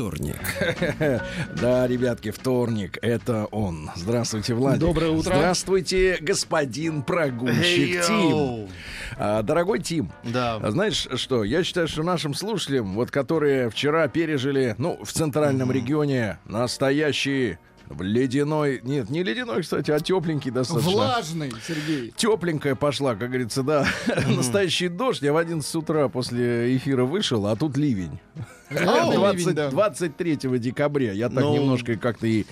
вторник. Да, ребятки, вторник, это он. Здравствуйте, Владик. Доброе утро. Здравствуйте, господин прогульщик Тим. А, дорогой Тим, Да. а знаешь что, я считаю, что нашим слушателям, вот которые вчера пережили, ну, в центральном регионе настоящий ледяной, нет, не ледяной, кстати, а тепленький достаточно. Влажный, Сергей. Тепленькая пошла, как говорится, да. Настоящий дождь. Я в 11 утра после эфира вышел, а тут ливень. Реальный 20 ливень, да. 23 декабря. Я так Ну. немножко как-то и...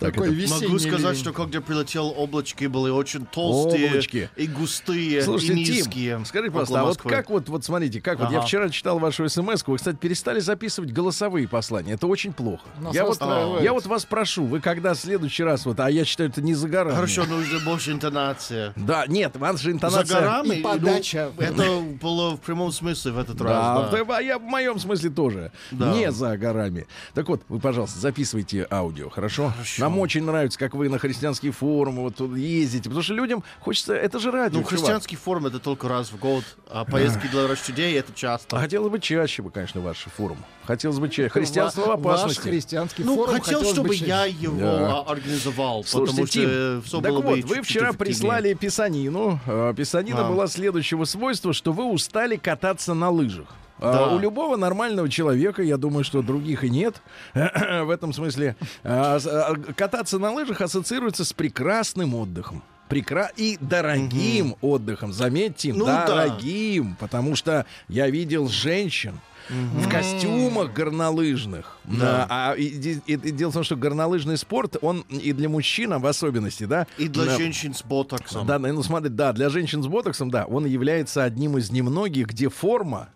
Так Такой это- весенний Могу сказать, что когда прилетел, облачки были очень толстые Облачки. и густые, Слушайте, и низкие. Тим, скажи, пожалуйста, а вот как вот, вот смотрите, как вот я Ага. вчера читал вашу смс вы, кстати, перестали записывать голосовые послания. Это очень плохо. Нас Я вот, я вот вас прошу, вы когда в следующий раз, вот, а я считаю, это не за горами. Хорошо, нужно больше интонация. Да, нет, ваша интонация... За горами? И подача. ну, это было в прямом смысле в этот Да, раз. Да. да, а я в моем смысле тоже. Да. Не за горами. Так вот, вы, пожалуйста, записывайте аудио, хорошо? Хорошо. Нам очень нравится, как вы на христианские форумы вот тут ездите, потому что людям хочется... Это же радио, Ну, чувак. христианский форум это только раз в год, а поездки для рощадей это А часто. хотелось бы чаще бы, конечно, ваш форум. Хотелось бы чаще. Христианство в опасности. Ваш христианский Ну, форум хотел, чтобы чаще. я его Да. а, организовал, Слушайте, потому что Тим, все так было вот, бы вы вчера прислали писанину. Э, Писанина А. была следующего свойства, что вы устали кататься на лыжах. А Да. У любого нормального человека, я думаю, что других и нет, в этом смысле, а, а, кататься на лыжах ассоциируется с прекрасным отдыхом. Прекра... И дорогим отдыхом, заметьте, Ну да. дорогим, потому что я видел женщин, в костюмах горнолыжных. Да. А, и, и- и дело в том, что горнолыжный спорт, он и для мужчин в особенности, да? И для Да. женщин с ботоксом. Да, ну смотри, да, для женщин с ботоксом, да, он является одним из немногих, где форма,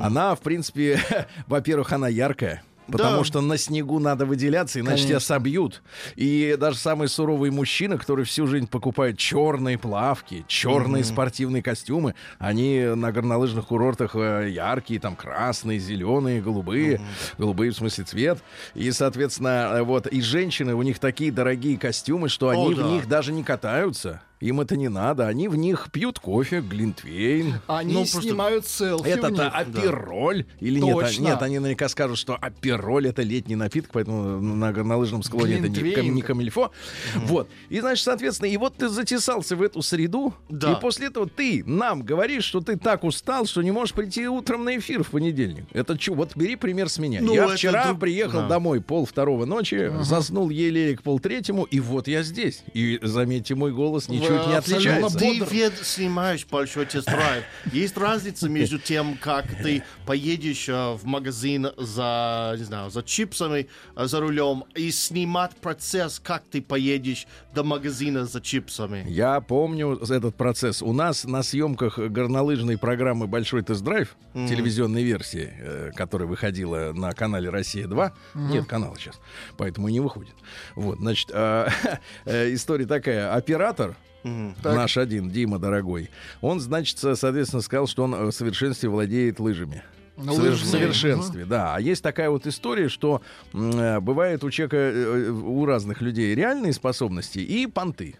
она, в принципе, во-первых, она яркая. Потому Да. что на снегу надо выделяться, иначе тебя Конечно. собьют. И даже самый суровый мужчина, который всю жизнь покупает черные плавки, черные спортивные костюмы, они на горнолыжных курортах э, яркие, там красные, зеленые, голубые, голубые в смысле цвет. И, соответственно, э, вот и женщины, у них такие дорогие костюмы, что они в да. них даже не катаются. Им это не надо. Они в них пьют кофе, глинтвейн. Они Ну, снимают селфи Это-то апероль или нет? А- Точно. Нет, они наверняка скажут, что апероль это летний напиток, поэтому на горнолыжном склоне это не, Глинтвейн. не камильфо. Вот. И, значит, соответственно, и вот ты затесался в эту среду, Да. и после этого ты нам говоришь, что ты так устал, что не можешь прийти утром на эфир в понедельник. Это чё? Вот бери пример с меня. Ну, я вчера друг- приехал да. домой пол второго ночи, заснул еле к пол третьему, и вот я здесь. И заметьте, мой голос ничуть не отличается. Ты ведь снимаешь большой тест-драйв. Есть разница между тем, как ты поедешь э, в магазин за, не знаю, за чипсами э, за рулем и снимать процесс, как ты поедешь до магазина за чипсами. Я помню этот процесс. У нас на съемках горнолыжной программы «Большой тест-драйв», телевизионной версии, э, которая выходила на канале «Россия-2», нет канала сейчас, поэтому и не выходит. Вот, значит, а, история такая. Оператор, наш один, Дима дорогой, он, значит, со- соответственно, сказал, что он э, в совершенстве владеет лыжами. На В совер- в лыжные. совершенстве, да. А есть такая вот история, что э, бывает у человека, э, у разных людей реальные способности и понты.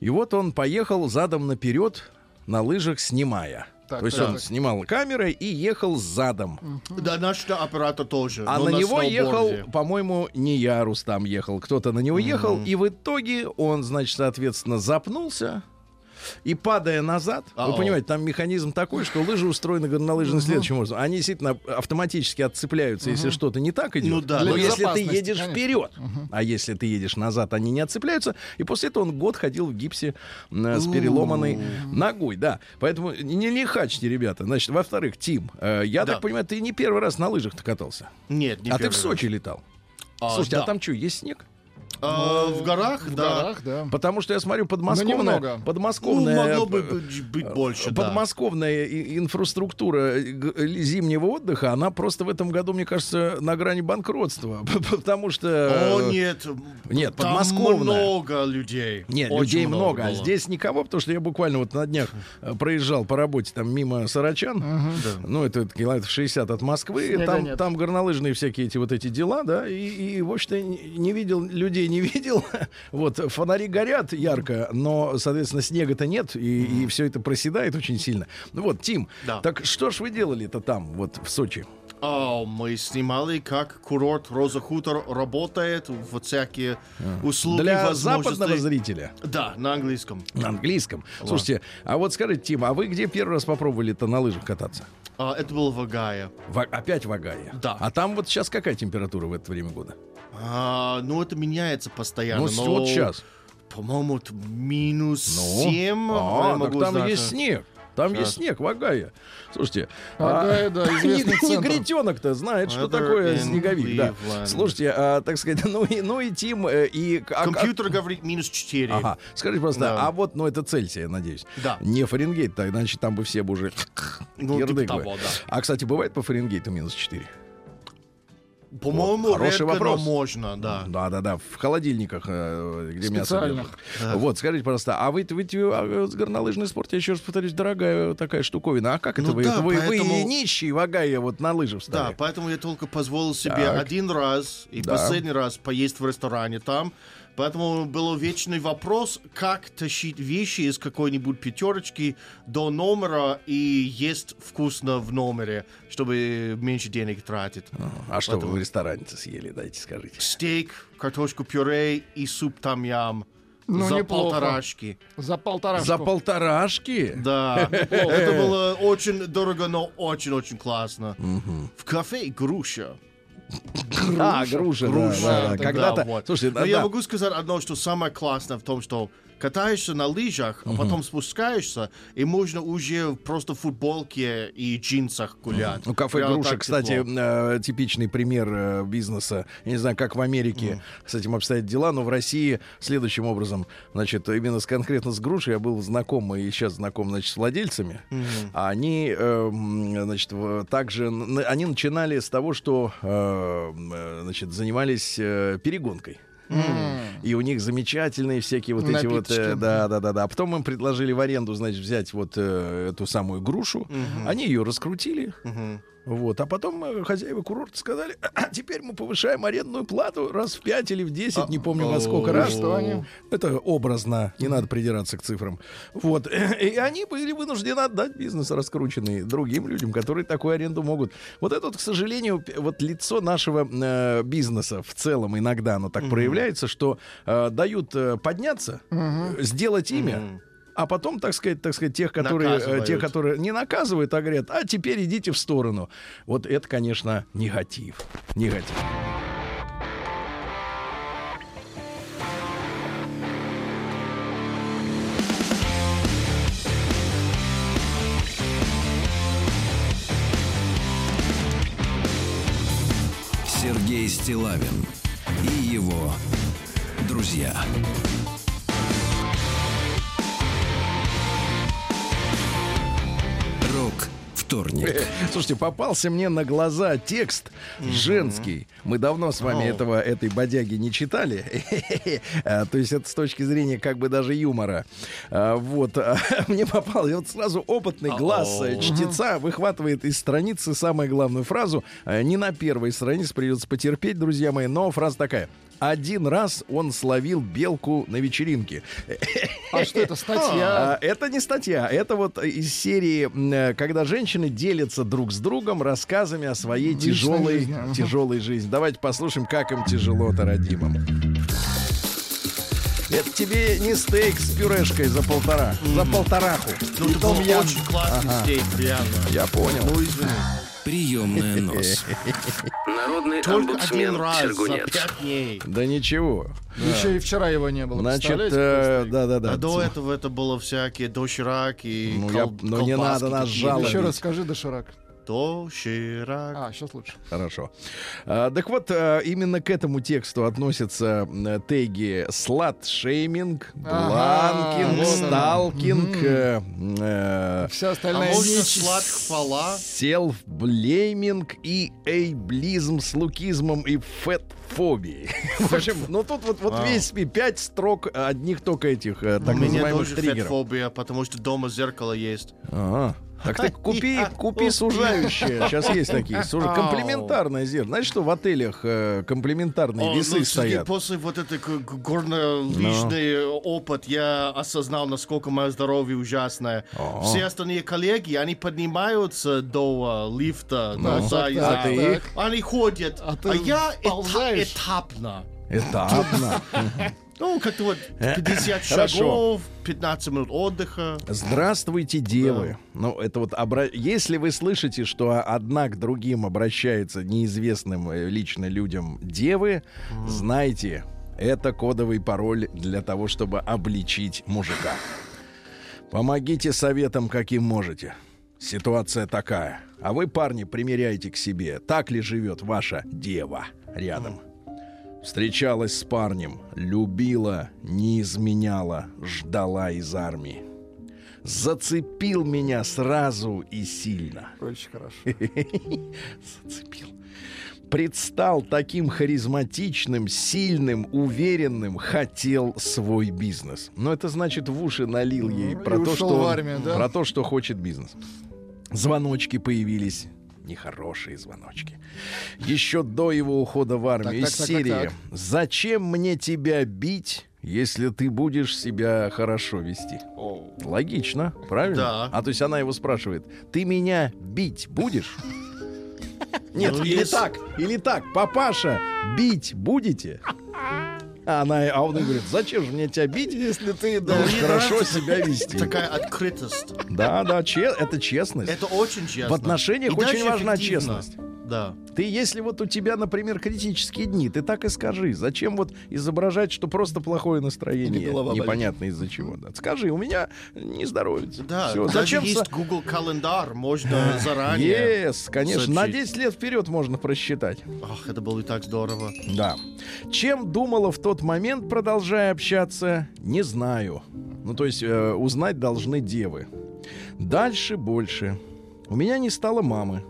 И вот он поехал задом наперед на лыжах, снимая. Так, То есть так. он снимал камерой и ехал задом. Да, наш оператор тоже. А но на него сноуборде. ехал, по-моему, не я, Рустам ехал, кто-то на него ехал, и в итоге он, значит, соответственно, запнулся. И падая назад, вы Ау. понимаете, там механизм такой, что лыжи устроены горнолыжным следующим образом. Они действительно автоматически отцепляются, если что-то не так идет. Ну да. Но если ты едешь вперед, а если ты едешь назад, они не отцепляются. И после этого он год ходил в гипсе с переломанной ногой, да. Поэтому не лихачьте, ребята. Значит, во-вторых, Тим, э, я так понимаю, ты не первый раз на лыжах-то катался. Нет, не а ты в. Сочи летал. А, Слушайте, а там что, есть снег? А, в горах, В да. горах, да. Потому что я смотрю, подмосковная, немного. Ну, подмосковная, могло бы э, быть, быть больше, да. подмосковная и- инфраструктура э, э, зимнего отдыха, она просто в этом году, мне кажется, на грани банкротства. Потому что... О, нет. Нет, там подмосковная. много людей. Нет, Очень людей много, а было. здесь никого, потому что я буквально вот на днях проезжал по работе там мимо Сарачан, ну это километров 60 от Москвы, Снега там, нет. там горнолыжные всякие эти вот эти дела, да, и, и в общем-то не не видел, людей не видел, вот, фонари горят ярко, но, соответственно, снега-то нет, и, все это проседает очень сильно. Ну вот, Тим, Да. так что ж вы делали-то там, вот, в Сочи? А, мы снимали, как курорт Роза Хутор работает, вот всякие услуги. Для западного зрителя. Да, на английском. На английском. Слушайте, а вот скажите, Тим, а вы где первый раз попробовали-то на лыжах кататься? А, это было в Агае. В- опять в Агае? Да. А там вот сейчас какая температура в это время года? А, ну, это меняется постоянно. ну, но, вот сейчас. По-моему, минус Ну, 7. а, я так там знать. есть снег. Там Сейчас. есть снег в Агае. Слушайте, Агая, да, известный не- центр. негритенок-то знает, что такое снеговик. Да. Слушайте, а, так сказать, ну и, ну и Тим, э, и... а- а- Компьютер говорит минус 4. Ага, скажите просто, Да. а вот, ну это Цельсия, я надеюсь. Да. Не Фаренгейт, так, значит, там бы все бы уже Ну, типа того, да. А, кстати, бывает по Фаренгейту минус 4? По-моему, Хороший редко, вопрос. но можно, да. Да, да, да, в холодильниках, э, где мясо держат. Вот, скажите, пожалуйста, а вы, вы, а, горнолыжный спорт, я еще раз повторюсь, дорогая такая штуковина. А как это Ну вы? да, это вы, вы поэтому- нищий в Агае вот на лыжи Да, встали? поэтому я только позволил себе Так. один раз и Да. последний раз поесть в ресторане там. Поэтому был вечный вопрос, как тащить вещи из какой-нибудь пятерочки до номера и есть вкусно в номере, чтобы меньше денег тратить. А что вы Поэтому- в ресторане съели, дайте скажите. Стейк, картошку пюре и суп там-ям. Ну, за неплохо. полторашки. За полтора. За полторашки? Да, это было очень дорого, но очень-очень классно. В кафе груша. А, груша, да, Груша, да, да. да, Когда-то, вот. слушайте, Но да, я могу сказать одно, что самое классное в том, что катаешься на лыжах, а потом спускаешься, и можно уже просто в футболке и джинсах гулять. Ну, кафе Прямо «Груша», так кстати, э, типичный пример э, бизнеса. Я не знаю, как в Америке с этим обстоят дела, но в России следующим образом, значит, именно с, конкретно с «Грушей» я был знаком и сейчас знаком, значит, с владельцами. А Они, э, м, значит, также, они начинали с того, что, э, э, значит, занимались э, И у них замечательные всякие вот эти вот, э, да, да, да, да. А потом им предложили в аренду, значит, взять вот э, эту самую грушу. Они ее раскрутили. Вот, а потом э, хозяева курорта сказали, «А теперь мы повышаем арендную плату раз в 5 или в 10, не помню во сколько раз. что они? Это образно, не надо придираться к цифрам. Вот, и они были вынуждены отдать бизнес раскрученный другим людям, которые такую аренду могут. Вот это вот, к сожалению, вот лицо нашего э, бизнеса в целом иногда оно так проявляется, что э, дают э, подняться, э, сделать имя, Мгм. А потом, так сказать, так сказать, тех, которые, э, Наказывают. тех, которые не наказывают, а говорят, а теперь идите в сторону. Вот это, конечно, негатив. Негатив. Сергей Стилавин и его друзья. Рок вторник. Слушайте, попался мне на глаза текст женский. Мы давно с вами этого, этой бодяги не читали. А, То есть это с точки зрения как бы даже юмора. А, Вот. а, Мне попал, и вот сразу опытный глаз э, чтеца выхватывает из страницы самую главную фразу. А, Не на первой странице придется потерпеть, друзья мои, но фраза такая. Один раз он словил белку на вечеринке. А что это, статья? А, Это не статья, это вот из серии, когда женщины делятся друг с другом рассказами о своей тяжелой, жизни, ага. тяжелой жизни. Давайте послушаем, как им тяжело-то, родимым. Это тебе не стейк с пюрешкой за полтора, за полтораху. Ну, это был очень классный стейк, реально. Я понял. Ну, извини. Приемная нос. Народный Только один раз за Сергунец. пять дней. Да ничего. Еще и вчера его не было. Значит, э, какой стейк? да-да-да. А до этого это было всякие доширак и Ну, я- кол- ну, не надо нас жаловать. Еще раз скажи, доширак. доширак. А, сейчас лучше. Хорошо. А, так вот, а, именно к этому тексту относятся м, теги слат-шейминг, Ага, бланкинг, сталкинг, э, э, Вся А остальная можно нечисть. сладхвала? селф-блейминг и эйблизм с лукизмом и фэтфобией. В общем, ну тут вот, вот Вау. весь пять строк одних только этих э, так У меня называемых тоже триггеров. фетфобия, потому что дома зеркало есть. Ага. Так ты купи, купи сужающее. Сейчас есть такие. сужа- Комплементарное зеркало. Знаешь, что в отелях э, комплементарные О, весы ну, стоят? После вот этой г- г- горнолыжный опыт я осознал, насколько мое здоровье ужасное. О. Все остальные коллеги, они поднимаются до а, лифта, да, Ну, за- так, за- так, а ты? они ходят, А а, я ползаешь? этапно. Этапно. Ну, как-то вот 50 Хорошо. шагов, 15 минут отдыха. Здравствуйте, девы. Ну, это вот обра... если вы слышите, что одна к другим обращается неизвестным э, лично людям девы, знайте, это кодовый пароль для того, чтобы обличить мужика. Помогите советом, каким можете. Ситуация такая. А вы, парни, примеряйте к себе, так ли живет ваша дева рядом. Встречалась с парнем, любила, не изменяла, ждала из армии. Зацепил меня сразу и сильно. Очень хорошо. Зацепил. Предстал таким харизматичным, сильным, уверенным, хотел свой бизнес. Но это значит в уши налил ей Ну, про и то, что армию, да? про то, что хочет бизнес. Звоночки появились. Нехорошие звоночки. Еще до его ухода в армию Так, из так, так, серии так, так. «Зачем мне тебя бить, если ты будешь себя хорошо вести?» Логично, правильно? Да. А то есть она его спрашивает, ты меня бить будешь? Нет, Ну, или есть- так, или так, папаша, бить будете? А, она, а он говорит, зачем же мне тебя бить, если ты должен мне хорошо нравится себя вести? Такая открытость. Да, да, че- это честность. Это очень честно. В отношениях И очень важна эффективно. честность. Да. Ты, если вот у тебя, например, критические дни, ты так и скажи. Зачем вот изображать, что просто плохое настроение, непонятно из-за чего. Да. Скажи, у меня не здоровится. Да, Всё, зачем есть Google календарь, можно заранее. Yes, конечно, на сообщить. 10 лет вперед можно просчитать. Ах, это было и так здорово. Да. Чем думала в тот момент, продолжая общаться, не знаю. Ну, то есть э, узнать должны девы. Дальше больше. У меня не стало мамы.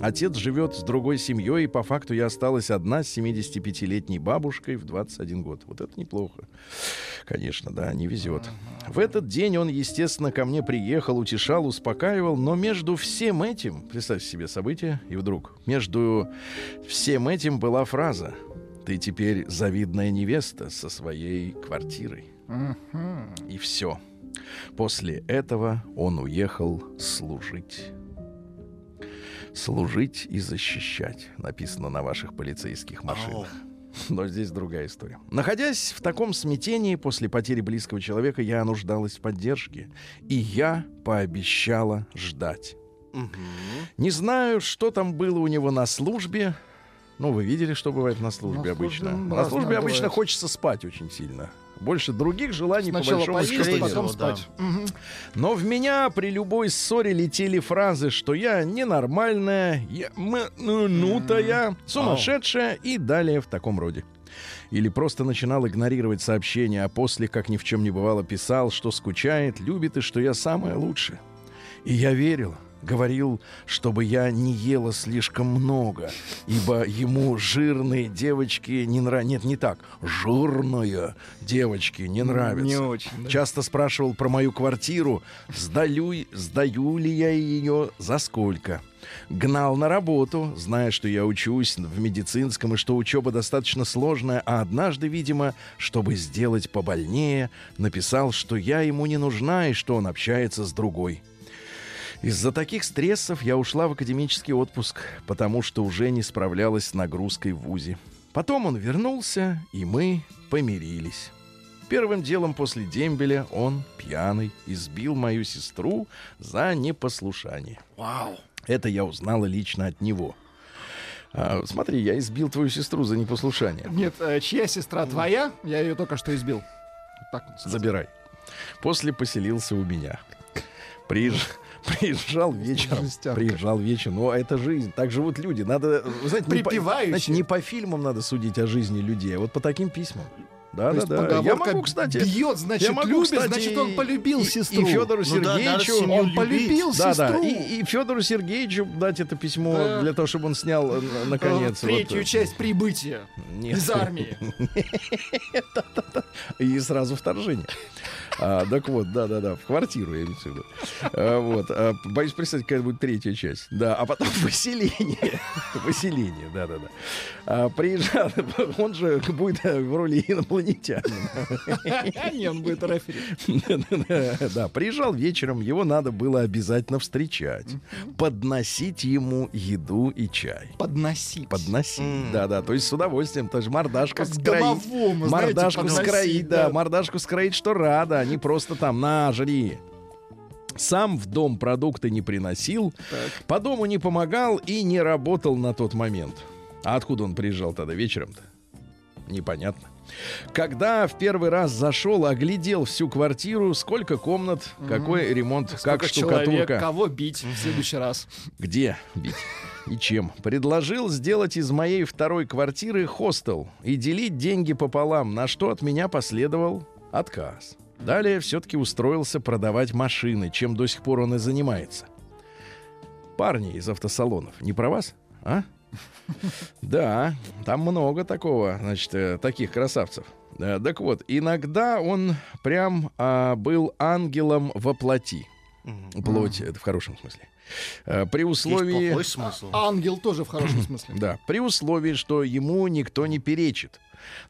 Отец живет с другой семьей, и по факту я осталась одна с 75-летней бабушкой в 21 год. Вот это неплохо. Конечно, да, не везет. В этот день он, естественно, ко мне приехал, утешал, успокаивал, но между всем этим, представьте себе событие, и вдруг, между всем этим была фраза «Ты теперь завидная невеста со своей квартирой». И все. После этого он уехал служить. Служить и защищать, написано на ваших полицейских машинах. Но здесь другая история. Находясь в таком смятении после потери близкого человека, я нуждалась в поддержке. И я пообещала ждать. Не знаю, что там было у него на службе. Ну, вы видели, что бывает на службе На обычно. службе, на службе обычно бывает. хочется спать очень сильно. Больше других желаний Сначала по большому поесть, счету нет. потом да. спать. Мгм. Но в меня при любой ссоре летели фразы, что я ненормальная, я нутая, сумасшедшая и далее в таком роде. Или просто начинал игнорировать сообщения, а после, как ни в чем не бывало, писал, что скучает, любит и что я самая лучшая. И я верил, говорил, чтобы я не ела слишком много, ибо ему жирные девочки не нравятся. Нет, не так. Жирные девочки не нравятся. Не очень, да. Часто спрашивал про мою квартиру, сдаю, сдаю ли я ее, за сколько. Гнал на работу, зная, что я учусь в медицинском и что учеба достаточно сложная, а однажды, видимо, чтобы сделать побольнее, написал, что я ему не нужна и что он общается с другой. Из-за таких стрессов я ушла в академический отпуск, потому что уже не справлялась с нагрузкой в ВУЗе. Потом он вернулся, и мы помирились. Первым делом после дембеля он, пьяный, избил мою сестру за непослушание. Вау. Это я узнала лично от него. А, смотри, я избил твою сестру за непослушание. Нет, э, чья сестра твоя? Я ее только что избил. Вот Так. Забирай. После поселился у меня. Приезж- Приезжал вечером. Жестянка. Приезжал вечером. Ну, это жизнь. Так живут люди. Надо, вы знаете, не по, знаете, не по фильмам надо судить о жизни людей, а вот по таким письмам. Да, То да, да. Я могу, кстати. бьет, значит, я могу, любит, кстати, значит, он полюбил и- сестру. И Федору Ну да, Сергеевичу. Он любить. полюбил Да, да. сестру. И, и Федору Сергеевичу дать это письмо Да. для того, чтобы он снял э, Э, наконец. Третью вот, э, часть прибытия Нет. из армии. И сразу вторжение. А, так вот, да-да-да, в квартиру, я имею в виду. А, вот, а, боюсь представить, какая будет третья часть. Да, а потом выселение. Выселение, да-да-да. А, приезжал, он же будет э, в роли инопланетянина. Не, он будет рефери. Да, приезжал вечером, его надо было обязательно встречать, подносить ему еду и чай. Подносить. Подносить, да-да, то есть с удовольствием, то есть мордашку скроить. Мордашку скроить, да. мордашку скроить, что рада, не просто там, на, жри. Сам в дом продукты не приносил, по дому не помогал и не работал на тот момент. А откуда он приезжал тогда вечером-то? Непонятно. Когда в первый раз зашел, оглядел всю квартиру, сколько комнат, какой ремонт, как Сколько человек, штукатурка. кого бить в следующий раз. Где бить? И чем? Предложил сделать из моей второй квартиры хостел и делить деньги пополам, на что от меня последовал отказ. Далее все-таки устроился продавать машины, чем до сих пор он и занимается. Парни из автосалонов, не про вас? А? Да, там много такого, значит, э, таких красавцев. Э, Так вот, иногда он прям а, был ангелом во плоти. Плоть, это в хорошем смысле. Э, При Есть условии... плохой смысл. Ангел тоже в хорошем смысле. Да, при условии, что ему никто не перечит.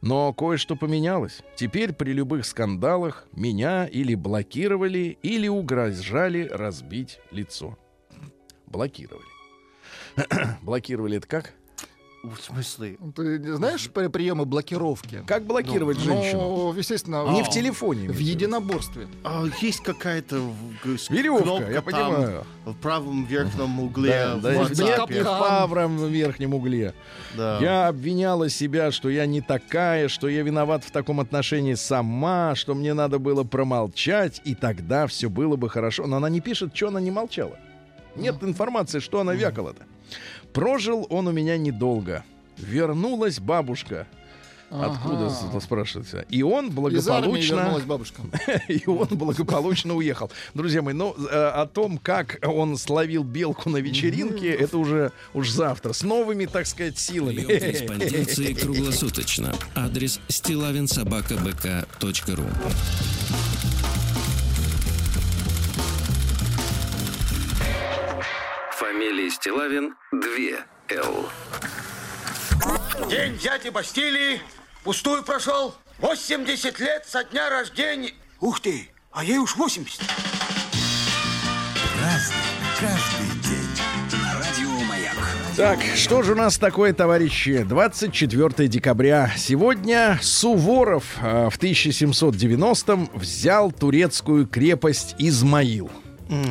Но кое-что поменялось. Теперь при любых скандалах меня или блокировали, или угрожали разбить лицо. Блокировали. блокировали это как? В смысле? Ты не знаешь при- приемы блокировки? Как блокировать женщину? Ну, естественно, Не в- в телефоне. в единоборстве. А, есть какая-то Веревка, кнопка я там понимаю. в правом верхнем угле. Да, в да, в правом верхнем угле. Да. Я обвиняла себя, что я не такая, что я виноват в таком отношении сама, что мне надо было промолчать, и тогда все было бы хорошо. Но она не пишет, что она не молчала. Нет информации, что она вякала-то. Прожил он у меня недолго. Вернулась бабушка. Откуда Ага. спрашивается? И он благополучно, вернулась бабушка. и он благополучно уехал. Друзья мои, ну э, о том, как он словил белку на вечеринке, это уже уж завтра с новыми, так сказать, силами. Корреспонденции круглосуточно. Адрес стилавинсобакабк.ру Фамилия Стилавин 2 Л. День дяди Бастилии пустую прошел. 80 лет со дня рождения. Ух ты, а ей уж 80. Так, что же у нас такое, товарищи? 24 декабря. Сегодня Суворов э, в 1790-м взял турецкую крепость Измаил.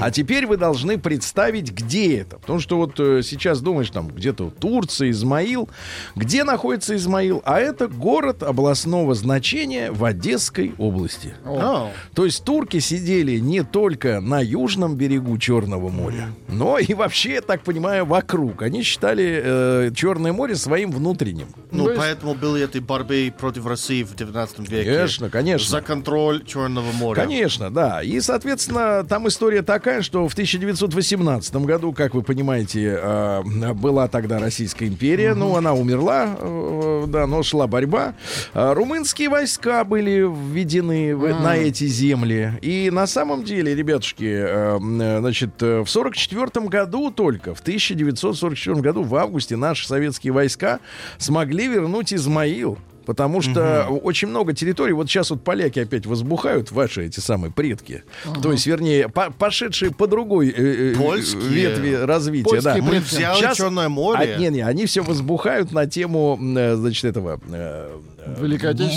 А теперь вы должны представить, где это. Потому что вот э, сейчас думаешь, там где-то Турция, Измаил. Где находится Измаил? А это город областного значения в Одесской области. О, То есть турки сидели не только на южном берегу Черного моря, но и вообще, я так понимаю, вокруг. Они считали э, Черное море своим внутренним. Ну, То есть- поэтому были этой борьбы против России в 19 веке. Конечно, конечно. За контроль Черного моря. Конечно, да. И, соответственно, там история такая, что в 1918 году, как вы понимаете, э, была тогда Российская империя. Ну, она умерла, э, да, но шла борьба. А Румынские войска были введены на эти земли. И на самом деле, ребятушки, э, э, значит, э, в 1944 году только, в 1944 году, в августе, наши советские войска смогли вернуть Измаил. Потому что очень много территорий, вот сейчас вот поляки опять возбухают, ваши эти самые предки. То есть, вернее, по- пошедшие по другой э, э, Польские. ветви развития. Польские Да. Мы предки. взяли Щас- Черное море. А, не, не, они все возбухают на тему, э, значит, этого э,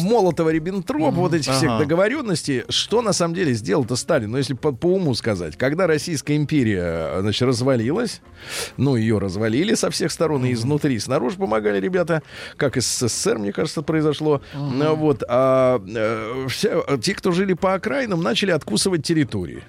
Молотова, Риббентропа, вот этих всех Ага. договоренностей. Что на самом деле сделал-то Сталин? Ну, если по, по уму сказать, когда Российская империя, значит, развалилась, ну, ее развалили со всех сторон и изнутри, и снаружи помогали ребята, как из СССР, мне кажется, произошло. Ну, вот, а э, вся- те, кто жили по окраинам, начали откусывать территории.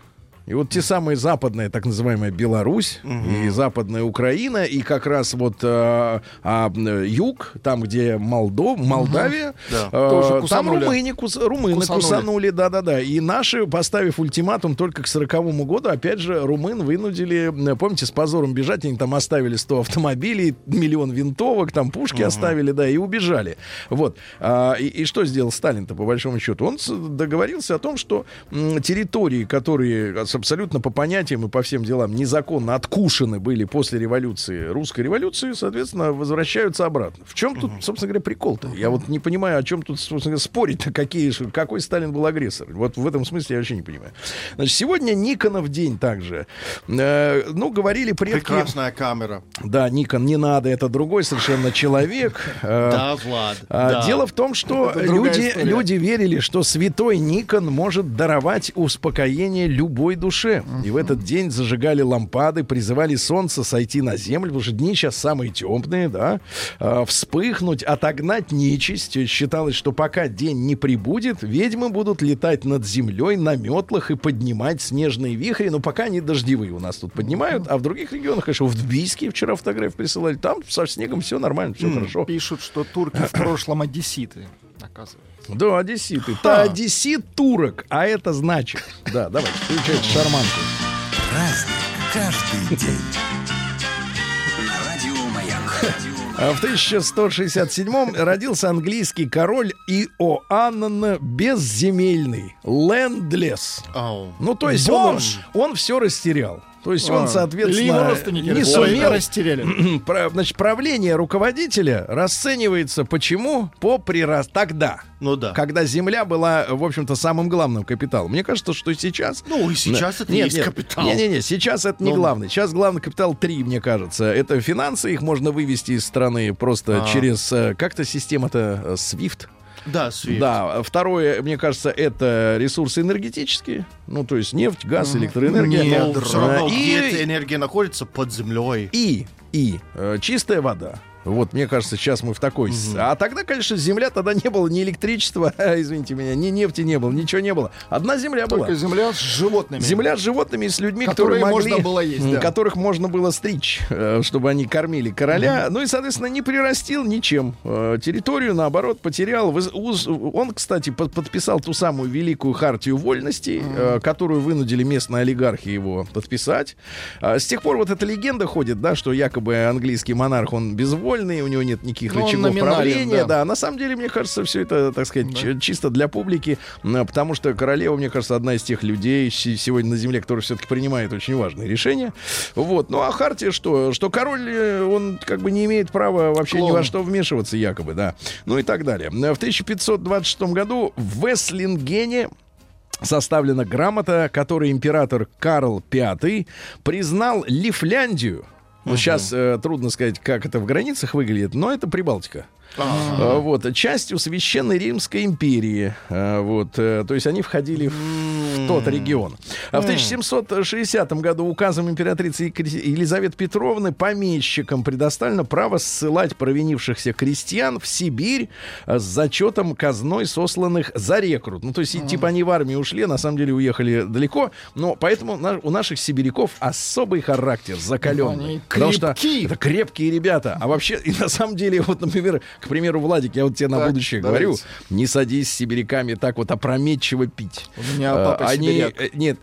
И вот те самые западная, так называемая Беларусь и западная Украина, и как раз вот а, а, м, юг, там, где Молдов, Молдавия, Да. а, там румыни, кус- румыны Кусанули. кусанули, да-да-да. И наши, поставив ультиматум только к сороковому году, опять же, румын вынудили, помните, с позором бежать, они там оставили 100 автомобилей, миллион винтовок, там пушки оставили, да, и убежали. Вот. А, и, и что сделал Сталин-то, по большому счету? Он договорился о том, что территории, которые абсолютно по понятиям и по всем делам незаконно откушены были после революции, русской революции, соответственно, возвращаются обратно. В чем тут, собственно говоря, прикол-то? Я вот не понимаю, о чем тут, собственно говоря, спорить-то, какие, какой Сталин был агрессор. Вот в этом смысле я вообще не понимаю. Значит, сегодня Никонов день также. Э, ну, говорили предки... Прекрасная камера. Да, Никон, не надо, это другой совершенно человек. Э, Да, Влад. а. Дело в том, что люди верили, что святой Никон может даровать успокоение любой душе. И в этот день зажигали лампады, призывали солнце сойти на землю, потому что дни сейчас самые темные, да, а, вспыхнуть, отогнать нечисть. Считалось, что пока день не прибудет, ведьмы будут летать над землей на метлах и поднимать снежные вихри, но пока они дождевые у нас тут поднимают, а в других регионах, конечно, в Тбилиске вчера фотографии присылали, там со снегом все нормально, все хорошо. Пишут, что турки в прошлом одесситы, оказывается. Да, одесситы. Та одессит турок, а это значит. Да, давайте, включайте шарманку. Праздник каждый день. На радио Маяк. А В 1167 родился английский король Иоанн Безземельный, Лендлес. Ау. Ну, то есть он, он все растерял. То есть он, соответственно, не сумел растеряли. Значит, правление руководителя расценивается почему? По прирас... Тогда, Ну да. когда земля была, в общем-то, самым главным капиталом. Мне кажется, что сейчас... Ну, и сейчас это нет, есть нет, капитал. Не-не-не, сейчас это не Ну. главный. Сейчас главный капитал три, мне кажется. Это финансы, их можно вывести из страны просто А. через... э, Как-то система-то э, SWIFT. Да, Свет. Да, второе, мне кажется, это ресурсы энергетические. Ну, то есть нефть, газ, электроэнергия. Но Э, все равно, и, где эта энергия находится? Под землей. и, и э, чистая вода. Вот, мне кажется, сейчас мы в такой... с- А тогда, конечно, земля, тогда не было ни электричества, извините меня, ни нефти не было, ничего не было. Одна земля была. Только земля с животными. Земля с животными и с людьми, Которые которые могли, можно было есть, да. которых можно было стричь, э, чтобы они кормили короля. Ну и, соответственно, не прирастил ничем. Э, Территорию, наоборот, потерял. Он, кстати, под- подписал ту самую великую хартию вольностей, э, которую вынудили местные олигархи его подписать. А С тех пор вот эта легенда ходит, да, что якобы английский монарх, он безвольный, у него нет никаких Ну, он рычагов правления. да. Да, на самом деле, мне кажется, все это, так сказать, ч- чисто для публики, потому что королева, мне кажется, одна из тех людей се- сегодня на земле, которые все-таки принимает очень важные решения. Вот. Ну а Хартия что? Что король, э, он как бы не имеет права вообще ни Клон. во что вмешиваться, якобы, да. Ну и так далее. В 1526 году в Веслингене составлена грамота, которой император Карл V признал Лифляндию. Ну, сейчас э, трудно сказать, как это в границах выглядит, но это Прибалтика. А, Вот, частью Священной Римской империи. А, Вот, э, то есть они входили в, тот регион. А в 1760 году указом императрицы Елизаветы Петровны помещикам предоставлено право ссылать провинившихся крестьян в Сибирь а, с зачетом казной сосланных за рекрут. Ну, то есть, типа, они в армию ушли, на самом деле уехали далеко. Но поэтому у наших сибиряков особый характер, закаленный. Потому что это крепкие ребята. А вообще, и на самом деле, вот, например, к примеру, Владик, я вот тебе на Так, будущее давайте. говорю, не садись с сибиряками так вот опрометчиво пить. У меня А, папа Они, сибиряк. э, нет.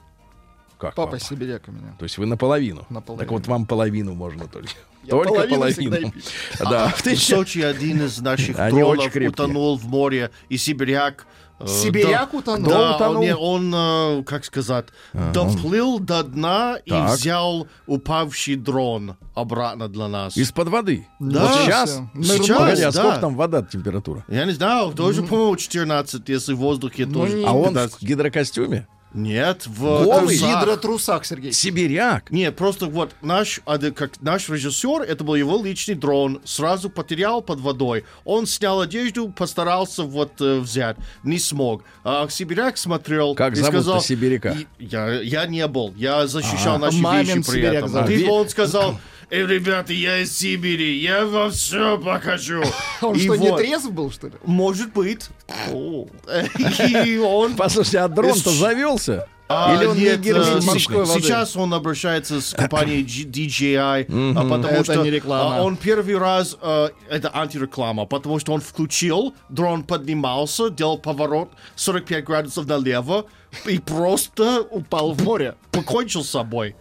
Как Папа папа? сибиряк у меня. То есть вы наполовину. Наполовину. Так вот вам половину можно только. Я только половину. Да, в В Сочи один из наших крепкие. утонул в море, и сибиряк... Сибиряк до- утонул? Да, утонул? он, не- он, э, как сказать, доплыл до дна и Так. взял упавший дрон обратно для нас. Из-под воды. Да. Вот сейчас. Сейчас, Погоди, а да. сколько там вода температура? Я не знаю, тоже, по-моему, 14, если в воздухе тоже. не- А он 15. в гидрокостюме? Нет, в Голый? Трусах. гидротрусах, Сергей. Сибиряк. Нет, просто вот наш, а, как наш режиссер, это был его личный дрон, сразу потерял под водой. Он снял одежду, постарался вот э, взять, не смог. А Сибиряк смотрел Как и зовут-то сказал... сибиряка? И- Я, я не был, я защищал наши Мамин вещи при сибиряк этом. зовут. А Ви- он сказал, Эй, ребята, я из Сибири, я вам все покажу. Он И что, не трезв был, что ли? Может быть. И он... Послушайте, а дрон-то завелся? А, Или он не нет, э, герметичный? морской воды. Сейчас он обращается с компанией DJI, а потому Это что не реклама. а, он первый раз, э, это антиреклама, потому что он включил, дрон поднимался, делал поворот 45 градусов налево и просто Упал в море. покончил с собой.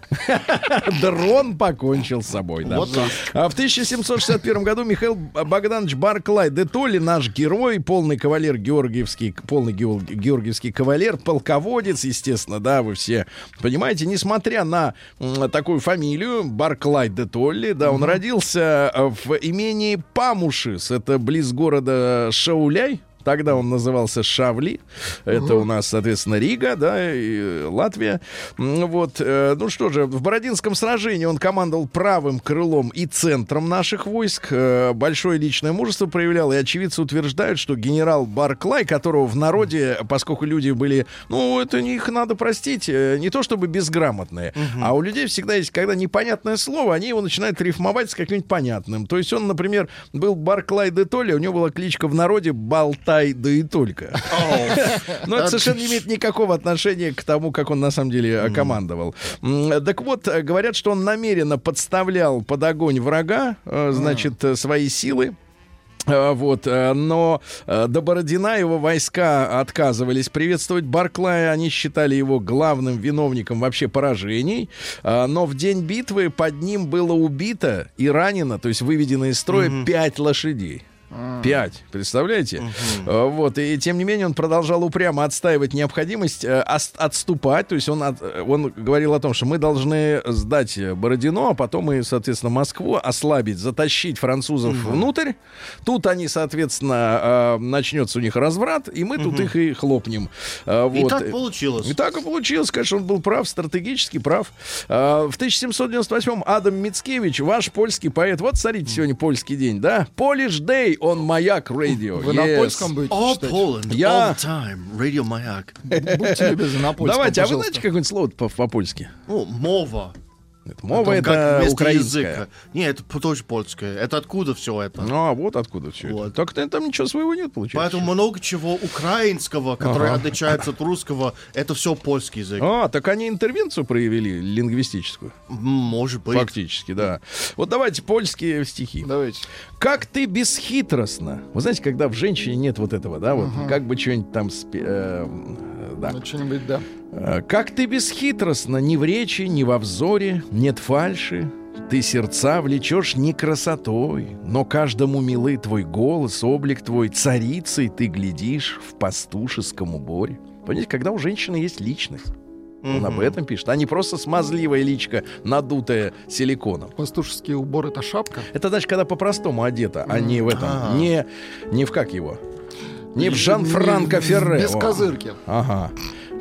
Дрон покончил с собой, да. Вот так. А в 1761 году Михаил Богданович Барклай де Толли, наш герой, полный кавалер Георгиевский, полный георгиевский кавалер, полководец, естественно, да, вы все понимаете, несмотря на такую фамилию, Барклай де Толли, да, он родился э, в имении Памушис, это близ города Шауляй, Тогда он назывался Шавли. Это у нас, соответственно, Рига, да, и Латвия. Вот. э, Ну что же, в Бородинском сражении он командовал правым крылом и центром наших войск. Э, Большое личное мужество проявлял. И очевидцы утверждают, что генерал Барклай, которого в народе, поскольку люди были, ну, это не их надо простить, э, не то чтобы безграмотные, а у людей всегда есть, когда непонятное слово, они его начинают рифмовать с каким-нибудь понятным. То есть он, например, был Барклай де Толли, у него была кличка в народе Болтай да и только. Но это совершенно не имеет никакого отношения к тому, как он на самом деле э, командовал. Так вот, э, говорят, что он намеренно подставлял под огонь врага, э, значит, свои силы. Вот, но до Бородина его войска отказывались приветствовать Барклая. Они считали его главным виновником вообще поражений. Но в день битвы под ним было убито и ранено, то есть выведено из строя пять лошадей. Пять, представляете? Э, Вот, и тем не менее он продолжал упрямо отстаивать необходимость э, отступать. То есть он, от- он говорил о том, что мы должны сдать Бородино, а потом и, соответственно, Москву ослабить, затащить французов внутрь. Тут они, соответственно, э, начнется у них разврат, и мы тут их и хлопнем. Э, И вот. так получилось. И так и получилось, конечно, он был прав, стратегически прав. В 1798-м Адам Мицкевич, ваш польский поэт, вот смотрите, сегодня польский день, да? Polish Day он Маяк Радио. Вы на польском будете All читать? Poland, Я- all the time, Radio Маяк. Будьте любезны на польском, Давайте, а вы пожалуйста. знаете какое-нибудь слово по- по-польски? Ну, мова. Это мова Потом это украинская. языка. Не, это тоже польское. Это откуда все это? Ну, а вот откуда все это. Вот. Так там ничего своего нет, получается. Поэтому много чего украинского, которое отличается от русского, это все польский язык. А, так они интервенцию проявили лингвистическую. Может быть. Фактически, да. Вот давайте польские стихи. Давайте. Как ты бесхитростно. Вы знаете, когда в женщине нет вот этого, да, вот как бы что-нибудь там... спе- э, э, да. Ну, что-нибудь, да. Э, Как ты бесхитростно, ни в речи, ни во взоре, нет фальши. Ты сердца влечешь не красотой, но каждому милы твой голос, облик твой, царицей ты глядишь в пастушеском уборе. Понимаете, когда у женщины есть личность. Он об этом пишет, а не просто смазливая личка, надутая силиконом. Пастушеский убор — это шапка. Это значит, когда по-простому одета, а не в этом, А. не, не в как его, не в Жан-Франко Ферре. Без козырки. Ага.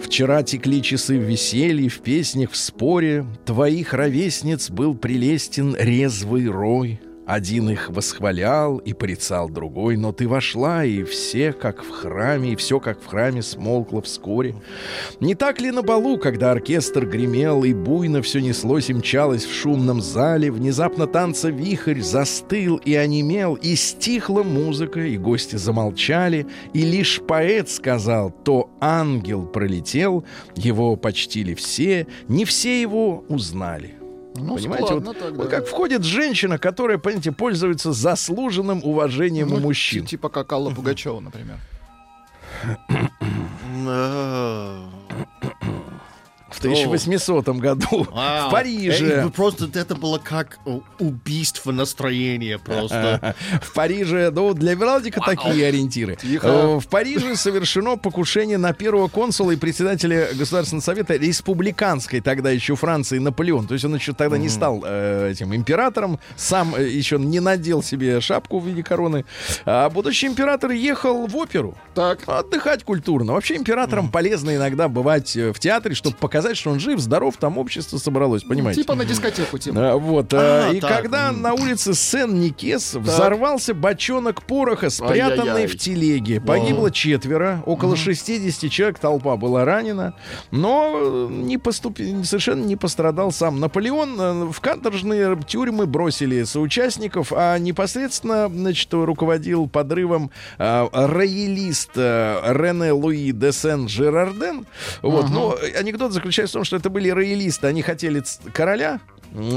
Вчера текли часы в веселье, в песнях, в споре. Твоих ровесниц был прелестен резвый рой. Один их восхвалял и порицал другой, но ты вошла, и все, как в храме, и все, как в храме, смолкло вскоре. Не так ли на балу, когда оркестр гремел, и буйно все неслось и мчалось в шумном зале, внезапно танца вихрь застыл и онемел, и стихла музыка, и гости замолчали, и лишь поэт сказал, то ангел пролетел, его почтили все, не все его узнали. Ну, Понимаете, вот, так, вот как входит женщина, которая, понимаете, пользуется заслуженным уважением Ну, у мужчин. ти- Типа как Алла Пугачева, например. А, В 1800 году вау. в Париже. Э, вы Просто это было как э, убийство настроения просто. В Париже, ну, для Вералдика такие ориентиры. Э, В Париже совершено покушение на первого консула и председателя Государственного совета республиканской тогда еще Франции Наполеон. То есть он еще тогда не стал э, этим императором, сам еще не надел себе шапку в виде короны. А будущий император ехал в оперу. Так. Отдыхать культурно. Вообще императорам полезно иногда бывать в театре, чтобы показать, что он жив, здоров, там общество собралось, понимаете? Типа на дискотеку, Тима. А, вот. А, а, и так, когда на улице Сен-Никес взорвался бочонок пороха, спрятанный Ай-яй-яй. в телеге. Погибло четверо, около 60 человек, толпа была ранена. Но э, не поступи- совершенно не пострадал сам Наполеон. Э, В каторжные тюрьмы бросили соучастников, а непосредственно значит, руководил подрывом э, роялист э, Рене Луи де Сен-Жерарден. Вот. Но анекдот заключается в том, что это были роялисты. Они хотели короля,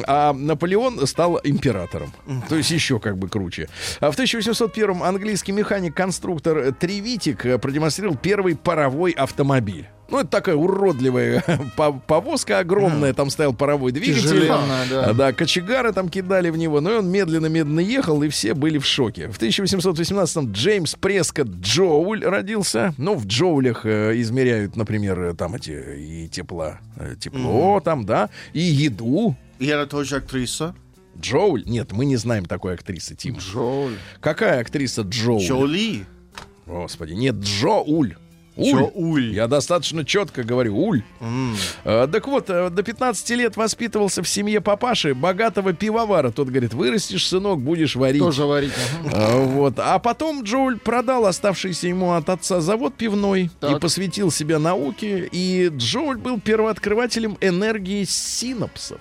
а Наполеон стал императором. То есть еще как бы круче. А в 1801 английский механик-конструктор Тревитик э, продемонстрировал первый паровой автомобиль. Ну, это такая уродливая по- повозка огромная, там стоял паровой двигатель. Да. А, Да, кочегары там кидали в него, но и он медленно-медленно ехал, и все были в шоке. В 1818-м Джеймс Прескотт Джоуль родился. Ну, в джоулях э, измеряют, например, э, там эти и тепла, э, тепло там, да, и еду. И она тоже актриса. Джоуль? Нет, мы не знаем такой актрисы, Тим. Джоуль. Какая актриса Джоуль? Джоли. Господи, нет, Джоуль. Уль. Джоуль. Я достаточно четко говорю, уль. Э, так вот, э, до 15 лет воспитывался в семье папаши, богатого пивовара. Тот говорит, вырастешь, сынок, будешь варить. Тоже варить. ага. А, Вот. А потом Джоуль продал оставшийся ему от отца завод пивной и Так. посвятил себя науке. И Джоуль был первооткрывателем энергии синапсов.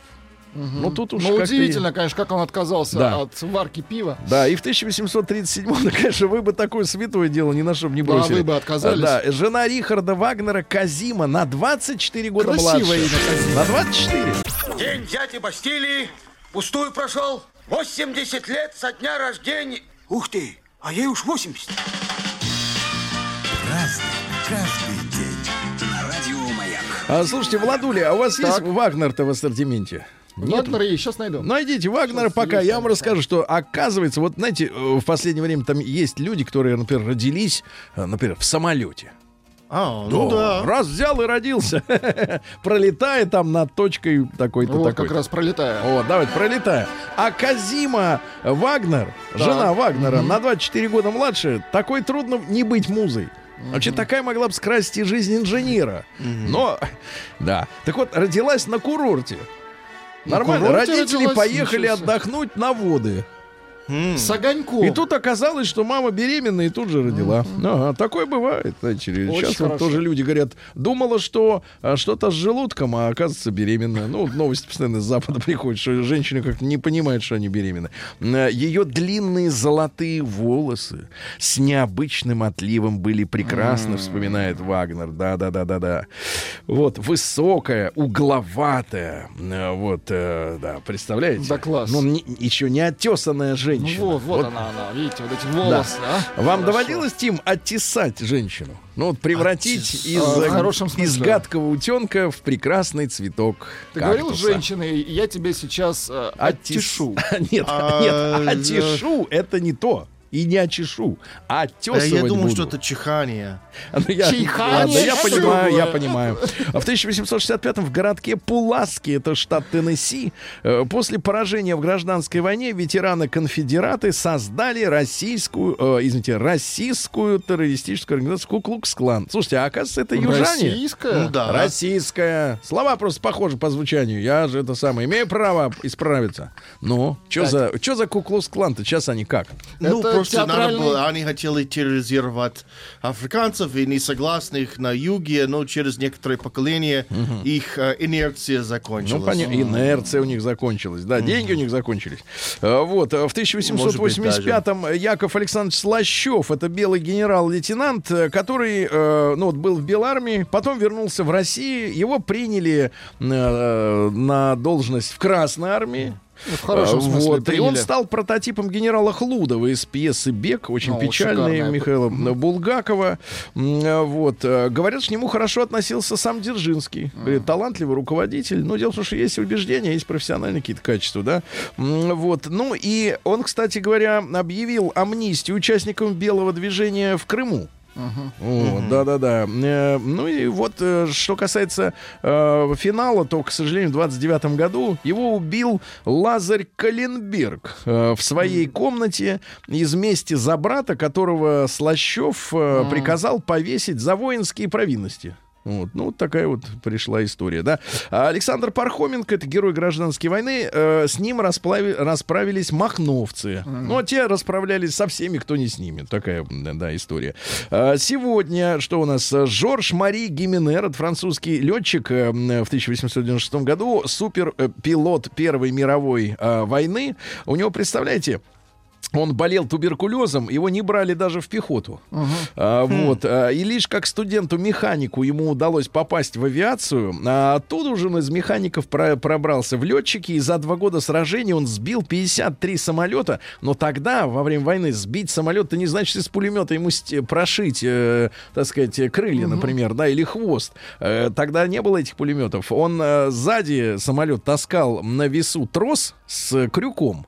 Ну, тут уж Ну, удивительно, конечно, как он отказался Да. от варки пива. Да, и в 1837-м, ну, конечно, вы бы такое святое дело ни на что бы не Да, бросили. вы бы отказались. Да, жена Рихарда Вагнера Казима на 24 года Красивое младше. имя Казима. На 24. День взятия Бастилии пустую прошел. 80 лет со дня рождения. Ух ты, а ей уж 80. Разный, каждый день. На радио Маяк. А, слушайте, Владуля, а у вас есть Так. Вагнер-то в ассортименте? Нет? Вагнер есть, сейчас найду. Найдите Вагнера Сейчас пока. есть, Я вам да. расскажу, что оказывается, вот знаете, э, в последнее время там есть люди, которые, например, родились, э, например, в самолете. А, ну да. Раз взял и родился, пролетая там над точкой такой-то Вот такой. как раз пролетая. Вот, давайте, пролетая. А Казима Вагнер, жена Вагнера, на 24 года младше, такой трудно не быть музой. Вообще такая могла бы скрасить и жизнь инженера. Но, да. Так вот, родилась на курорте. Нормально. Родители поехали отдохнуть на воды. С огоньком. И тут оказалось, что мама беременная и тут же родила. Ага, такое бывает. Очень Сейчас вот хорошо. тоже люди говорят, думала, что а, что-то с желудком, а оказывается беременная. Ну, вот новости постоянно с Запада приходят, что женщины как-то не понимают, что они беременны. Э, Ее длинные золотые волосы с необычным отливом были прекрасно, вспоминает Вагнер. Да-да-да-да-да. Вот, высокая, угловатая. э, Вот, э, да, представляете? Да класс. Ну, не- еще не оттесанная Ну женщина. вот, вот, она, она, видите, вот эти волосы, а? Вам Хорошо. доводилось, Тим, оттесать женщину? Ну, вот превратить из, А, э, из гадкого утенка в прекрасный цветок Ты говорил с кактуса. женщиной, и я тебе сейчас э, оттешу. Нет, А, нет, да. оттешу это не то. И не очешу, а А оттесывать я думал, буду. что это чихание. Ну, я, ладно, я понимаю, я понимаю. А в 1865-м в городке Пуласки, это штат Теннесси, э, после поражения в гражданской войне ветераны-конфедераты создали российскую, э, извините, российскую террористическую организацию Куклукс-клан. Слушайте, а оказывается, это южане? Российская? Ну да. Российская. Слова просто похожи по звучанию. Я же это самое. Имею право исправиться. Ну, что за, чё за Куклукс-клан-то? Сейчас они как? Ну, Это просто надо театральный- было, они хотели терроризировать африканцев и несогласных на юге, но через некоторые поколения их э, инерция Ну, закончилась. понятно. Инерция у них закончилась. Да, деньги у них закончились. А, Вот. а В 1885-м Яков Александрович Слащев, это белый генерал-лейтенант, э, который, э, ну, вот был в Белармии, потом вернулся в Россию. Его приняли э, на должность в Красной армии. Ну, в хорошем А, смысле вот, и он стал прототипом генерала Хлудова из пьесы «Бег», очень Ну, печальный. Михаила Булгакова. А, Вот. э, Говорят, что к нему хорошо относился сам Дзержинский. Говорит, талантливый руководитель. Но дело в том, что есть убеждения, есть профессиональные какие-то качества, да. Вот. Ну и он, кстати говоря, объявил амнистию участникам белого движения в Крыму. Да-да-да. Э, Ну и вот, э, что касается э, финала, то, к сожалению, в 29 году его убил Лазарь Каленберг в своей комнате из мести за брата, которого Слащев приказал повесить за воинские провинности. Вот, ну, вот такая вот пришла история, да. А Александр Пархоменко, это герой гражданской войны, э, с ним расплави- расправились махновцы. Ну, а те расправлялись со всеми, кто не с ними. Такая, да, история. А сегодня, что у нас? Жорж Мари Гименер, это французский летчик э, в 1896 году, суперпилот Первой мировой э, войны. У него, представляете, он болел туберкулезом, его не брали даже в пехоту. А, вот. а, и лишь как студенту-механику ему удалось попасть в авиацию. А оттуда уже он из механиков про- пробрался в летчики. И за два года сражений он сбил 53 самолета. Но тогда, во время войны, сбить самолет, это не значит из пулемета ему прошить, э, так сказать, крылья, например, да, или хвост. Э, тогда не было этих пулеметов. Он э, сзади самолет таскал на весу трос с крюком.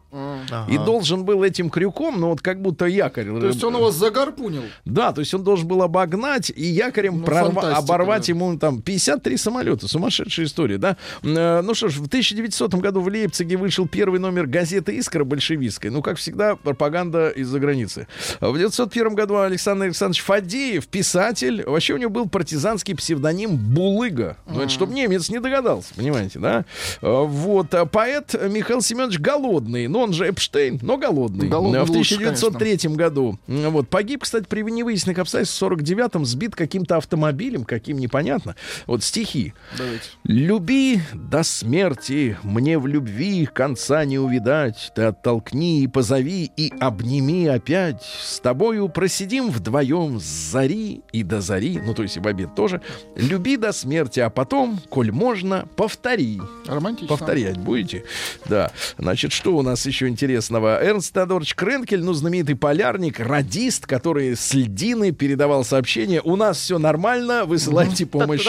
И должен был этим крюком, ну вот как будто якорь. То есть он его загарпунил. Да, то есть он должен был обогнать и якорем Ну, прорва- оборвать да. ему там 53 самолета. Сумасшедшая история, да? Э, Ну что ж, в 1900 году в Лейпциге вышел первый номер газеты «Искра» большевистской. Ну, как всегда, пропаганда из-за границы. В 1901 году Александр Александрович Фадеев, писатель, вообще у него был партизанский псевдоним Булыга. Ну, это чтобы немец не догадался, понимаете, да? Э, Вот. а Поэт Михаил Семенович Голодный, ну, он же Эпштейн, но голодный. Голодный В лучше, 1903 году. М, Вот. Погиб, кстати, при невыясненных обстоятельствах в 49-м, сбит каким-то автомобилем, каким непонятно. Вот стихи. Давайте. «Люби до смерти, мне в любви конца не увидать. Ты оттолкни и позови, и обними опять. С тобою просидим вдвоем с зари и до зари». Ну, то есть и в обед тоже. «Люби до смерти, а потом, коль можно, повтори». Романтично. Повторять будете? Да. Значит, что у нас еще интересного? Эрнст Теодорович Кренкель, ну, знаменитый полярник, радист, который с льдины передавал сообщение. У нас все нормально, высылайте помощь.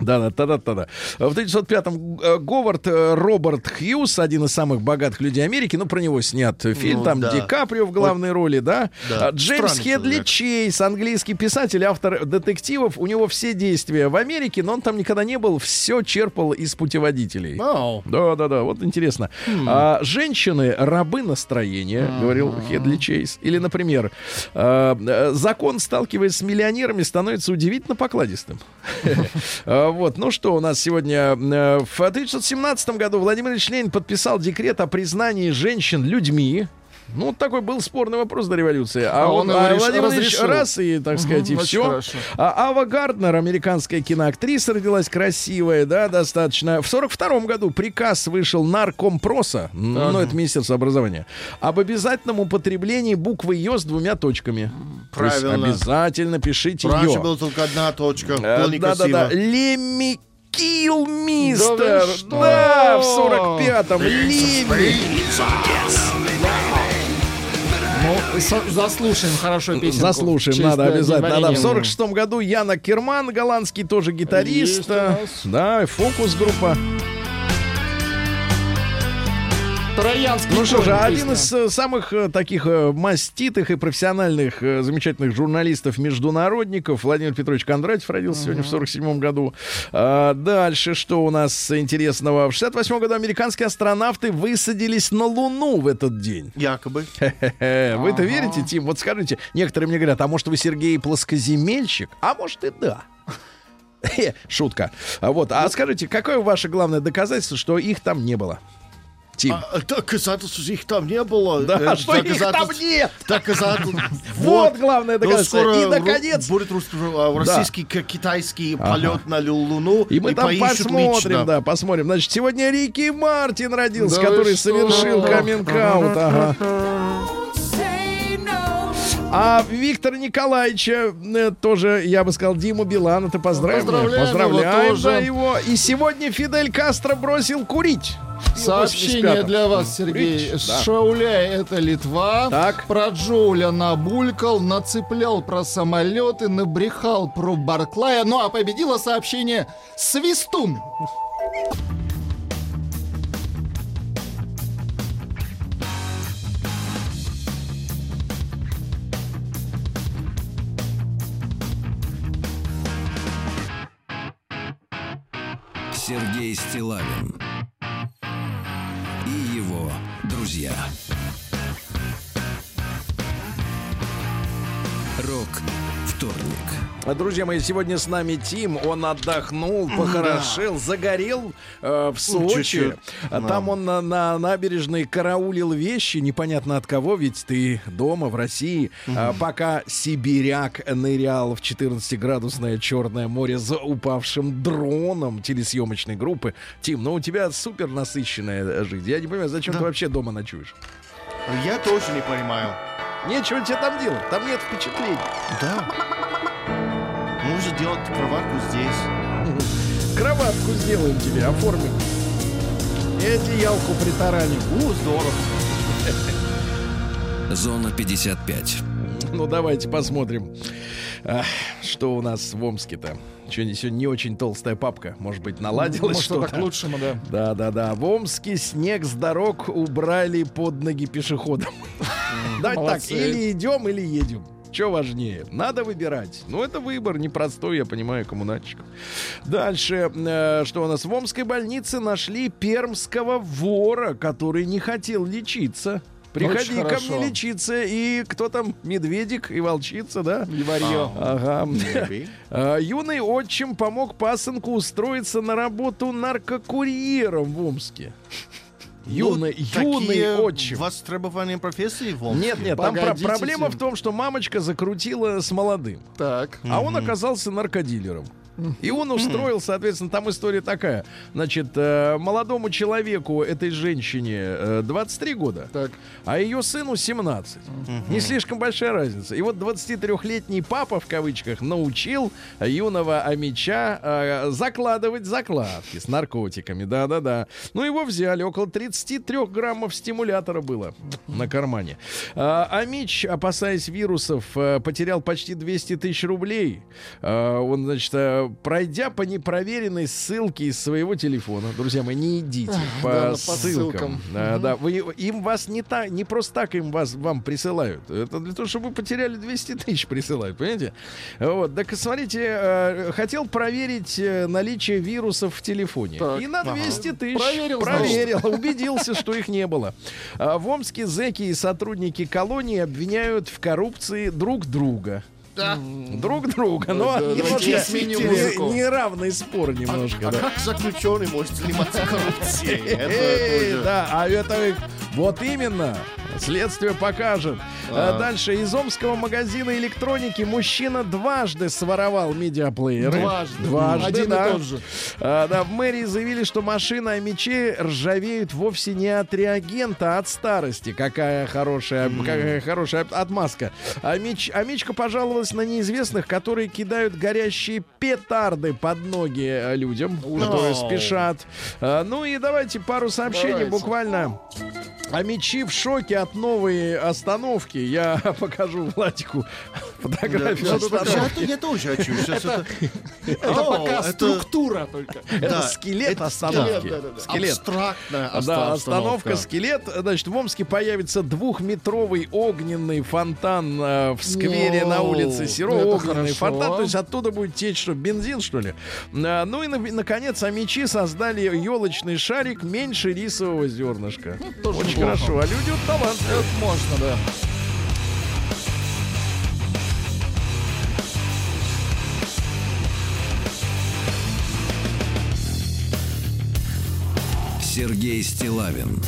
Да, да, да, да, да. В 1905-м э, Говард э, Роберт Хьюз, один из самых богатых людей Америки, ну, про него снят фильм, Ну, там да. Ди Каприо в главной роли, да? Да. А, Джеймс Странный Хедли человек. Чейз, английский писатель, автор детективов, у него все действия в Америке, но он там никогда не был, все черпал из путеводителей. Вау. Да, да, да, вот интересно. А, женщины рабы настроения, говорил Хедли Чейз. Или, например, а, э, закон, сталкиваясь с миллионерами, становится удивительно покладистым. А, Вот, ну что у нас сегодня? э, В 1917 году Владимир Ильич Ленин подписал декрет о признании женщин людьми. Ну, вот такой был спорный вопрос до революции. А, А он, он а реш- Владимир Ильич разрешил. раз и, так сказать, и очень все. хорошо. А Ава Гарднер, американская киноактриса, родилась красивая, да, достаточно. В 42 году приказ вышел наркомпроса, м, ну, это Министерство образования, об обязательном употреблении буквы «ё» с двумя точками. То есть Правильно. обязательно пишите Раньше «ё». была только одна точка. Э. Да-да-да. Лемми Килл Да Мистер. вы что? Да, в 45-м. Лемми. Заслушаем хорошо песню. Заслушаем, надо обязательно. Надо. В 46 году Яна Керман, голландский тоже гитарист. Есть у нас. Да, фокус-группа. Троянский Ну что же, один из э, самых э, таких э, маститых и профессиональных, замечательных журналистов-международников Владимир Петрович Кондратьев родился сегодня в 47 году. А, дальше, что у нас интересного? В 68 году американские астронавты высадились на Луну в этот день. Якобы. Хе-хе. Вы-то верите, Тим? Вот скажите, некоторые мне говорят, а может вы Сергей плоскоземельщик? А может и да. Шутка. А вот, а скажите, какое ваше главное доказательство, что их там не было? Тим. А, доказательств их там не было. Да, Э, что их там нет? Доказательств. Вот главное Но доказательство. И, наконец, будет а, российский китайский полет на Луну. И мы там посмотрим, да, посмотрим. Значит, сегодня Рики Мартин родился, который совершил каминг-аут. А Виктора Николаевича э, тоже, я бы сказал, Диму Билана, ты поздравим. Поздравляем Поздравляем его тоже. его. И сегодня Фидель Кастро бросил курить. Сообщение 85-м. для вас, Сергей. Курить, да. Шауляй — это Литва. Так. Про Джоуля набулькал, нацеплял про самолеты, набрехал про Барклая. Ну а победило сообщение «Свистун». Сергей Стилавин и его друзья. Вторник. Друзья мои, сегодня с нами Тим. Он отдохнул, похорошел, загорел э, в Сочи. чуть-чуть, А Там он на, на набережной караулил вещи, непонятно от кого, ведь ты дома, в России. А, пока сибиряк нырял в 14-градусное Черное море за упавшим дроном телесъемочной группы. Тим, ну у тебя супер насыщенная жизнь. Я не понимаю, зачем ты вообще дома ночуешь? Я тоже не понимаю. Нечего тебе там делать, там нет впечатлений. Да. Можно делать кроватку здесь. Кроватку сделаем тебе, оформим. И одеялку притараним. У, здорово. Зона 55. Ну, давайте посмотрим, а, что у нас в Омске-то. Сегодня, сегодня не очень толстая папка. Может быть, наладилось Может, что-то? к лучшему, да. Да, да, да. В Омске снег с дорог убрали под ноги пешеходам. Давайте так, или идем, или едем. Что важнее? Надо выбирать. Ну, это выбор непростой, я понимаю, коммунальщиков. Дальше, э, что у нас? В Омской больнице нашли пермского вора, который не хотел лечиться. Приходи Очень ко хорошо. мне лечиться. И кто там? Медведик и волчица, да? И варьё. Ага. Maybe. А, Юный отчим помог пасынку устроиться на работу наркокурьером в Омске. Юный, Ну, юный отчим. востребованные профессии в Омске. Нет, нет, там про- проблема в том, что мамочка закрутила с молодым, Так. а он оказался наркодилером. И он устроил, соответственно, там история такая. Значит, э, молодому человеку, этой женщине, э, 23 года, Так. а ее сыну 17. Не слишком большая разница. И вот 23-летний папа, в кавычках, научил юного амича э, закладывать закладки с наркотиками. Да-да-да. Ну, его взяли. Около 33 граммов стимулятора было на кармане. Амич, опасаясь вирусов, э, потерял почти 200 тысяч рублей. Он, значит, э, пройдя по непроверенной ссылке из своего телефона, друзья мои, не идите по, да, по ссылкам. Да, вы, им вас не, та, не просто так им вас, вам присылают. Это для того, чтобы вы потеряли 200 тысяч присылают, понимаете? Вот, так смотрите, э, хотел проверить э, наличие вирусов в телефоне. Так. И на 200 тысяч Проверил, проверил, убедился, что их не было. А В Омске зэки и сотрудники колонии обвиняют в коррупции друг друга. Друг друга, но Да, немножко не- неравный спор немножко. А да. как заключенный может заниматься коррупцией? Да, а это вот именно. Следствие покажет. А Дальше из омского магазина электроники мужчина дважды своровал медиаплееры. Дважды. Дважды, Один и да. тот же. А, да, в мэрии заявили, что машины о мече ржавеют вовсе не от реагента, а от старости. Какая хорошая, какая хорошая отмазка. А, Мич, а Мичка пожаловалась на неизвестных, которые кидают горящие петарды под ноги э, людям, которые Ноу. спешат. А, ну и давайте пару сообщений Давайте. буквально. А мечи в шоке от новой остановки. Я покажу Владику фотографию Да, остановки. Я, я тоже хочу. Это, пока это- структура только. Это Да, скелет это- остановки. да, да, да. Скелет. абстрактная остановка. остановка скелет. Значит, в Омске появится двухметровый огненный фонтан э, в сквере Воу, на улице Серо. это Огненный хорошо. фонтан. То есть оттуда будет течь что, бензин, что ли? А, ну и, на- наконец, амичи создали елочный шарик меньше рисового зернышка. тоже Очень хорошо. А люди вот талантливые. Это можно, да. Сергей Стилавин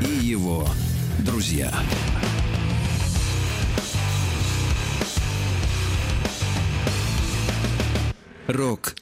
и его друзья. Рок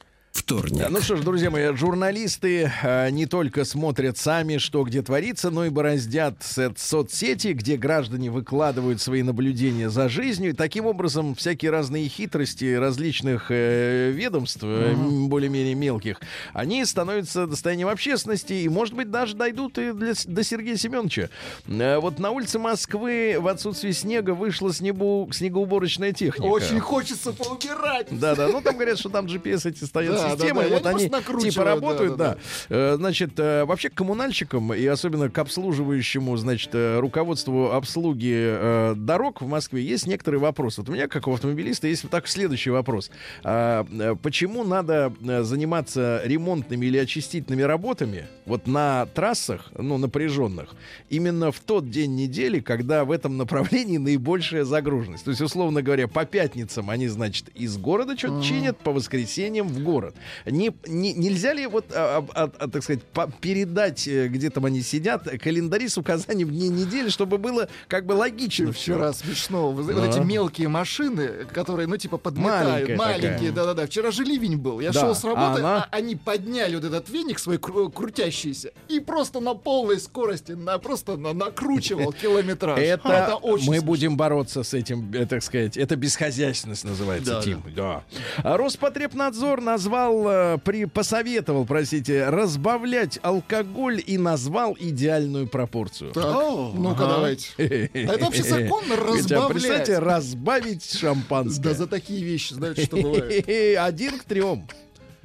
вторник. Да, Ну что ж, друзья мои, журналисты э, не только смотрят сами, что где творится, но и бороздят со- соцсети, где граждане выкладывают свои наблюдения за жизнью. И таким образом всякие разные хитрости различных э, ведомств, э, более-менее мелких, они становятся достоянием общественности и, может быть, даже дойдут и для до Сергея Семеновича. Э, вот на улице Москвы в отсутствие снега вышла снегу, снегоуборочная техника. Очень хочется поубирать. Да, да. Ну там говорят, что там GPS эти стоят Да, да, и вот они накручивают, типа работают, да, да. Э, Значит, э, вообще к коммунальщикам и особенно к обслуживающему, значит, э, руководству обслуги дорог в Москве есть некоторые вопросы. Вот у меня, как у автомобилиста, есть вот так следующий вопрос. А, Почему надо заниматься ремонтными или очистительными работами вот на трассах, ну, напряженных, именно в тот день недели, когда в этом направлении наибольшая загруженность? То есть, условно говоря, по пятницам они, значит, из города что-то чинят, по воскресеньям в город. Не, не- нельзя ли вот, а, а, а, так сказать, по- передать, э, где там они сидят, календари с указанием дней недели, чтобы было как бы логично? Вчера смешно. Вы Да. Вот эти мелкие машины, которые, ну, типа, подметают. Маленькая Маленькие, да-да-да. Вчера же ливень был. Я Да. шел с работы, А она? а они подняли вот этот веник свой кру- крутящийся и просто на полной скорости, на, просто на- накручивал километраж. Это, очень мы будем бороться с этим, э, так сказать, это бесхозяйственность называется, Да, Тим. Да. А Роспотребнадзор назвал, э, при, посоветовал, простите, разбавлять алкоголь и назвал идеальную пропорцию. Так, О, ну-ка ага. давайте. А это вообще законно разбавлять? представьте, разбавить шампанское. Да за такие вещи, знаете, что бывает. Один к трем.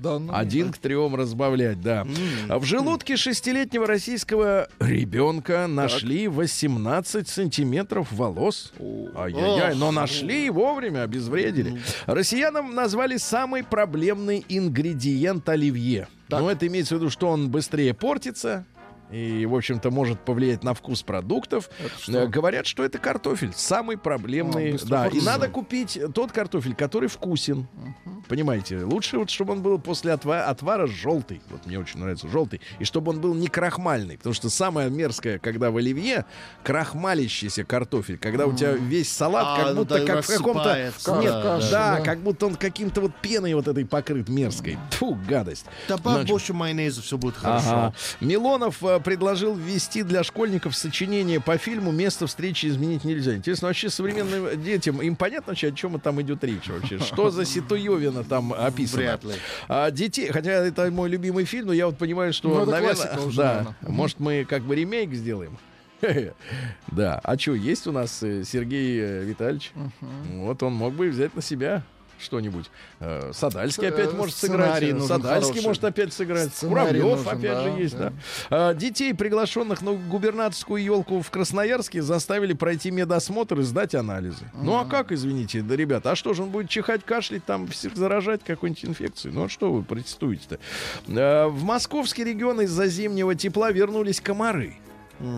Да, ну, Один к трем разбавлять, да. А В желудке шестилетнего российского ребенка нашли 18 сантиметров волос. Ай-яй-яй, но нашли и вовремя, обезвредили. Россиянам назвали самый проблемный ингредиент оливье. Ну, это имеется в виду, что он быстрее портится, и, в общем-то, может повлиять на вкус продуктов. Э, Говорят, что это картофель. Самый проблемный. Быстро да, и надо купить тот картофель, который вкусен. Понимаете, лучше вот, чтобы он был после отва- отвара желтый. Вот мне очень нравится желтый. И чтобы он был не крахмальный. Потому что самое мерзкое, когда в оливье крахмалящийся картофель. Когда у тебя весь салат А, как ну будто да, как в каком-то... Нет, да, да, да. да. как будто он каким-то вот пеной вот этой покрыт мерзкой. Фу, гадость. Добавь Значит, больше майонеза, все будет хорошо. Ага. Милонов э, предложил ввести для школьников сочинение по фильму «Место встречи изменить нельзя». Интересно, вообще современным детям, им понятно вообще, о чем там идет речь вообще? Что за Ситуевина там описано? Вряд ли. А, детей, хотя это мой любимый фильм, но я вот понимаю, что, Ну, наверное, уже, да, наверное. может мы как бы ремейк сделаем. Да, а что, есть у нас э, Сергей э, Витальевич? Вот он мог бы взять на себя что-нибудь. Э, Садальский Э, опять может сыграть. э, Садальский может опять сыграть. Куравлев опять же есть, да. А, Детей, приглашенных на губернаторскую елку в Красноярске, заставили пройти медосмотр и сдать анализы. Ну а как, извините, да, ребята, а что же он будет чихать, кашлять, там всех заражать какой-нибудь инфекцией? Ну а что вы протестуете-то? А, В московский регион из-за зимнего тепла вернулись комары.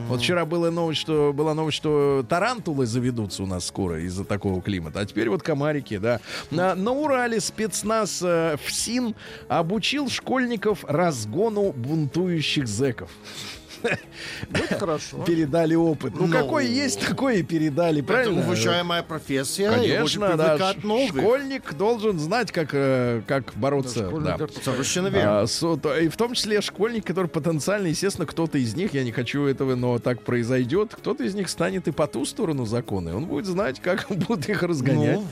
Вот вчера была новость, что была новость, что тарантулы заведутся у нас скоро из-за такого климата. А теперь вот комарики, да. На, на Урале спецназ э, ФСИН обучил школьников разгону бунтующих зэков. Ну, это хорошо. Передали опыт. Ну, какой есть, такой и передали, Это правильно? уважаемая профессия. Конечно, да. Школьник должен знать, как, э, как бороться. Да. это- Совершенно верно. А, и в том числе школьник, который потенциально, естественно, кто-то из них, я не хочу этого, но так произойдет, кто-то из них станет и по ту сторону закона, и он будет знать, как будут их разгонять. Ну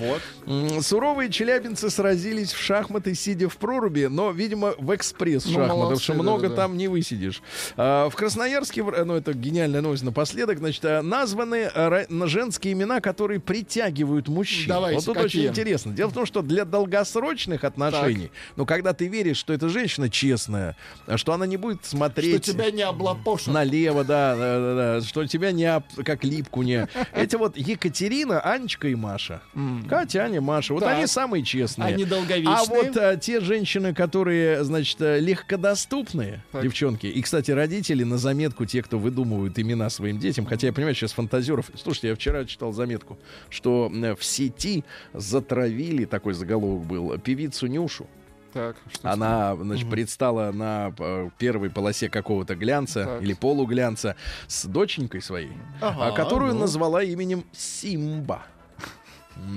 вот. Суровые челябинцы сразились в шахматы, сидя в проруби, но, видимо, в экспресс Ну, шахматов, молодцы, что много да-да-да. там не высидишь. А, в Красноярске, в- ну это гениальная новость напоследок, значит, а, названы на женские имена, которые притягивают мужчин. Давайте, вот тут какие? очень интересно. Дело в том, что для долгосрочных отношений, ну, когда ты веришь, что эта женщина честная, что она не будет Что смотреть тебя не облапошат. налево, да, да, да, да, что тебя не об- как липку не. Эти вот Екатерина, Анечка и Маша. Катя, Аня, Маша. Вот Так. они самые честные. Они долговечные. А вот те женщины, которые, значит, э, легкодоступные, Так. девчонки. И, кстати, родители на заметку, те, кто выдумывают имена своим детям, хотя я понимаю, сейчас фантазеров. Слушайте, я вчера читал заметку, что в сети затравили, такой заголовок был, певицу Нюшу. Так, Она, значит, предстала на э, первой полосе какого-то глянца Так. или полуглянца с доченькой своей, Ага, а, которую ну. назвала именем Симба.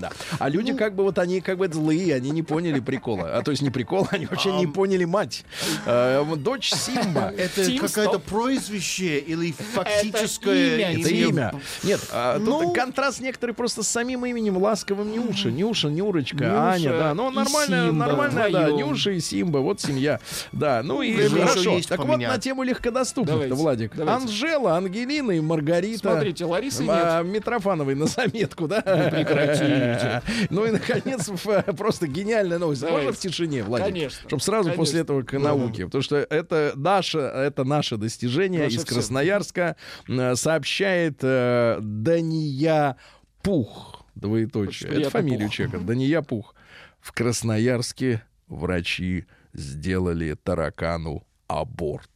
Да. А люди Ну. как бы вот они как бы злые, они не поняли прикола. А то есть не прикола, они вообще не поняли мать. Э, вот дочь Симба. Это какое-то прозвище или фактическое имя. Это имя. Нет, а, тут Ну. контраст некоторый просто с самим именем ласковым Нюша. Нюша, Нюрочка, Нюша Аня, да. Ну, Симба нормальная, да. Нюша и Симба, вот семья. Да, ну и еще хорошо. есть Так вот поменять. на тему легкодоступных Владик. давайте. Анжела, Ангелина и Маргарита. Смотрите, Ларисы а, нет. Митрофановой на заметку, да? Прекратите. Ну и, наконец, в- просто гениальная новость. Можно в тишине, Владик? Конечно. Чтобы сразу Конечно. после этого к науке. Потому что это наше, это наше достижение из. Красноярска. Э, Сообщает э, Дания Пух. Двоеточие. Это Пух. человека. Дания Пух. В Красноярске врачи сделали таракану аборт.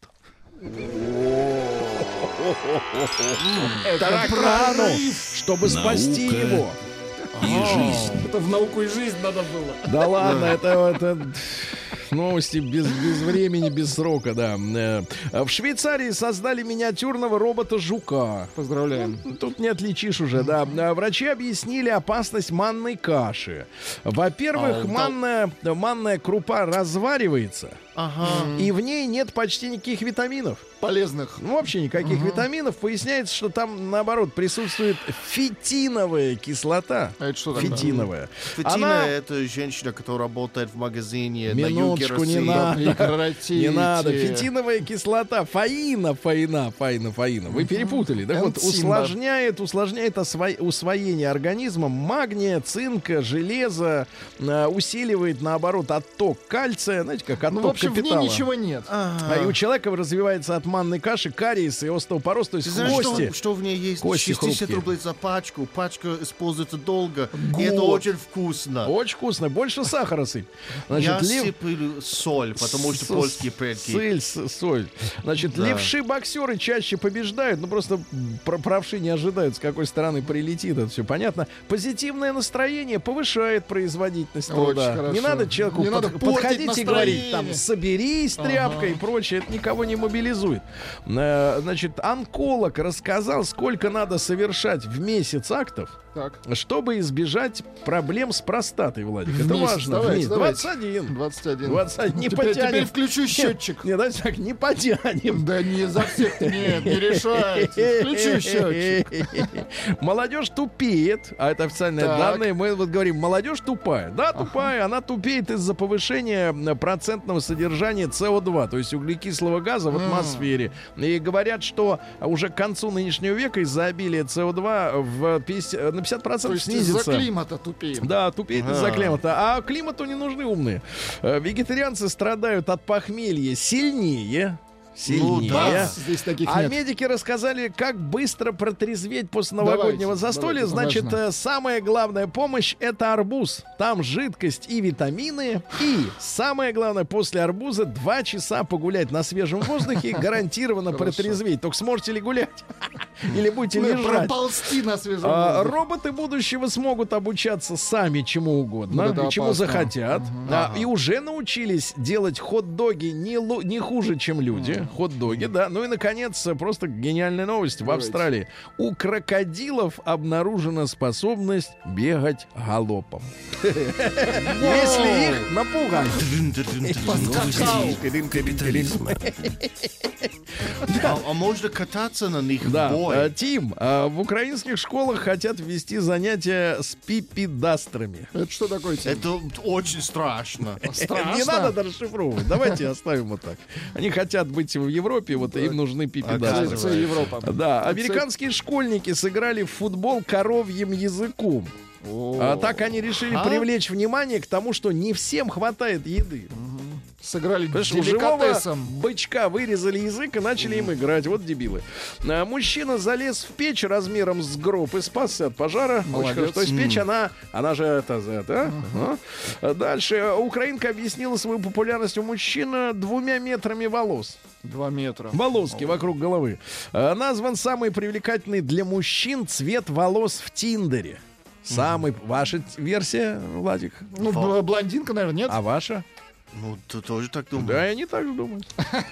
Таракану, чтобы спасти Наука. его. И жизнь. Это в науку и жизнь надо было. Да ладно, это, это новости без, без времени, без срока, да. Э, В Швейцарии создали миниатюрного робота-жука. Поздравляем. Тут не отличишь уже, да. А, Врачи объяснили опасность манной каши. Во-первых, А, да. манная, манная крупа разваривается, Ага. и в ней нет почти никаких витаминов. Полезных. Ну, вообще никаких витаминов. Поясняется, что там, наоборот, присутствует фитиновая кислота. А это что такое? Фитиновая. Фатина Она- это женщина, которая работает в магазине на юге Минуточку, не России. надо. Не надо. Фитиновая кислота. Фаина, фаина, фаина, фаина. Вы перепутали. Так вот, усложняет, усложняет осво- усвоение организмом магния, цинка, железа, э, усиливает, наоборот, отток кальция. Знаете, как отток Ну, в общем, в ней ничего нет. А и у человека развивается от манной каши кариес и остеопороз, то есть знаешь, кости. что, что в ней есть? Кости 60 хрупкие. рублей за пачку. Пачка используется долго. И это Год. очень вкусно. Очень вкусно. Больше сахара сыпь. Я лев- сыплю соль, потому что С- польские предки. Сыль, с- соль. Значит, Да. левши-боксеры чаще побеждают, ну просто про- правши не ожидают, с какой стороны прилетит, это все понятно. Позитивное настроение повышает производительность Очень труда. хорошо. Не надо человеку Не под- надо портить подходить и говорить, там. Соберись, тряпка и прочее, это никого не мобилизует. Э, Значит, онколог рассказал, сколько надо совершать в месяц актов, Так, чтобы избежать проблем с простатой, Владик. В это важно. Давайте, месяц. давайте. 21. 21. 21. Не теперь, потянем. теперь включу счетчик. Не, давайте так, не потянем. Да не за всех нет, не решайте. Включу счетчик. Молодежь тупеет, а это официальные Так. данные. Мы вот говорим, молодежь тупая. Да, тупая, она тупеет из-за повышения процентного содержания СО2, то есть углекислого газа в атмосфере. И говорят, что уже к концу нынешнего века из-за обилия СО2 в 50, на 50% То есть из-за снизится. климата тупеем. Да, тупеет из-за Ага. климата. А климату не нужны умные. Э, Вегетарианцы страдают от похмелья сильнее. Сильнее. да. Здесь таких А нет. медики рассказали, как быстро протрезветь после новогоднего Давайте, застолья. давайте, Значит, важно. э, самая главная помощь это арбуз. Там жидкость и витамины. И самое главное, после арбуза два часа погулять на свежем воздухе гарантированно протрезветь. Только сможете ли гулять? Или будете лежать? проползти на свежем А, роботы будущего смогут обучаться сами чему угодно, и чему опасно. захотят. А, И уже научились делать хот-доги не, лу- не хуже, чем люди. Хот-доги, да. Ну и, наконец, просто гениальная новость. В Давайте. Австралии у крокодилов обнаружена способность бегать галопом. Если их напугать. А, а можно кататься на них Да, в бой? э, Тим, э, в украинских школах хотят ввести занятия с пипидастрами. Это что такое? Тим? Это очень страшно. Страшно? Не надо это расшифровывать. Давайте оставим вот так. Они хотят быть в Европе, вот и им нужны пипедастры. Це Европа. Да, американские школьники сыграли в футбол коровьим языком. А так они решили А? привлечь внимание к тому, что не всем хватает еды. Сыграли деликатесом. бычка вырезали язык и начали им играть. Вот дебилы. А, мужчина залез в печь размером с гроб и спасся от пожара. Очень Молодец. хорошо. То есть печь, она, она же это, за это. а? А Дальше. Украинка объяснила свою популярность у мужчин двумя метрами волос. Два метра. Волоски вокруг головы. А, Назван самый привлекательный для мужчин цвет волос в Тиндере. Самый... Ваша версия, Владик? Ну, бл- блондинка, наверное, нет? А ваша? Ну, ты тоже так думаешь? Да, я не так же думаю.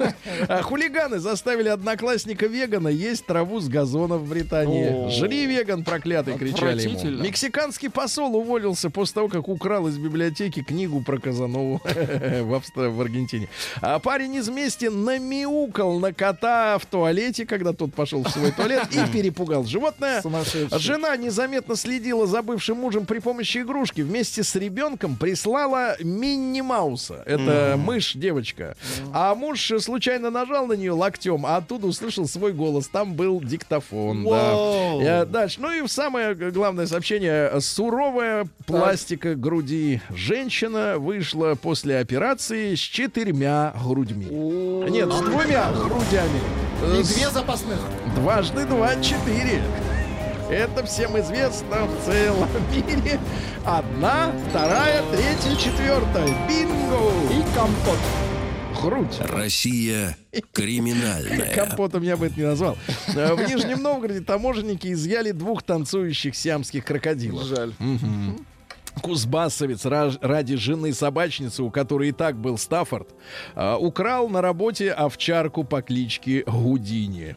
Хулиганы заставили одноклассника вегана есть траву с газона в Британии. Жри, веган, проклятый, кричали ему. Мексиканский посол уволился после того, как украл из библиотеки книгу про Казанову в, Аргентине. А парень из мести намяукал на кота в туалете, когда тот пошел в свой туалет и перепугал животное. Сумасшедший. Жена незаметно следила за бывшим мужем при помощи игрушки. Вместе с ребенком прислала Минни Мауса. Это мышь, девочка. А муж случайно нажал на нее локтем, а оттуда услышал свой голос. Там был диктофон. Да. Э, Дальше. Ну и самое главное сообщение. Суровая пластика груди. Женщина вышла после операции с четырьмя грудьми. Нет, с двумя грудями. Э, И две запасных. Дважды два — четыре. Это всем известно в целом мире. Одна, вторая, третья, четвертая. Бинго! И компот. Грудь. Россия криминальная. Компотом я бы это не назвал. Э, В Нижнем Новгороде таможенники изъяли двух танцующих сиамских крокодилов. Жаль. Кузбассовец ради жены собачницы, у которой и так был Стаффорд, а, украл на работе овчарку по кличке Гудини.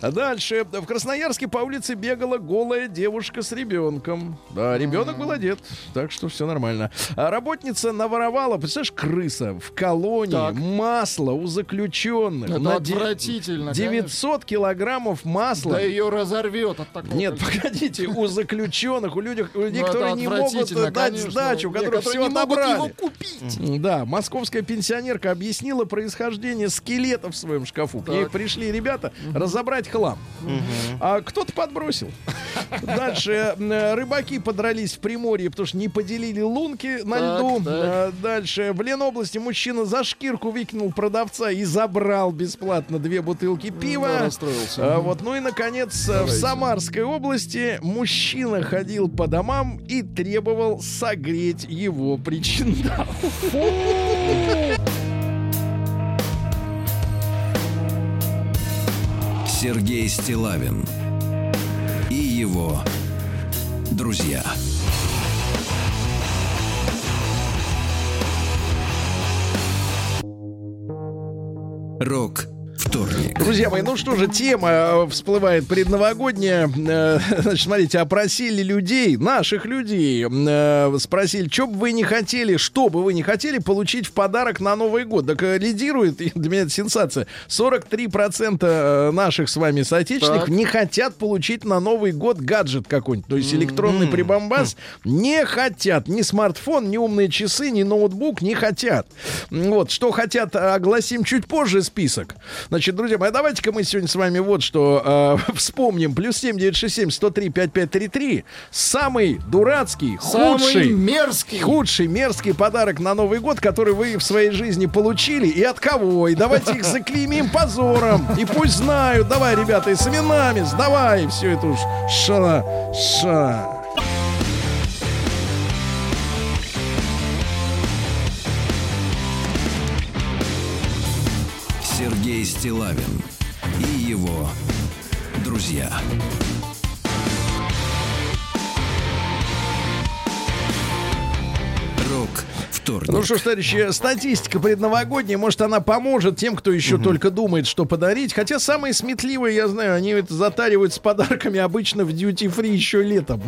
Дальше. В Красноярске по улице бегала голая девушка с ребенком. Да, ребенок был одет, так что все нормально. А работница наворовала, представляешь, крыса в колонии Так. масло у заключенных. Это на отвратительно. 900 килограммов масла. Да ее разорвет от такого. Нет, погодите, у заключенных, у людей, у людей Ну, которые не могут отвратительно, э, дать конечно. сдачу, Не, которые все отобрали. его купить. Да, московская пенсионерка объяснила происхождение скелета в своем шкафу. К ней Так. пришли ребята разобрать хлам. А кто-то подбросил. Дальше э, рыбаки подрались в Приморье, потому что не поделили лунки на Так, льду. так. Э, Дальше в Ленобласти мужчина за шкирку выкинул продавца и забрал бесплатно две бутылки пива. Да, расстроился. А, вот, ну и наконец э, в Самарской области мужчина ходил по домам и требовал согреть его причиндал. Сергей Стилавин и его друзья. Рок вторник. Друзья мои, ну что же, тема э, всплывает предновогодняя. Э, Значит, смотрите, опросили людей, наших людей, э, спросили, что бы вы не хотели, что бы вы не хотели получить в подарок на Новый год. Так лидирует, для меня это сенсация, 43% э, наших с вами соотечественников Так. не хотят получить на Новый год гаджет какой-нибудь. То есть электронный прибамбас не хотят. Ни смартфон, ни умные часы, ни ноутбук не хотят. Вот, что хотят, огласим чуть позже список. Значит, друзья мои, давайте-ка мы сегодня с вами вот что э, вспомним. Плюс 7967 103 5533. Самый дурацкий, Самый худший, мерзкий. худший, мерзкий подарок на Новый год, который вы в своей жизни получили, и от кого. И давайте их заклеймим позором. И пусть знают. Давай, ребята, и с именами, сдавай все это уж. Ша, Сергей Стилавин и его друзья. Рок вторник. Ну что ж, товарищи, статистика предновогодняя, может, она поможет тем, кто еще только думает, что подарить. Хотя самые сметливые, я знаю, они это затаривают с подарками обычно в дьюти-фри еще летом.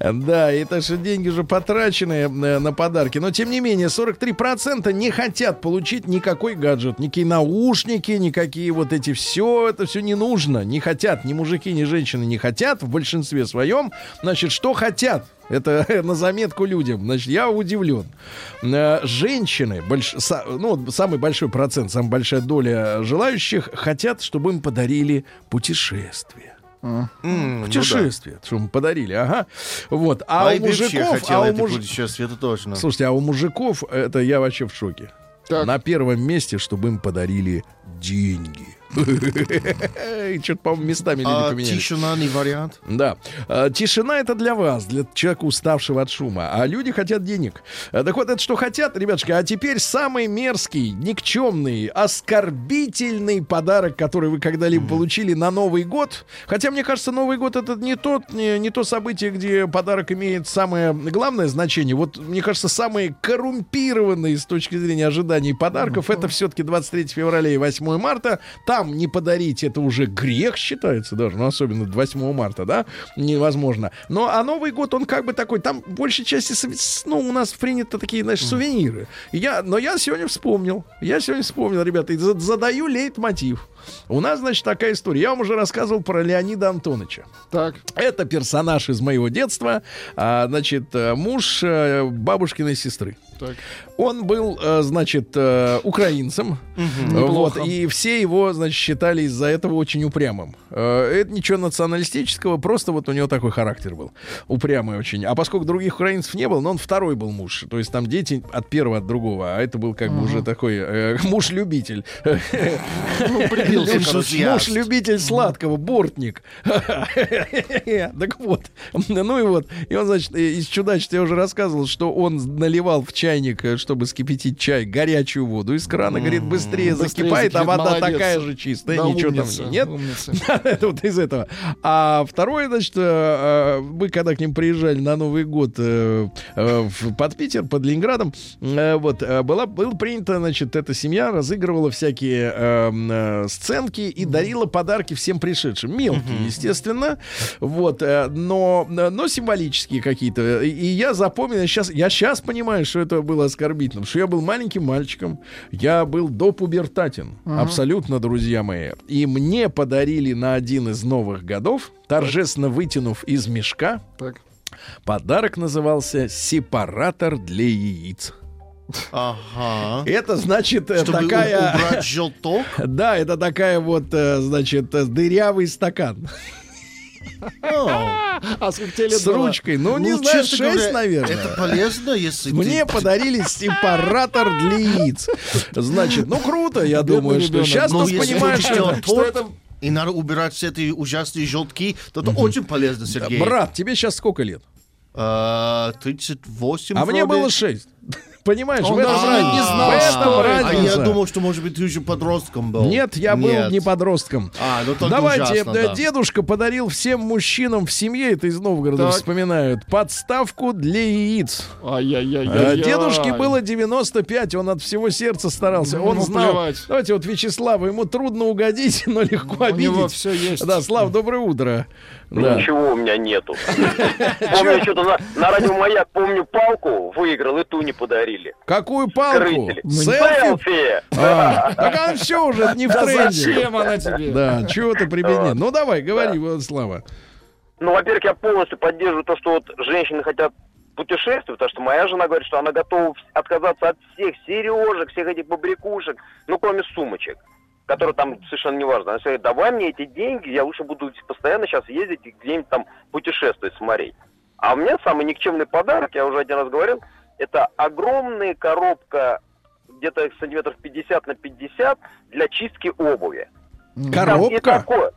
Да, так что деньги же потрачены э, на подарки. Но, тем не менее, 43% не хотят получить никакой гаджет. Никакие наушники, никакие вот эти все. Это все не нужно. Не хотят. Ни мужики, ни женщины не хотят в большинстве своем. Значит, что хотят? Это на заметку людям. Значит, я удивлен. Э, Женщины, больш... ну, самый большой процент, самая большая доля желающих хотят, чтобы им подарили путешествие. М, ну да. Путешествие, что мы подарили, ага. Вот. А, А у мужиков, а у муж... путешествие, это точно. Слушайте, а у мужиков это я вообще в шоке. Так. На первом месте, чтобы им подарили деньги. Что-то, по-моему, местами люди А поменялись. тишина не вариант? Да. А, Тишина это для вас, для человека, уставшего от шума. А люди хотят денег. А, Так вот, это что хотят, ребятушки. А теперь самый мерзкий, никчемный, оскорбительный подарок, который вы когда-либо получили на Новый год. Хотя, мне кажется, Новый год это не, тот, не, не то событие, где подарок имеет самое главное значение. Вот, мне кажется, самые коррумпированные с точки зрения ожиданий подарков это все-таки 23 февраля и 8 марта. Там вам не подарить, это уже грех считается даже, ну, особенно 8 марта, да, невозможно. Но, а Новый год, он как бы такой, там большей части, ну, у нас принято такие, знаешь, сувениры. Я, но я сегодня вспомнил, я сегодня вспомнил, ребята, и за- задаю лейтмотив. У нас, значит, такая история. Я вам уже рассказывал про Леонида Антоновича. Так. Это персонаж из моего детства, а, значит, э, муж э, бабушкиной сестры. Так. Он был, э, значит, украинцем, Э, вот, и все его, значит, считали из-за этого очень упрямым. Это ничего националистического, просто вот у него такой характер был, упрямый очень. А поскольку других украинцев не было, но он второй был муж, то есть там дети от первого, от другого, а это был как бы уже такой э, муж-любитель. Прибился, Муж- короче. Муж-любитель сладкого, бортник. Так вот. Ну и вот. И он, значит, из чудачества я уже рассказывал, что он наливал в чайник, э, чтобы скипятить чай, горячую воду из крана. Говорит, быстрее Быстрее закипает, а вода такая же чистая. Ничего там нет. Это вот из этого. А второе, значит, э, э, мы когда к ним приезжали на Новый год под Питер, под Ленинградом, вот, была, было принято, значит, эта семья разыгрывала всякие сценки и дарила подарки всем пришедшим. Мелкие, естественно, вот, э, но, но символические какие-то. И, и я запомнил, я сейчас, я сейчас понимаю, что это было оскорбительным, что я был маленьким мальчиком, я был допубертатен, абсолютно, друзья мои. И мне подарили на один из новых годов, торжественно вытянув из мешка, Так. подарок назывался «Сепаратор для яиц». Ага. Это значит э, Чтобы такая... убрать желток. Да, это такая вот, э, значит, э, дырявый стакан А с ручкой. Ну, не Ну, знаю, честно 6, говоря, наверное. Это полезно, если Мне ты... подарили сепаратор для яиц. Значит, ну круто, я думаю, что сейчас если понимаешь, что это- и надо убирать все эти ужасные желтки, то это очень полезно, Сергей. Брат, тебе сейчас сколько лет? А, 38 А мне вроде. было 6. Понимаешь, Он в этом даже не знал, что. А я думал, что, может быть, ты уже подростком был. Нет, я был не подростком. А, ну Давайте, э, дедушка подарил всем мужчинам в семье, это из Новгорода вспоминают, подставку для яиц. Э, Ай-яй-яй-яй. Дедушке было 95, он от всего сердца старался. Ну, Он ему знал. Давайте вот Вячеславу, ему трудно угодить, но легко У него обидеть. все есть. Да, Слав, доброе утро. Да. Ничего у меня нету. Помню, что-то на, на радио Маяк, помню, палку выиграл, и ту не подарили. Какую палку? Селфи? Селфи! А, так он все уже не в Да тренде. зачем она тебе? Да, чего ты прибеднен? Ну давай, говори, вот, Слава. Ну, во-первых, я полностью поддерживаю то, что вот женщины хотят путешествовать, потому что моя жена говорит, что она готова отказаться от всех сережек, всех этих побрякушек, ну, кроме сумочек, которые там совершенно не важно. Она говорит, давай мне эти деньги, я лучше буду постоянно сейчас ездить и где-нибудь там путешествовать, смотреть. А у меня самый никчемный подарок, я уже один раз говорил, это огромная коробка где-то сантиметров 50 на 50 для чистки обуви. Там и Коробка? такое.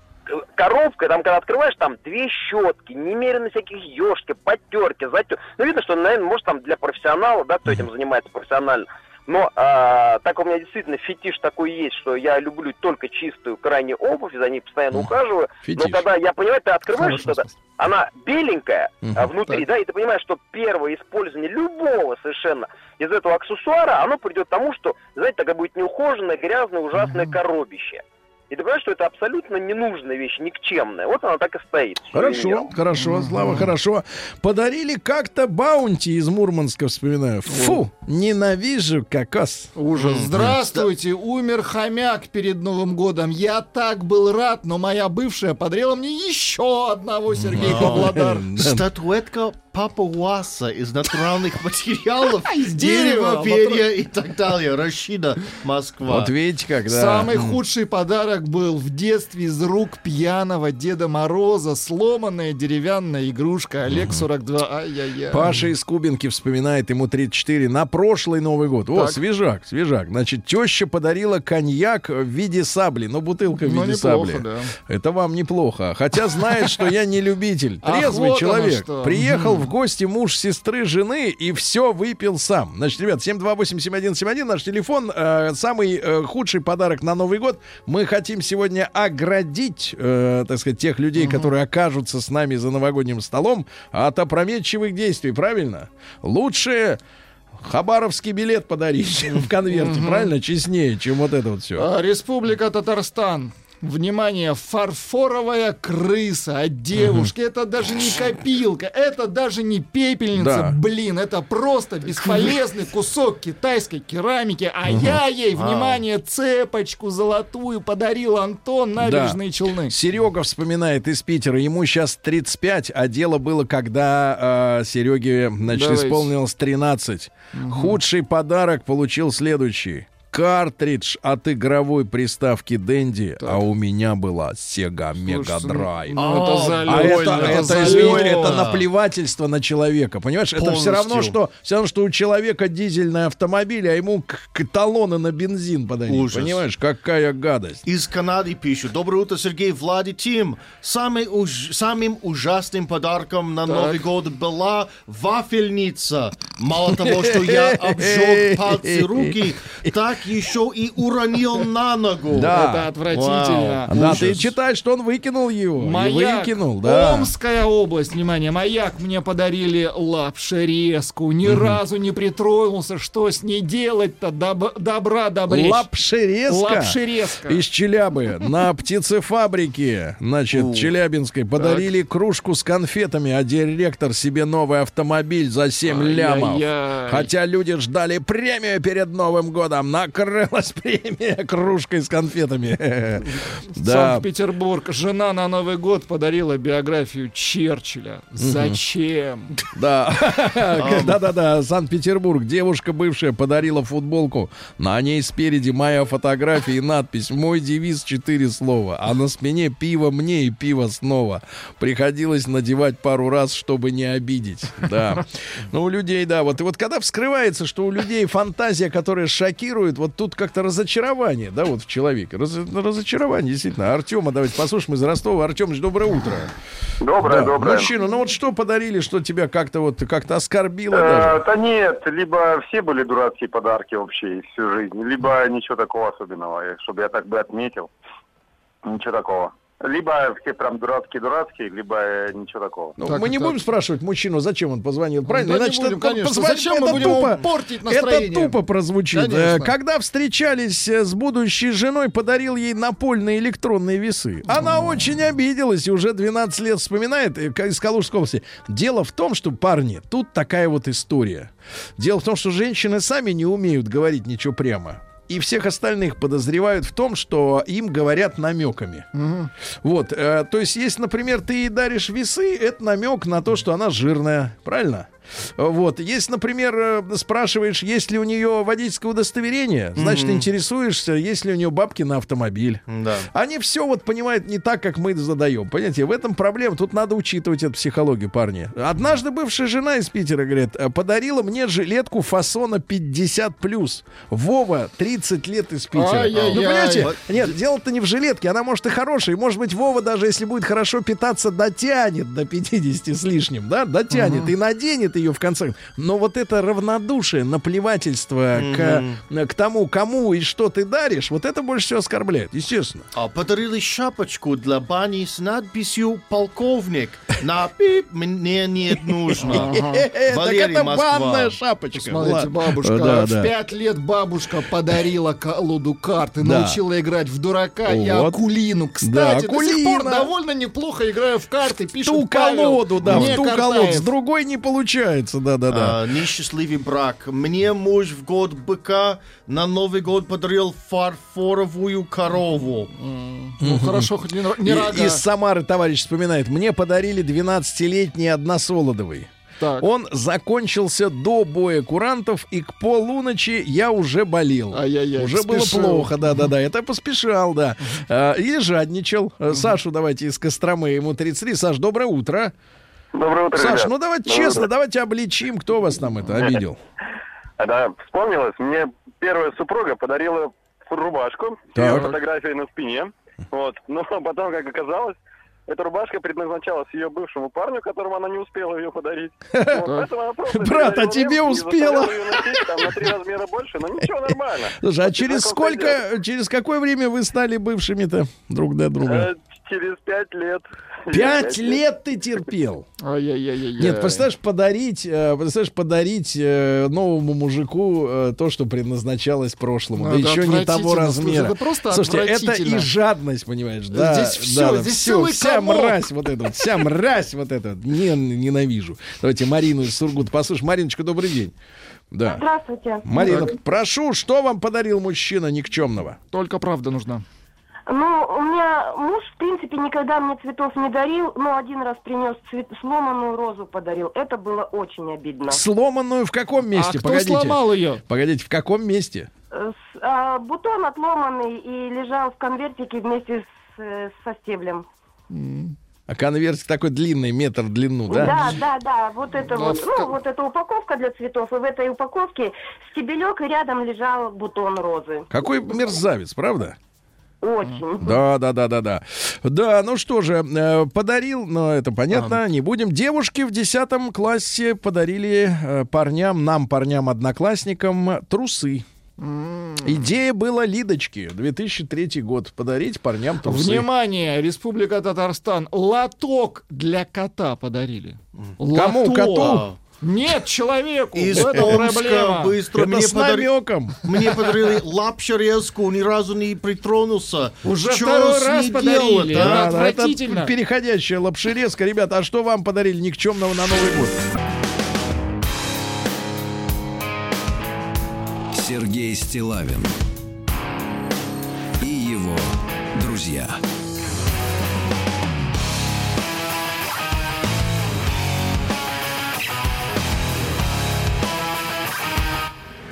Коробка, там, когда открываешь, там две щетки, немерено всяких ешки, потерки, затер. Ну, видно, что, наверное, может, там для профессионала, да, кто этим занимается профессионально. Но а, так у меня действительно фетиш такой есть, что я люблю только чистую крайне обувь, за ней постоянно ухаживаю. Фетиш. Но когда я понимаю, ты открываешь что-то, она беленькая а, внутри, Так. да, и ты понимаешь, что первое использование любого совершенно из этого аксессуара, оно придет к тому, что, знаете, такая будет неухоженное, грязное, ужасное коробище. И ты понимаешь, что это абсолютно ненужная вещь, никчемная. Вот она так и стоит. Хорошо, хорошо, Слава, хорошо. Подарили как-то баунти из Мурманска, вспоминаю. Фу, ненавижу кокос. Ужас. Здравствуйте, умер хомяк перед Новым годом. Я так был рад, но моя бывшая подарила мне еще одного Сергей Павлодар. Статуэтка Папа Уаса из натуральных материалов. Из Дерево, дерева, перья и так далее. Рощина, Москва. Вот видите, как, да. Самый худший подарок был в детстве из рук пьяного Деда Мороза. Сломанная деревянная игрушка. Олег 42. Ай-яй-яй. Паша из Кубинки вспоминает, ему 34, на прошлый Новый год. О, свежак, свежак. Значит, теща подарила коньяк в виде сабли. Ну, бутылка в Ну, виде неплохо, сабли. да. Это вам неплохо. Хотя знает, что я не любитель. Трезвый человек. Приехал в гости муж сестры жены и все выпил сам. Значит, ребят, 728-7171 наш телефон. Э, самый э, худший подарок на Новый год. Мы хотим сегодня оградить, э, так сказать, тех людей, которые окажутся с нами за новогодним столом от опрометчивых действий. Правильно? Лучше Хабаровский билет подарить в конверте, правильно? Честнее, чем вот это вот все. А, Республика Татарстан. Внимание, фарфоровая крыса от девушки. Это даже не копилка, это даже не пепельница. Да. Блин, это просто бесполезный кусок китайской керамики. А я ей, внимание, цепочку золотую подарил Антон набережные Челны. Серега вспоминает из Питера. Ему сейчас 35, а дело было, когда э, Сереге, значит, Давайте. исполнилось 13. Худший подарок получил следующий. Картридж от игровой приставки Дэнди, а у меня была Sega Mega Drive. Ну, это. А это, это, извините, залет. это наплевательство на человека, понимаешь? Это все равно, Полностью. что все равно, что у человека дизельный автомобиль, а ему к, к талоны на бензин подарить. Ужас. Понимаешь, какая гадость. Из Канады пишут. Доброе утро, Сергей, Влади, Тим. Самый уж- самым ужасным подарком на Новый год была вафельница. Мало того, что я обжег пальцы руки, так еще и уронил на ногу. Да. Это отвратительно. Вау. Да, Ужас. ты читаешь, что он выкинул его. Маяк, выкинул, да. Омская область, внимание, маяк мне подарили лапшерезку, ни разу не притронулся, что с ней делать-то, Доб- добра добречь. Лапшерезка. Лапшерезка. Из Челябы на птицефабрике, значит, Челябинской, подарили кружку с конфетами, а директор себе новый автомобиль за 7 лямов. Ай-яй-яй. Хотя люди ждали премию перед Новым годом, накрылась премия кружкой с конфетами. Да. Санкт-Петербург. Жена на Новый год подарила биографию Черчилля. Зачем? Да, да-да-да, Санкт-Петербург. Девушка бывшая подарила футболку. На ней спереди моя фотография и надпись «Мой девиз четыре слова». А на спине «Пиво мне и пиво снова». Приходилось надевать пару раз, чтобы не обидеть. Да. Ну, у людей, да. Вот, и вот когда вскрывается, что у людей фантазия, которая шокирует, вот тут как-то разочарование, да, вот в человеке. Раз- разочарование, действительно. Артема, давайте послушаем из Ростова. Артемович, доброе утро. Доброе, Да, доброе. Мужчина, ну вот что подарили, что тебя как-то вот как-то оскорбило Э, даже? Да нет, либо все были дурацкие подарки вообще всю жизнь, либо ничего такого особенного, чтобы я так бы отметил. Ничего такого. Либо все прям дурацкие-дурацкие, либо э, ничего такого. Ну, Так, мы не так. будем спрашивать мужчину, зачем он позвонил, правильно? Да Иначе будем, это конечно. позвонить- Зачем мы это будем тупо, портить Это настроение? тупо прозвучит. Конечно. Э, Когда встречались э, с будущей женой, подарил ей напольные электронные весы. Она очень обиделась и уже 12 лет вспоминает из Калужской области. Дело в том, что, парни, тут такая вот история. Дело в том, что женщины сами не умеют говорить ничего прямо. И всех остальных подозревают в том, что им говорят намеками. Вот, э, то есть, если, например, ты ей даришь весы, это намек на то, что она жирная, правильно? Вот, если, например, э, спрашиваешь, есть ли у нее водительское удостоверение, значит, интересуешься, есть ли у нее бабки на автомобиль. Да. Они все вот понимают не так, как мы задаем. Понимаете, в этом проблема. Тут надо учитывать эту психологию, парни. Однажды бывшая жена из Питера, говорит, «э, подарила мне жилетку фасона 50 Вова, 30 лет из Питера. Ай-яй-яй. Ну, понимаете, нет, дело-то не в жилетке. Она может и хорошая. Может быть, Вова, даже если будет хорошо питаться, дотянет до 50 с лишним, да, дотянет и наденет ее в конце. Но вот это равнодушие, наплевательство к, к тому, кому и что ты даришь, вот это больше всего оскорбляет, естественно. А подарили шапочку для бани с надписью «Полковник». На пип мне не нужно. Так Валерий, это Москва. банная шапочка. Смотрите, бабушка, в пять лет бабушка подарила колоду карты, научила играть в дурака и. Акулину. Кстати, Да, до сих пор довольно неплохо играю в карты, пишет Ту колоду, да, в ту колоду. С другой не получается, да-да-да. А, несчастливый брак. Мне муж в год быка на Новый год подарил фарфоровую корову. Ну хорошо, хоть не, не И- рога. Из Самары товарищ вспоминает. Мне подарили 12-летний односолодовый. Так. Он закончился до боя курантов, и к полуночи я уже болел. Ай-яй-яй, уже было спешил. плохо, да-да-да. Это поспешал, да. А, И жадничал. А, Сашу давайте из Костромы, ему 33. Саш, доброе утро. Доброе утро, Саш, ребят. ну давайте Доброе честно, утро. давайте обличим, кто вас там это обидел. А, Да, вспомнилось, мне первая супруга подарила рубашку с Так. ее фотографией на спине. Вот. Но потом, как оказалось, эта рубашка предназначалась ее бывшему парню, которому она не успела ее подарить. Брат, а тебе успела? там, на три размера больше, но ничего, нормально. Слушай, а через сколько, через какое время вы стали бывшими-то друг для друга? Э, Через пять лет. Пять лет ты терпел. Нет, представляешь, подарить, э, представляешь, подарить э, новому мужику э, то, что предназначалось прошлому, Ну, да еще не того размера. Слушай, это просто Слушайте, это и жадность, понимаешь, да? Здесь да, здесь целый вся комок. мразь вот эта вот, вся мразь вот эта. Не, ненавижу. Давайте Марину из Сургута послушаем. Мариночка, добрый день. Да. Здравствуйте. Марина, прошу, что вам подарил мужчина никчемного? Только правда нужна. Ну, у меня муж, в принципе, никогда мне цветов не дарил, но один раз принес цвет, сломанную розу подарил. Это было очень обидно. Сломанную в каком месте? а кто Погодите. сломал ее? Погодите, в каком месте? Э, с- а, бутон отломанный и лежал в конвертике вместе с, э, со стеблем. А конвертик такой длинный, метр в длину, да? Да, да, да, вот это Ну, вот, в ну, ка- вот эта упаковка для цветов, и в этой упаковке стебелек, и рядом лежал бутон розы. Какой мерзавец, правда? Очень. Да, да, да, да, да. Да, ну что же, э, подарил, но это понятно, не будем. Девушки в 10 классе подарили э, парням, нам, парням-одноклассникам, трусы. Идея была Лидочки, 2003 год, подарить парням трусы. Внимание, Республика Татарстан. Лоток для кота подарили. Кому? Лоток. Коту? Нет, человеку. Из Омска проблема. быстро Это мне, с подари- намеком. мне подарили лапшерезку, ни разу не притронулся. Уже Чё второй раз подарили, делать, да? а? Да, да, это отвратительно. переходящая лапшерезка. Ребята, а что вам подарили никчемного на Новый год? Сергей Стилавин и его друзья.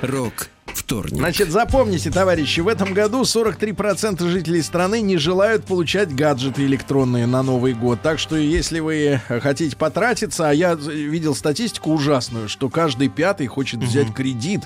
Рок вторник. Значит, запомните, товарищи, в этом году 43% жителей страны не желают получать гаджеты электронные на Новый год. Так что, если вы хотите потратиться, а я видел статистику ужасную, что каждый пятый хочет взять кредит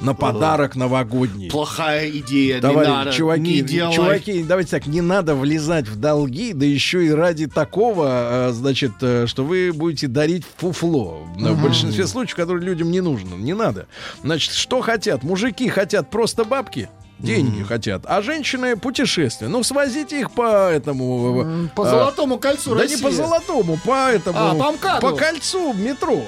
на подарок новогодний. Плохая идея, не Товарищи, надо, чуваки, не делай. чуваки, давайте так, не надо влезать в долги, да еще и ради такого, э, значит, э, что вы будете дарить фуфло. Но В большинстве случаев, которые людям не нужно. Не надо. Значит, что хотят? Мужики хотят просто бабки. Деньги хотят, а женщины путешествия. Ну, свозите их по этому... э, По э, золотому кольцу Да России. не по золотому, по этому... А, по МКАДу. по кольцу метро.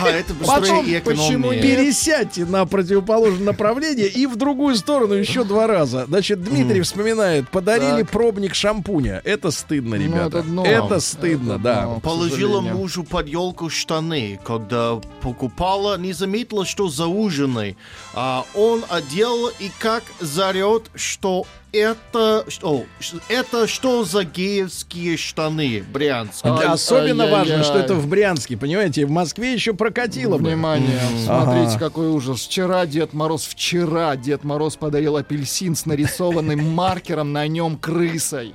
А, это быстрее Потом, почему? Пересядьте на противоположное направление и в другую сторону еще два раза. Значит, Дмитрий вспоминает, подарили пробник шампуня. Это стыдно, Ну, ребята. это дно. это стыдно, Это да. дно. Положила мужу под елку штаны, когда покупала, не заметила, что зауженный. А он одел и как зарет, что это, что, это что за геевские штаны, Брянск. Ай, Особенно ай-яй-яй. важно, что это в Брянске, понимаете, в Москве еще прокатило бы. Внимание, смотрите, Ага. какой ужас. Вчера Дед Мороз, вчера Дед Мороз подарил апельсин с нарисованным маркером на нем крысой.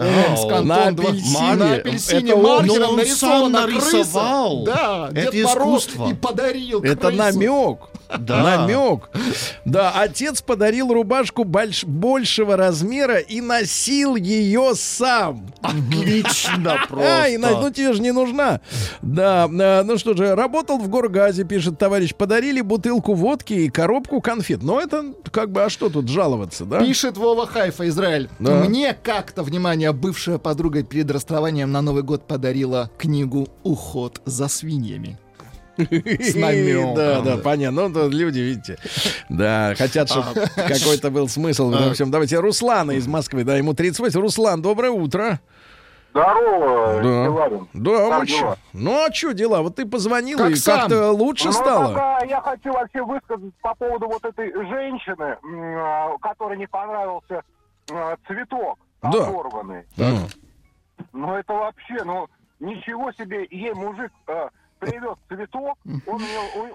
Антон, На апельсине. на апельсине Это он- маркером нарисована крыса. Да, Это искусство. и подарил Это намек. Да. Намек. Да, отец подарил рубашку больш- большего размера и носил ее сам. Отлично А, и ну просто. тебе же не нужна. Да, э, ну что же, работал в Горгазе, пишет товарищ, подарили бутылку водки и коробку конфет. Но это как бы, а что тут жаловаться, да? Пишет Вова Хайфа, Израиль. Да. Мне как-то, внимание, бывшая подруга перед расставанием на Новый год подарила книгу «Уход за свиньями». С намеком. Да, да, понятно. Ну, тут люди, видите, да, хотят, чтобы какой-то был смысл в этом всем. Давайте Руслана из Москвы, да, ему 38. Руслан, доброе утро. Здорово, Да. Стилавин. Да, Как дела? Ну, а что дела? Вот ты позвонил, Как и сам? как-то лучше Ну, стало. пока я хочу вообще высказать по поводу вот этой женщины, а, которой не понравился а, цветок Да. оторванный. Так. Ну это вообще, ну ничего себе, ей мужик а, привез цветок, он,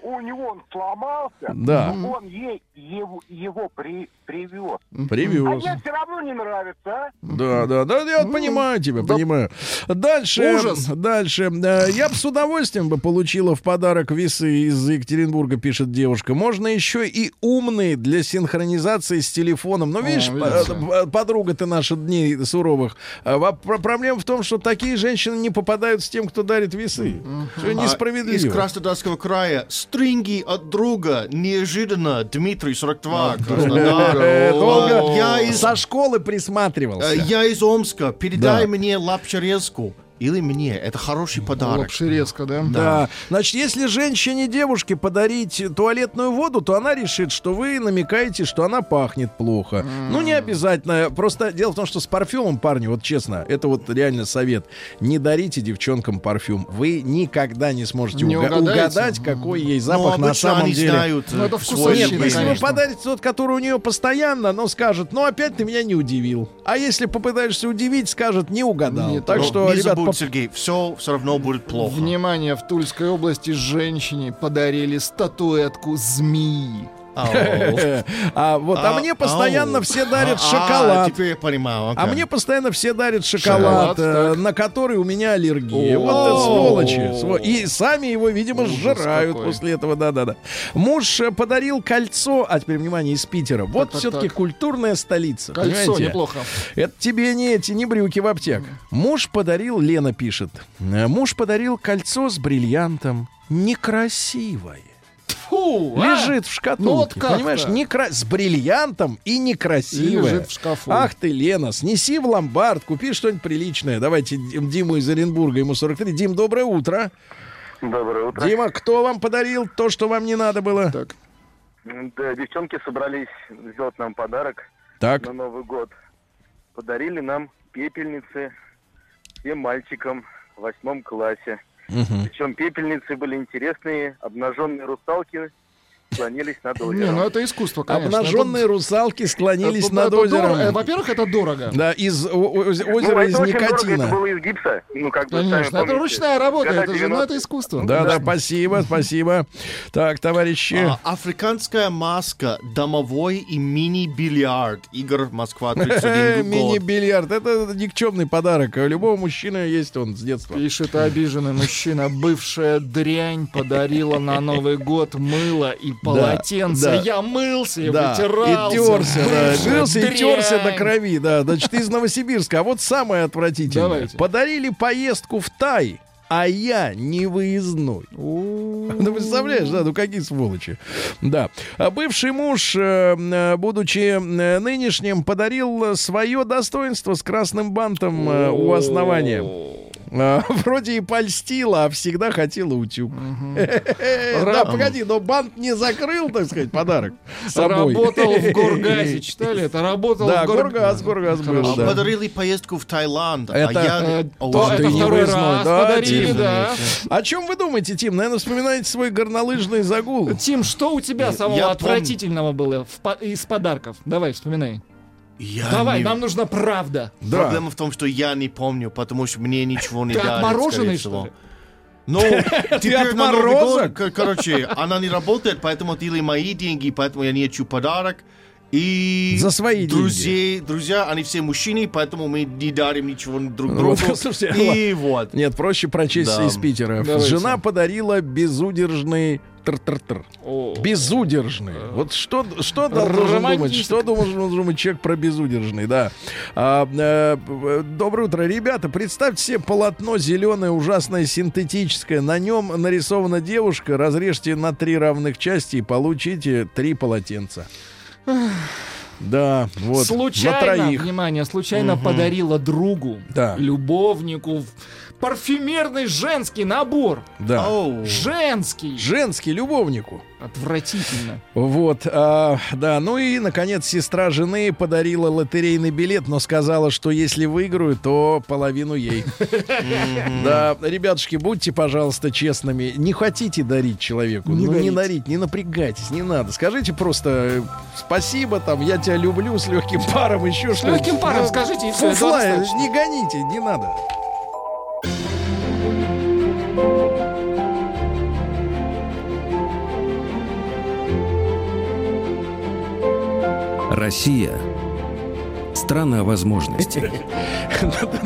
у, у него он сломался, Да. но он ей его, его при, привез. А Привез. ей все равно не нравится, а? Да, да, да, я понимаю тебя, понимаю. Дальше, Ужас. дальше. Э, Я бы с удовольствием бы получила в подарок весы из Екатеринбурга, пишет девушка. Можно еще и умные для синхронизации с телефоном. Но видишь, видите. по- э, подруга ты наша дней суровых. э, про- Проблема в том, что такие женщины не попадают с тем, кто дарит весы. Всё, Не А несправедливо. Из Краснодарского края. Стринги от друга. Неожиданно. Дмитрий, 42. Краснодар. Я из, со школы присматривался. я из Омска. Передай Да. мне лапчерезку. Или мне. Это хороший подарок. Лапшерезка, да? Да. Значит, если женщине девушке подарить туалетную воду, то она решит, что вы намекаете, что она пахнет плохо. Ну, не обязательно. Просто дело в том, что с парфюмом, парни, вот честно, это вот реально совет. Не дарите девчонкам парфюм. Вы никогда не сможете Не уга- угадать, какой ей Ну, запах на обычно самом они деле. знают. Ну, это э, вкусовщина, Нет, если вы конечно. подарите тот, который у нее постоянно, но скажет, ну опять ты меня не удивил. А если попытаешься удивить, скажет, не угадал. Нет, так Но что, ребят, забудь, поп- Сергей, все все равно будет плохо. Внимание, в Тульской области женщине подарили статуэтку змеи. Ау. а вот, а, А, мне постоянно все дарят А, шоколад. теперь я понимаю. А мне постоянно все дарят шоколад, э, на который у меня аллергия. Вот это сволочи. сво- И сами его, видимо, сжирают после этого. Да-да-да. Муж э, подарил кольцо, а теперь, внимание, из Питера. Вот так, все-таки так. культурная столица. Кольцо неплохо. Это тебе не эти, не брюки в аптек. Муж подарил, Лена пишет, э, муж подарил кольцо с бриллиантом некрасивое. Фу, а? Лежит в шкатулке, Ну вот понимаешь, некра... с бриллиантом и некрасивое. Лежит в шкафу. Ах ты, Лена, снеси в ломбард, купи что-нибудь приличное. Давайте Дим- Диму из Оренбурга, ему 43. Дим, доброе утро. Доброе утро. Дима, кто вам подарил то, что вам не надо было? Так. Да, девчонки собрались сделать нам подарок Так, на Новый год. Подарили нам пепельницы всем мальчикам в восьмом классе. Мгм. Причем пепельницы были интересные, обнаженные русалки склонились над Не, озером. ну это искусство, конечно. обнаженные Это- русалки склонились это- над это озером. дорого. Э, Во-первых, это дорого. Да, из о- о- Ну, озера это из очень дорого, никотина. это было из гипса. Ну, как бы, Конечно, это ручная работа, Года это же, ну, 90-е. это искусство. Да, да, спасибо, спасибо. Так, товарищи. А, африканская маска, домовой и мини-бильярд. Игорь, Москва, 31 год. Мини-бильярд. Это никчемный подарок. У любого мужчины есть он с детства. Пишет обиженный мужчина. Бывшая дрянь подарила на Новый год мыло и полотенце. да. Я мылся и Да, вытирался. и терся, да, мылся и терся до крови, да. Значит, из Новосибирска. А вот самое отвратительное. Давайте. Подарили поездку в Тай, а я не выездной. Ну, представляешь, да, ну какие сволочи. Да. А бывший муж, э, э, будучи э, нынешним, подарил свое достоинство с красным бантом у основания. А, Вроде и польстила, а всегда хотела утюг. Да, погоди, но бант не закрыл, так сказать, подарок. Работал в Горгазе, читали это? Работал Да, Горгаз, Горгаз был, да. подарили поездку в Таиланд. Это- а я... Э, это не второй раз да, подарили, Тим? да. О чем вы думаете, Тим? Наверное, вспоминаете свой горнолыжный загул. Тим, что у тебя самого отвратительного было из подарков? Давай, вспоминай. Я Давай, не- нам нужна правда. Да. Проблема в том, что я не помню, потому что мне ничего не Ты дарят, отмороженный, что ли? Ну, теперь на Новый год, короче, она не работает, поэтому это или мои деньги, поэтому я не хочу подарок. И За свои друзей, друзья, они все мужчины, поэтому мы не дарим ничего друг другу. вот, слушайте, и вот. Нет, проще прочесть Да. из Питера. Давайте. Жена подарила безудержный тр-тр-тр. Безудержный. Вот что, что должен думать? Что должен думать человек про безудержный, да. А, э, э, доброе утро, ребята. Представьте себе полотно зеленое, ужасное, синтетическое. На нем нарисована девушка. Разрежьте на три равных части и получите три полотенца. Да, вот. На случайно, троих. внимание, случайно подарила другу, Да. любовнику, парфюмерный женский набор. Да. Оу. Женский. Женский любовнику. Отвратительно. Вот, а, да, ну и, наконец, сестра жены подарила лотерейный билет, но сказала, что если выиграю, то половину ей. Да, ребятушки, будьте, пожалуйста, честными. Не хотите дарить человеку, Не ну не дарить, не напрягайтесь, не надо. Скажите просто э, спасибо, там, я тебя люблю с легким паром, еще С что легким паром скажите, Фуфла, не гоните, не надо. Россия Страна возможностей.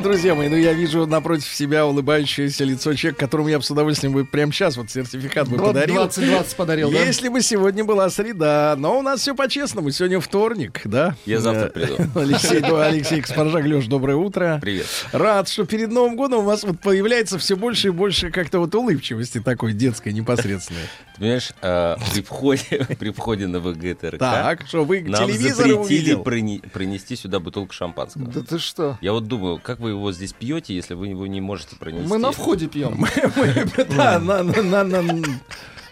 Друзья мои, ну я вижу напротив себя улыбающееся лицо человека, которому я бы с удовольствием бы прямо сейчас вот сертификат бы Вот подарил. 20-20 подарил, да? Если бы сегодня была среда, но у нас все по-честному. Сегодня вторник, да? Я завтра приду. Алексей, ну, Алексей Каспаржак, Леш, доброе утро. Привет. Рад, что перед Новым годом у вас вот появляется все больше и больше как-то вот улыбчивости такой детской непосредственной. Понимаешь, э, при входе, при входе на ВГТРК Так, что вы нам запретили прони- принести сюда бутылку шампанского. Да ты что? Я вот думаю, как вы его здесь пьете, если вы его не можете пронести? Мы на входе пьем. Да, на-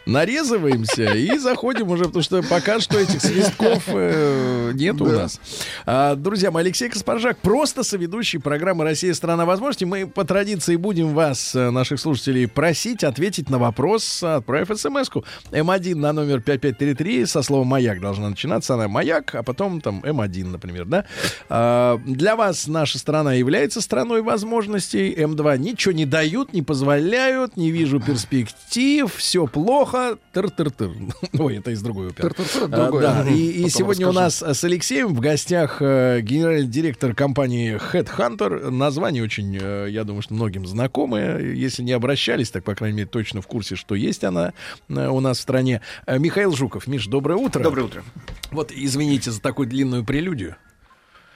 нарезываемся и заходим уже, потому что пока что этих свистков э, нет у нас. А, друзья мои, Алексей Каспаржак, просто соведущий программы «Россия. Страна возможностей». Мы по традиции будем вас, э, наших слушателей, просить ответить на вопрос, отправив смс-ку М1 на номер 5533 со словом «Маяк» должна начинаться. Она «Маяк», а потом там М1, например, да? А, для вас наша страна является страной возможностей. М2 ничего не дают, не позволяют, не вижу перспектив, все плохо. Тыр-тыр-тыр. Ой, это из другой оперы. Тыр-тыр-тыр, А, другое. да, Мгм. и, и сегодня у расскажу. нас с Алексеем в гостях э, генеральный директор компании Headhunter. Название очень, э, я думаю, что многим знакомое. Если не обращались, так, по крайней мере, точно в курсе, что есть она э, у нас в стране. Э, Михаил Жуков. Миш, доброе утро. Доброе утро. Вот, извините за такую длинную прелюдию.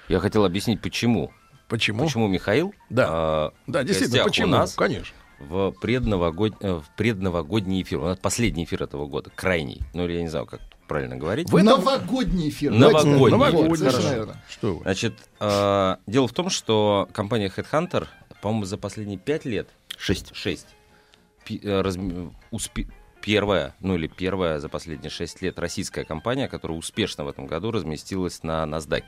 Я хотел объяснить, почему. Почему? Почему Михаил? Да. а, Да, действительно, почему? У нас Конечно. В, предновогод... э, в предновогодний эфир. У нас последний эфир этого года, крайний. Ну, или я не знаю, как правильно говорить. В этом- Новогодний эфир. Новогодний. Новогодний, хорошо. Что вы? Значит, э, дело в том, что компания Headhunter, по-моему, за последние пять лет, шесть, шесть, пи- э, разм- успе- первая, ну или первая за последние шесть лет российская компания, которая успешно в этом году разместилась на NASDAQ.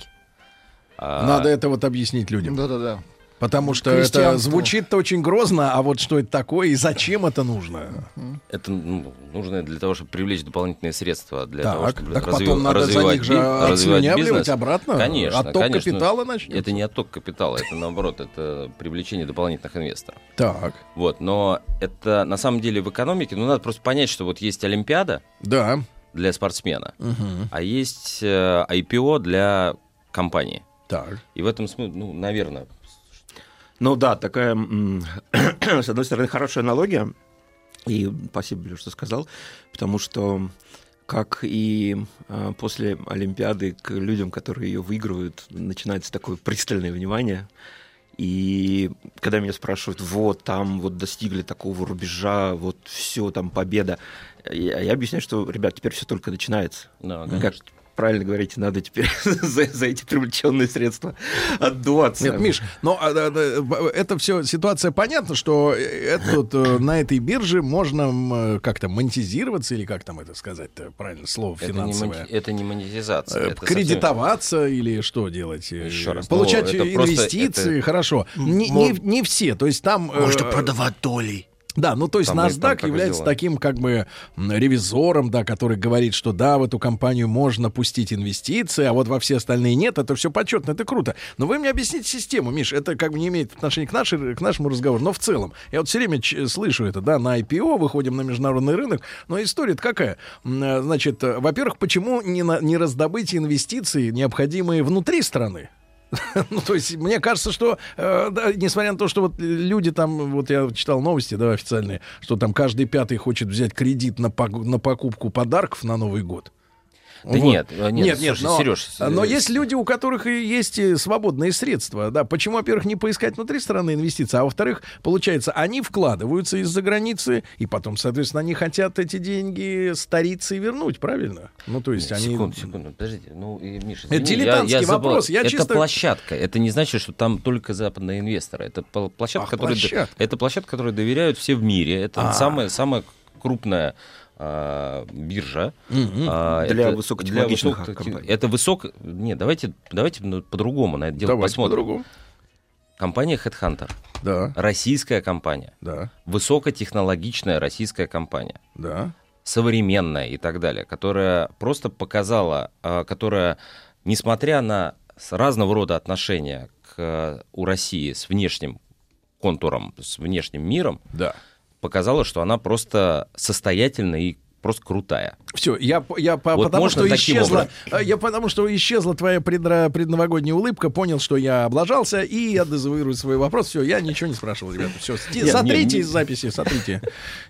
А, Надо это вот объяснить людям. Да-да-да. Потому что это звучит очень грозно, а вот что это такое и зачем это нужно? Это ну, нужно для того, чтобы привлечь дополнительные средства для Так, того, чтобы так разви- потом надо за развивать них же развивать бизнес. обратно? Конечно, Отток конечно. капитала начнется? Это не отток капитала, это наоборот, это привлечение дополнительных инвесторов. Так, Вот, но это на самом деле в экономике, ну надо просто понять, что вот есть Олимпиада да. для спортсмена, Мгм. а есть э, IPO для компании. Так. И в этом смысле, ну, наверное, Ну да, такая, с одной стороны, хорошая аналогия. И спасибо, Леш, что сказал. Потому что как и а, после Олимпиады к людям, которые ее выигрывают, начинается такое пристальное внимание. И когда меня спрашивают, вот там вот достигли такого рубежа, вот все там победа, я, я объясняю, что, ребят, теперь все только начинается. да, Как. Правильно говорите, надо теперь за, за эти привлеченные средства отдуваться. Нет, Миш, но а, б- это все ситуация понятна, что это вот, э, на этой бирже можно м, как-то монетизироваться или как там это сказать правильно слово Это не, финансовое. монти- это не монетизация. Э, это совсем- кредитоваться или что делать? Э, Еще раз, Получать ну, это просто- инвестиции, это- хорошо. Не, не, не все. То есть там... э, Можно продавать доли. Да, ну то есть Там там NASDAQ так и является дела. таким как бы ревизором, да, который говорит, что да, в эту компанию можно пустить инвестиции, а вот во все остальные нет. Это все почетно, это круто. Но вы мне объясните систему, Миш, это как бы не имеет отношения к, нашей, к нашему разговору, но в целом. Я вот все время слышу это, да, на IPO выходим на международный рынок, но история какая? Э, Значит, э, во-первых, почему не, на- не раздобыть инвестиции, необходимые внутри страны? Ну, то есть, мне кажется, что, э, да, несмотря на то, что вот люди там, вот я читал новости, да, официальные, что там каждый пятый хочет взять кредит на, на покупку подарков на Новый год. Да нет, э, нет, слушай, но, но э, есть люди, у которых и есть и свободные средства. Да, почему, во-первых, не поискать внутри страны инвестиции, а во-вторых, получается, они вкладываются из-за границы, и потом, соответственно, они хотят эти деньги стариться и вернуть, правильно? Ну, то есть они... Секунду, секунду, подождите. Ну, и, Миша, Это извини, дилетантский я, я забыл. вопрос, я это чисто- площадка. Это не значит, что там только западные инвесторы. Это площадка, Ах, которой, площадка. это площадка, которой доверяют все в мире. Это А. самая, самая крупная а, биржа. А, Для это- высокотехнологичных высокотех- компаний. Это высоко... Нет, давайте, давайте ну, по-другому на это дело Давайте посмотрим. по-другому. Компания Headhunter. Да, Российская компания. да, Высокотехнологичная российская компания. да. современная и так далее, которая просто показала, а, которая, несмотря на разного рода отношения к, у России с внешним контуром, с внешним миром, Да. Показала, что она просто состоятельна и просто крутая. Все, я, я по- Вот потому что исчезла, образом? э, я потому что исчезла твоя предра- предновогодняя улыбка, понял, что я облажался и я дезавуирую свой вопрос. Все, я ничего не спрашивал, ребята. Все, Не, сотрите не, из записи, сотрите.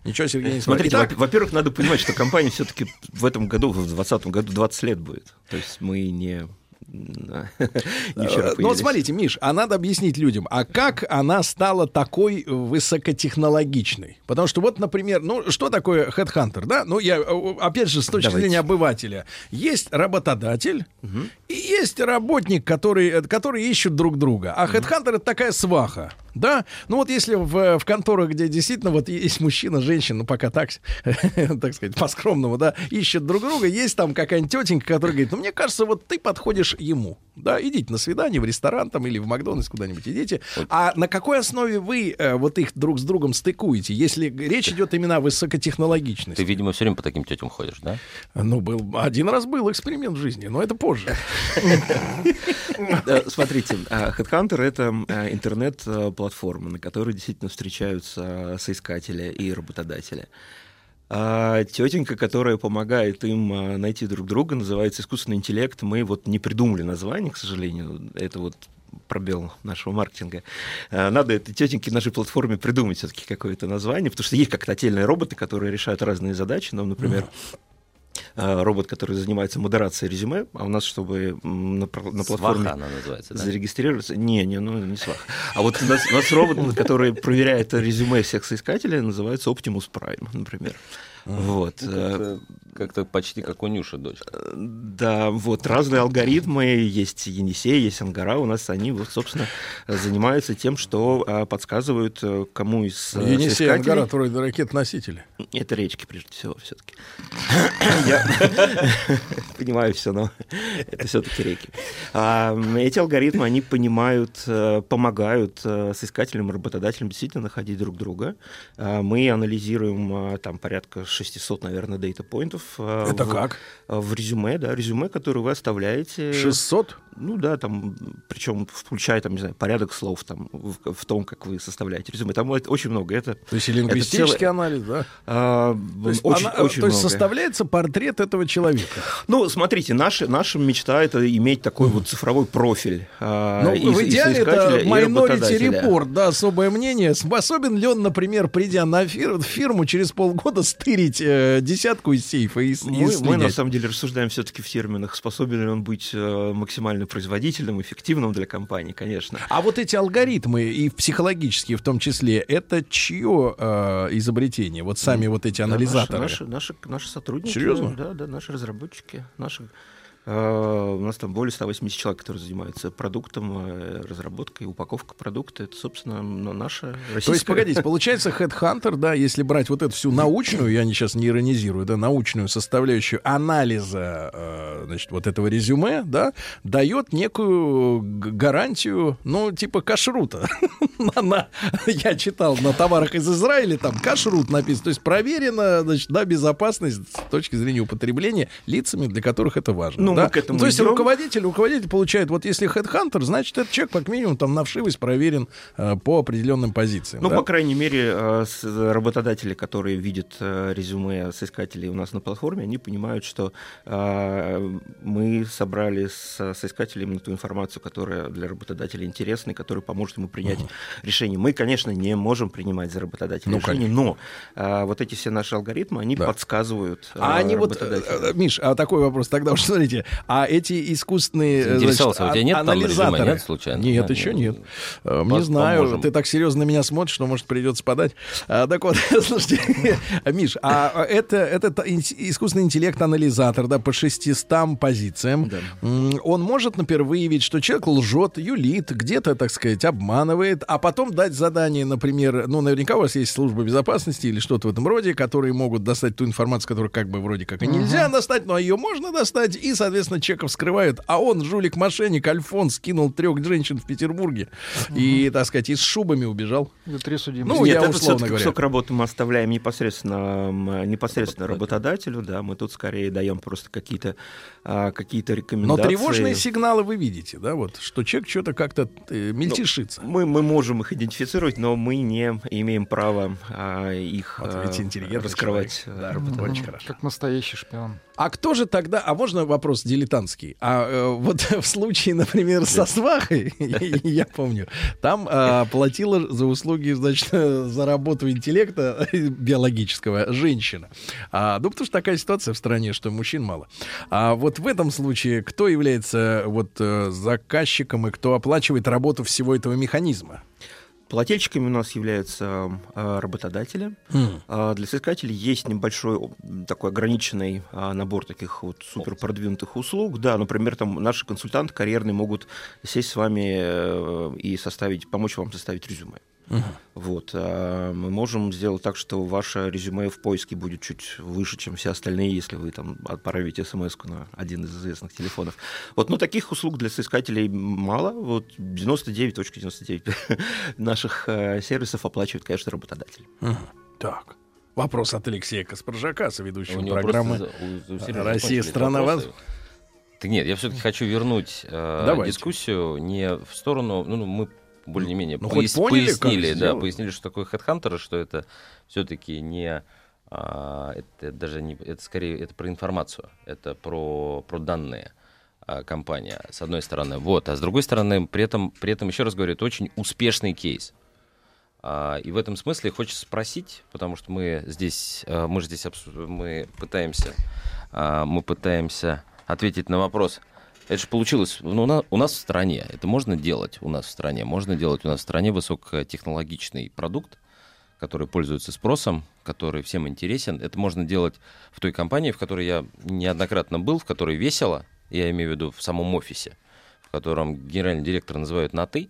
Ничего, Сергей не Смотрите, спрашивает. во- во-первых, надо понимать, что компания все-таки в этом году, в 2020 году 20 лет будет. То есть мы не... не вчера Э, Ну вот смотрите, Миш, а надо объяснить людям, а как она стала такой высокотехнологичной? Потому что вот, например, ну что такое Headhunter, да? Ну я, опять же, с точки Давайте. зрения обывателя. Есть работодатель и есть работник, который, э, которые ищут друг друга. А Headhunter это такая сваха. Да, ну вот если в, в конторах, где действительно вот есть мужчина, женщина, ну пока так, так сказать, по-скромному, да, ищут друг друга, есть там какая-нибудь тетенька, которая говорит, ну мне кажется, вот ты подходишь ему, да, идите на свидание в ресторан там или в Макдональдс куда-нибудь идите, а на какой основе вы э, вот их друг с другом стыкуете, если речь идет именно о высокотехнологичности? Ты, видимо, все время по таким тетям ходишь, да? Ну, был, один раз был эксперимент в жизни, но это позже. Э, Смотрите, э, Headhunter — это э, интернет-платформа, на которой действительно встречаются соискатели и работодатели. А тетенька, которая помогает им э, найти друг друга, называется искусственный интеллект. Мы вот не придумали название, к сожалению. Это вот пробел нашего маркетинга. Э, Надо этой тетеньке нашей платформе придумать все-таки какое-то название, потому что есть как-то отдельные роботы, которые решают разные задачи. Ну, например, э, робот, который занимается модерацией резюме, а у нас, чтобы на, на платформе Сваха она называется, да? зарегистрироваться... Не, не, ну не свах. А вот у нас, у нас робот, который проверяет резюме всех соискателей, называется Optimus Prime, например. Вот. Ну, э, Как-то как-то почти как у Нюши дочка. Да, вот разные алгоритмы, есть Енисей, есть Ангара, у нас они, вот, собственно, занимаются тем, что а, подсказывают, э, кому из э, Енисей Ангара, вроде ракет-носители. Это речки, прежде всего, все-таки. Я понимаю все, но это все-таки реки. А, Эти алгоритмы, они понимают, э, помогают э, соискателям и работодателям действительно находить друг друга. А, Мы анализируем э, там порядка 600, наверное, дейта-поинтов. э, Это в- как? В резюме, да, резюме, которое вы оставляете. 600? Ну да, там, причем включая, там, не знаю, порядок слов там, в, в том, как вы составляете резюме. Там это очень много. Это, То есть и это лингвистический целое- анализ, да? а, То есть, очень, она- очень то есть много. составляется портрет этого человека. Ну, смотрите, наша, наша мечта это иметь такой вот цифровой профиль. а, Ну, и- в идеале это Minority. Report, да, особое мнение. Способен ли он, например, придя на фир- фирму, через полгода стырить э, десятку из сейфа и, с- и Мы, мы на самом деле рассуждаем все-таки в терминах, способен ли он быть э, максимально производительным, эффективным для компании, конечно. А вот эти алгоритмы, и психологические в том числе, это чье э, изобретение? Вот сами вот эти Да, анализаторы. Наши, наши, наши, наши сотрудники. Серьезно? Да, да, наши разработчики. Наши, у нас там более 180 человек, которые занимаются продуктом, э, разработкой, упаковкой продукта. Это, собственно, наша российская... То есть, погодите, получается, Headhunter, да, если брать вот эту всю научную, я не сейчас не иронизирую, да, научную составляющую анализа, э, значит, вот этого резюме, да, дает некую гарантию, ну, типа кашрута. На- на- Я читал на товарах из Израиля, там кашрут написано, то есть проверена, значит, да, безопасность с точки зрения употребления лицами, для которых это важно. Ну, да? к этому то есть идем. руководитель, руководитель получает, вот если Headhunter, значит, этот человек, как минимум, там на вшивость проверен э, по определенным позициям. Ну, да? по крайней мере, э, с- работодатели, которые видят э, резюме соискателей у нас на платформе, они понимают, что э, мы собрали с соискателем ту информацию, которая для работодателя интересна и которая поможет ему принять решение. Мы, конечно, не можем принимать за работодателя Ну, решение, но э, вот эти все наши алгоритмы, они подсказывают э, А они вот, работодателю. э, э, Миш, а такой вопрос тогда уж смотрите, а эти искусственные э, значит, у тебя нет а- там резюме, анализаторы? нет, случайно? Нет, Да, еще нет. Э, Не пос- знаю, поможем. ты так серьезно на меня смотришь, что может придется подать. А, так вот, слушайте, Миш, а это этот ин- искусственный интеллект анализатор, да, по 600 позициям, м, он может, например, выявить, что человек лжет, юлит, где-то, так сказать, обманывает, а потом дать задание, например, ну, наверняка у вас есть служба безопасности или что-то в этом роде, которые могут достать ту информацию, которую как бы вроде как и нельзя достать, но ее можно достать, и, соответственно, человека вскрывают, а он, жулик-мошенник, Альфонс, кинул трех женщин в Петербурге и, так сказать, и с шубами убежал. За три судимости. Ну, Нет, я это условно говоря. кусок работы мы оставляем непосредственно, непосредственно работодателю, да, мы тут скорее даем просто какие-то а, какие-то Но рекомендации. тревожные сигналы вы видите, да, вот, что человек что-то как-то э, мельтешится. Мы, мы можем можем их идентифицировать, но мы не имеем права а, их Вот а, ведь интеллигентный раскрывать. человек. Да, э, очень работодателям. хорошо. Как настоящий шпион. А кто же тогда, а можно вопрос дилетантский? А э, вот в случае, например, со свахой, я помню, там э, платила за услуги, значит, за работу интеллекта биологического женщина. А, ну, потому что такая ситуация в стране, что мужчин мало. А вот в этом случае кто является вот э, заказчиком и кто оплачивает работу всего этого механизма? Плательщиками у нас являются э, работодатели. А Для соискателей есть небольшой такой ограниченный а, набор таких вот супер продвинутых услуг. Да, например, там наши консультанты карьерные могут сесть с вами э, и составить, помочь вам составить резюме. Вот. а Мы можем сделать так, что ваше резюме в поиске будет чуть выше, чем все остальные, если вы там отправите смс на один из известных телефонов. Вот, но таких услуг для соискателей мало. Вот 99.99 наших э, сервисов оплачивает, конечно, работодатель. Мгм. Так. Вопрос от Алексея Каспаржака, соведущего программы просто за- у- у Сережи «Россия страна вас». Так нет, я все-таки хочу вернуть э, Давайте. дискуссию не в сторону, ну, ну, мы более-менее Ну, пояс- поняли, пояснили, да, сделать. пояснили, что такое хедхантеры, что это все-таки не а, это даже не, это скорее это про информацию, это про про данные а, компания с одной стороны, вот, а с другой стороны при этом при этом еще раз говорю, это очень успешный кейс. А, И в этом смысле хочется спросить, потому что мы здесь, а, мы же здесь мы пытаемся, а, мы пытаемся ответить на вопрос. Это же получилось ну, у, на- у нас в стране. Это можно делать у нас в стране. Можно делать у нас в стране высокотехнологичный продукт, который пользуется спросом, который всем интересен. Это можно делать в той компании, в которой я неоднократно был, в которой весело, я имею в виду в самом офисе, в котором генеральный директор называют на «ты»,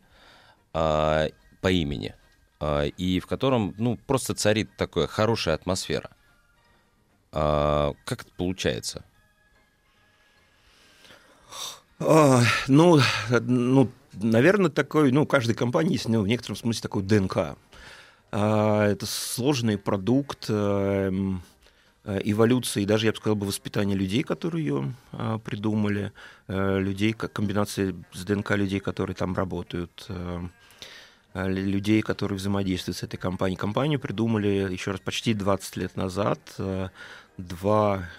а, по имени, а, и в котором ну, просто царит такая хорошая атмосфера. А, как это получается? А, ну, ну, наверное, такой, ну, каждой компании есть, ну, в некотором смысле такой ДНК. А, это сложный продукт э, эволюции, даже, я бы сказал, бы, воспитания людей, которые ее а, придумали, людей, как комбинация с ДНК людей, которые там работают, лю- людей, которые взаимодействуют с этой компанией. Компанию придумали, еще раз, почти 20 лет назад два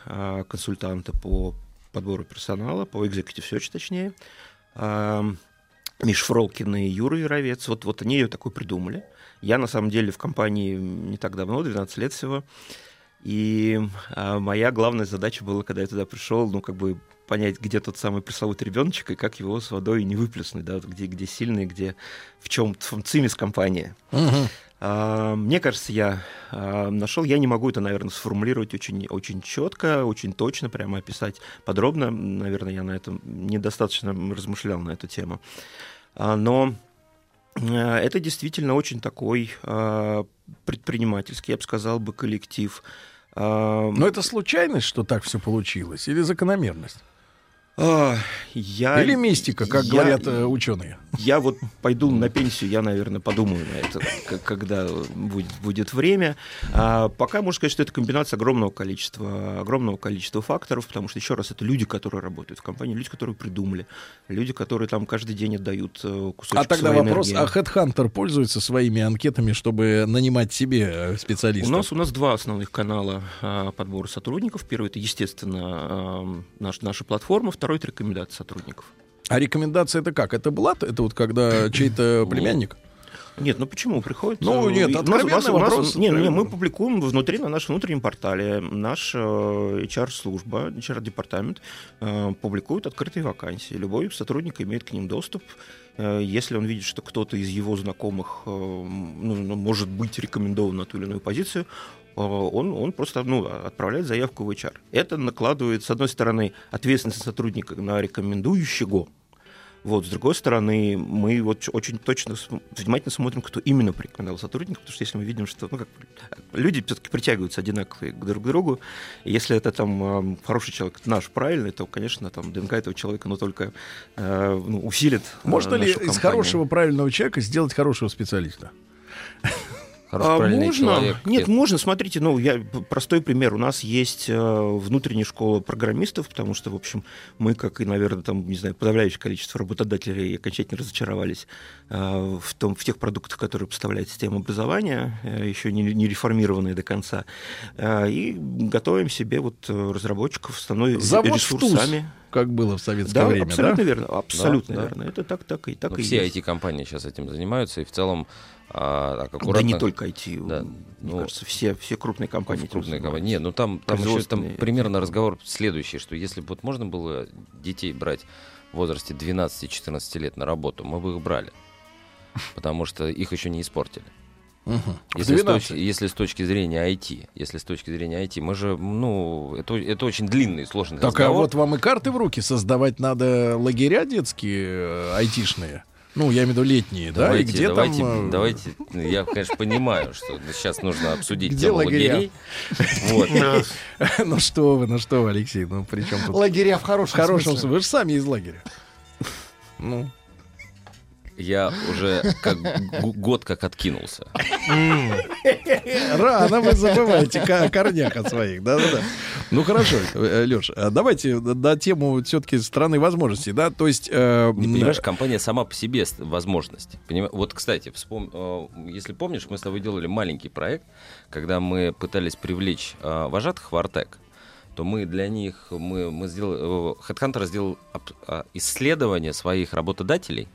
консультанта по подбору персонала, по executive search точнее, Миш Фролкин и Юра Яровец. Вот, вот они ее такой придумали. Я, на самом деле, в компании не так давно, 12 лет всего. И а, моя главная задача была, когда я туда пришел, ну, как бы понять, где тот самый пресловутый ребеночек и как его с водой не выплеснуть, да, где, где сильный, где в чем цимис компания. А, Мне кажется, я а, нашел, я не могу это, наверное, сформулировать очень, очень четко, очень точно, прямо описать подробно. Наверное, я на этом недостаточно размышлял на эту тему. А, Но это действительно очень такой а, предпринимательский, я бы сказал бы, коллектив. А, Но это случайность, что так все получилось, или закономерность? А, я, Или мистика, как я- говорят э, ученые. Я вот пойду на пенсию, я, наверное, подумаю на это, когда будет, будет время. А пока можно сказать, что это комбинация огромного количества, огромного количества факторов, потому что, еще раз, это люди, которые работают в компании, люди, которые придумали, люди, которые там каждый день отдают э, кусочек А тогда вопрос, энергии. а Headhunter пользуется своими анкетами, чтобы нанимать себе э, У специалистов? нас, у нас два основных канала а, подбора сотрудников. Первый это, естественно, наш, наша платформа, второй это рекомендации сотрудников. А рекомендация это как? Это блат? Это вот когда чей-то племянник? Нет, ну почему приходит? Ну, э, нет, откровенный нас- у нас- вопрос, Не, не, мы публикуем внутри на нашем внутреннем портале. Наш э, HR-служба, HR-департамент э, публикует открытые вакансии. Любой сотрудник имеет к ним доступ. Э, Если он видит, что кто-то из его знакомых э, ну, ну, может быть рекомендован на ту или иную позицию, он, он просто ну, отправляет заявку в HR. Это накладывает, с одной стороны, ответственность сотрудника на рекомендующего, вот, с другой стороны, мы вот очень точно, внимательно смотрим, кто именно порекомендовал сотрудника, потому что если мы видим, что ну, как, люди все-таки притягиваются одинаковые к друг другу, и если это там эм, хороший человек, наш правильный, то, конечно, там ДНК этого человека, но только э, ну, усилит. э, Можно ли нашу из компанию. хорошего, правильного человека сделать хорошего специалиста? А, можно? человек. Нет, можно. Смотрите, ну, я простой пример. У нас есть э, внутренняя школа программистов, потому что, в общем, мы, как и, наверное, там, не знаю, подавляющее количество работодателей окончательно разочаровались э, в, том, в тех продуктах, которые поставляет система образования, э, еще не, не реформированные до конца. Э, и готовим себе вот разработчиков, становим Завод ресурсами. как было в советское Да, время, абсолютно да? верно, абсолютно Да, да. верно. Это так, так и так Ну, и все есть. IT-компании сейчас этим занимаются, и в целом а, так, Да аккуратно... не только IT. Да, Мне ну, кажется, все, все крупные компании. крупные компании. Нет, ну там, там еще там примерно разговор следующий, что если бы вот можно было детей брать в возрасте 12-14 лет на работу, мы бы их брали. Потому что их еще не испортили. В Если с, 12. точки, если с точки зрения IT, если с точки зрения IT, мы же, ну, это, это очень длинный, сложный Так а разговор. вот вам и карты в руки создавать надо лагеря детские, э, айтишные. Ну, я имею в виду летние, да? И Давайте, где давайте, там... э, давайте, я, конечно, понимаю, что сейчас нужно обсудить Где тему лагеря? лагерей. Вот. Ну что вы, ну что вы, Алексей, ну при чем тут... Лагеря в В хорошем, смысле. Вы же сами из лагеря. Ну, Я уже как год как откинулся. рано вы забываете о корнях от своих. Да-да-да. Ну хорошо, Леш, давайте на тему все-таки страны возможностей, да, то есть... э, Не понимаешь, компания сама по себе возможность. Поним- Вот, кстати, вспом... э, если помнишь, мы с тобой делали маленький проект, когда мы пытались привлечь э, вожатых в Артек, то мы для них, мы, мы сделали, э, Headhunter сделал а, исследование своих работодателей, а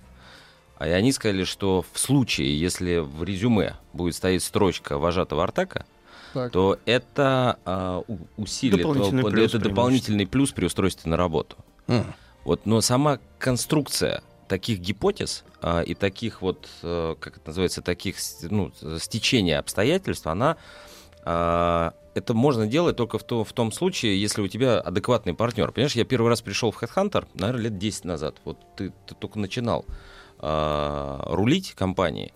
и они сказали, что в случае, если в резюме будет стоять строчка вожатого Артека, Так. то это а, усилит, Дополнительный э, плюс, это дополнительный плюс при устройстве на работу. М. Вот, но сама конструкция таких гипотез а, и таких вот, э, как это называется, таких ну, стечения обстоятельств, она а, это можно делать только в, то- в том случае, если у тебя адекватный партнер. Понимаешь, я первый раз пришел в Headhunter, наверное, лет 10 назад. Вот ты, ты только начинал а, рулить компанией.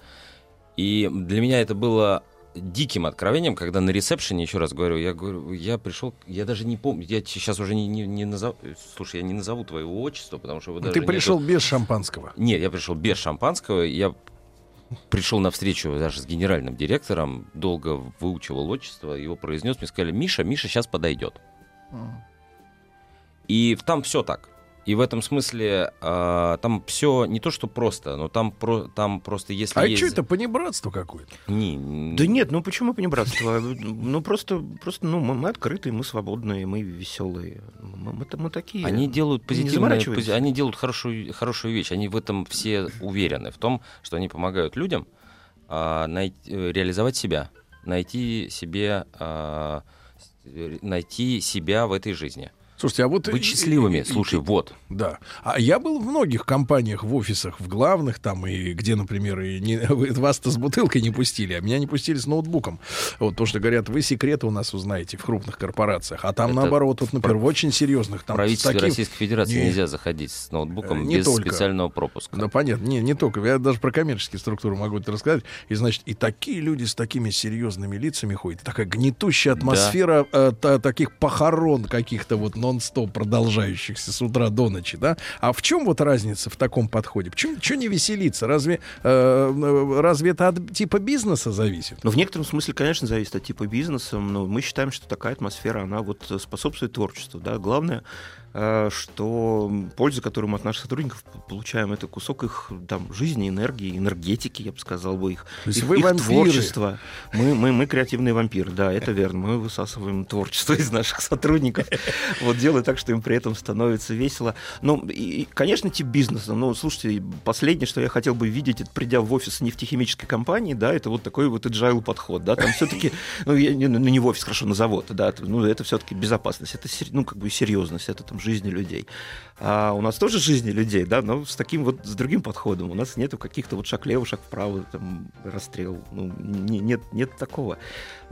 И для меня это было диким откровением, когда на ресепшене, еще раз говорю, я говорю, я пришел, я даже не помню, я сейчас уже не, не, не назову, слушай, я не назову твоего отчества, потому что вы даже Ты нету- пришел без шампанского. Нет, я пришел без шампанского, я пришел на встречу даже с генеральным директором, долго выучивал отчество, его произнес, мне сказали, Миша, Миша сейчас подойдет. И там все так. И в этом смысле а, там все не то, что просто, но там, про, там просто если А есть... что это понебратство какое-то? Не, Да нет, ну почему понебратство? Ну просто, просто ну, мы, мы открытые, мы свободные, мы веселые. Мы, мы, мы такие. Они делают заморачивайтесь. пози- они делают хорошую, хорошую вещь. Они в этом все уверены, в том, что они помогают людям а, най- э, реализовать себя, найти себе, а, э, найти себя в этой жизни. Слушайте, а вот... Быть и- счастливыми. и- и- Слушай, вот. Да. А я был в многих компаниях, в офисах, в главных там, и где, например, и не, вас-то с бутылкой не пустили, а меня не пустили с ноутбуком. Вот то, что говорят, вы секреты у нас узнаете в крупных корпорациях. А там, Это наоборот, вот, например, в очень серьезных... В Там, с правительстве таким- Российской Федерации Не. нельзя заходить с ноутбуком Э, не без только. специального пропуска. Да, понятно. Не, не только. Я даже про коммерческие структуры могу это рассказать. И, значит, и такие люди с такими серьезными лицами ходят. Такая гнетущая атмосфера э, та- таких похорон каких-то вот нон-стоп продолжающихся с утра до ночи, да? А в чем вот разница в таком подходе? Почему что не веселиться? Разве, э, э, разве это от типа бизнеса зависит? Ну, в некотором смысле, конечно, зависит от типа бизнеса, но мы считаем, что такая атмосфера, она вот способствует творчеству, да. Главное, что польза, которую мы от наших сотрудников получаем, это кусок их там жизни, энергии, энергетики, я бы сказал бы, их, То есть их, вы их вампиры. творчества. Мы, мы, мы креативные вампиры, да, это верно. Мы высасываем творчество из наших сотрудников, вот делая так, что им при этом становится весело. Ну, и, конечно, тип бизнеса. Ну, слушайте, последнее, что я хотел бы видеть, это придя в офис нефтехимической компании, да, это вот такой вот agile подход, да, там все-таки, ну, я не- ну, не в офис, хорошо, на завод, да, ну, это все-таки безопасность, это, ну, как бы серьезность, это там жизни людей. А у нас тоже жизни людей, да, но с таким вот, с другим подходом. У нас нету каких-то вот шаг влево, шаг вправо, там, расстрел, ну, не- нет, нет такого.